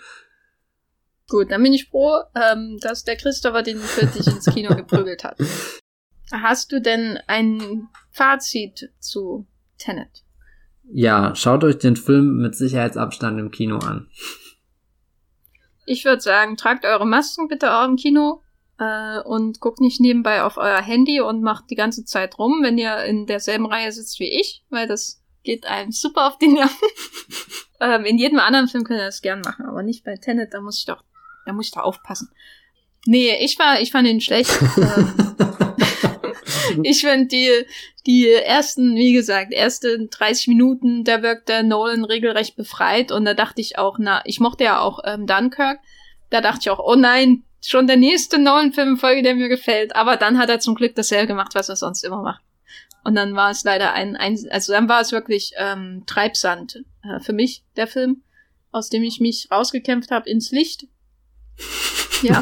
Gut, dann bin ich froh, ähm, dass der Christopher den für dich ins Kino geprügelt hat. Hast du denn ein Fazit zu Tenet? Ja, schaut euch den Film mit Sicherheitsabstand im Kino an. Ich würde sagen, tragt eure Masken bitte auch im Kino äh, und guckt nicht nebenbei auf euer Handy und macht die ganze Zeit rum, wenn ihr in derselben Reihe sitzt wie ich, weil das geht einem super auf die Nerven. ähm, in jedem anderen Film könnt ihr das gern machen, aber nicht bei Tenet, da muss ich doch, da muss ich doch aufpassen. Nee, ich war, ich fand ihn schlecht. Ähm, ich finde die, die ersten, wie gesagt, erste 30 Minuten, da wirkt der Nolan regelrecht befreit und da dachte ich auch, na, ich mochte ja auch ähm, Dunkirk, da dachte ich auch, oh nein, schon der nächste Nolan-Film-Folge, der mir gefällt. Aber dann hat er zum Glück dasselbe gemacht, was er sonst immer macht. Und dann war es leider ein, ein also dann war es wirklich ähm, Treibsand äh, für mich, der Film, aus dem ich mich rausgekämpft habe ins Licht. Ja.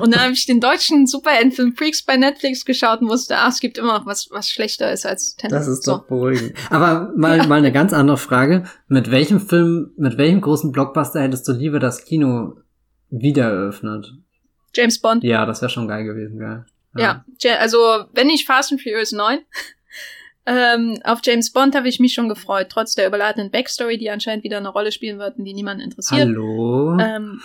und dann habe ich den deutschen Super-Endfilm Freaks bei Netflix geschaut und wusste, ah, es gibt immer noch was, was schlechter ist als Tenet. Das ist so. doch beruhigend. Aber mal, ja. mal eine ganz andere Frage. Mit welchem Film, mit welchem großen Blockbuster hättest du lieber das Kino wieder eröffnet? James Bond. Ja, das wäre schon geil gewesen, geil. Ja. ja, also wenn nicht Fast and Furious 9, ähm, auf James Bond habe ich mich schon gefreut, trotz der überladenen Backstory, die anscheinend wieder eine Rolle spielen wird und die niemanden interessiert. Hallo? Ähm,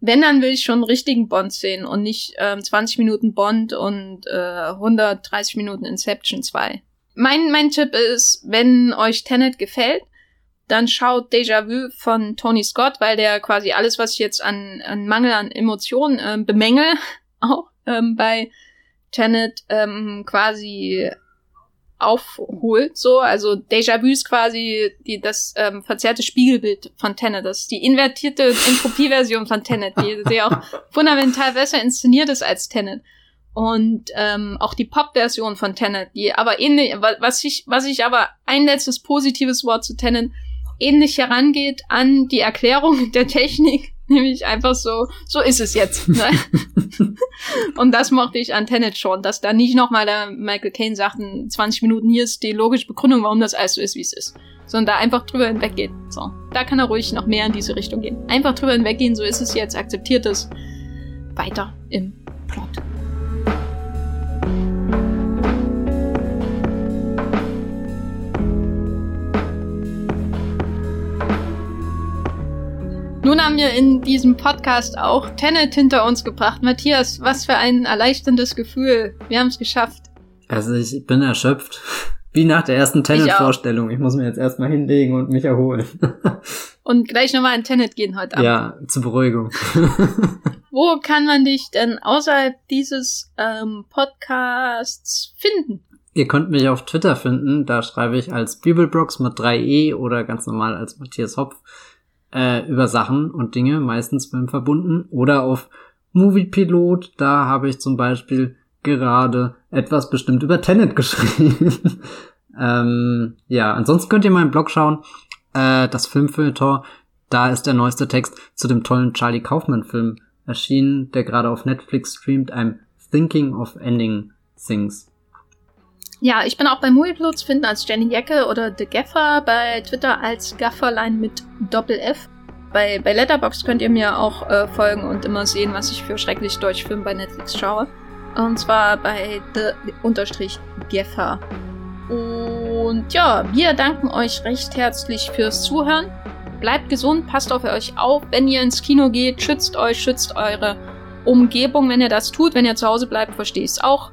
wenn, dann will ich schon einen richtigen Bond sehen und nicht ähm, 20 Minuten Bond und äh, 130 Minuten Inception 2. Mein, mein Tipp ist, wenn euch Tenet gefällt, Dann schaut Déjà Vu von Tony Scott, weil der quasi alles, was ich jetzt an, an Mangel an Emotionen äh, bemängel, auch ähm, bei Tenet ähm, quasi aufholt, so. Also Déjà-vu ist quasi die, das ähm, verzerrte Spiegelbild von Tenet. Das ist die invertierte Entropie-Version von Tenet, die, die auch fundamental besser inszeniert ist als Tenet. Und ähm, auch die Pop-Version von Tenet, die aber ähnlich, was ich, was ich aber ein letztes positives Wort zu Tenet ähnlich herangeht an die Erklärung der Technik, nämlich einfach so, so ist es jetzt. Ne? und das mochte ich an Tenet schon, dass da nicht nochmal der Michael Caine sagten, 20 Minuten hier ist die logische Begründung, warum das alles so ist, wie es ist. Sondern da einfach drüber hinweggeht. So, da kann er ruhig noch mehr in diese Richtung gehen. Einfach drüber hinweggehen, so ist es jetzt, akzeptiert es. Weiter im Plot. Nun haben wir in diesem Podcast auch Tenet hinter uns gebracht. Matthias, was für ein erleichterndes Gefühl. Wir haben es geschafft. Also ich bin erschöpft. Wie nach der ersten Tenet-Vorstellung. Ich, ich, muss mir jetzt erstmal hinlegen und mich erholen. und gleich nochmal in Tenet gehen heute Abend. Ja, zur Beruhigung. Wo kann man dich denn außerhalb dieses ähm, Podcasts finden? Ihr könnt mich auf Twitter finden. Da schreibe ich als Bibelbrox mit 3e oder ganz normal als Matthias Hopf äh, über Sachen und Dinge, meistens Film verbunden. Oder auf Moviepilot, da habe ich zum Beispiel gerade etwas bestimmt über Tenet geschrieben. ähm, ja, ansonsten könnt ihr meinen Blog schauen, äh, das Filmfilter, da ist der neueste Text zu dem tollen Charlie Kaufman-Film erschienen, der gerade auf Netflix streamt, I'm Thinking of Ending Things. Ja, ich bin auch bei Movieplot zu finden als Jenny Jacke oder The Gaffer, bei Twitter als Gafferline mit Doppel-F. Bei, bei Letterbox könnt ihr mir auch äh, folgen und immer sehen, was ich für schrecklich Deutschfilme bei Netflix schaue. Und zwar bei The Unterstrich Geffer. Und ja, wir danken euch recht herzlich fürs Zuhören. Bleibt gesund, passt auf euch auf. Wenn ihr ins Kino geht, schützt euch, schützt eure Umgebung, wenn ihr das tut. Wenn ihr zu Hause bleibt, verstehe ich es auch.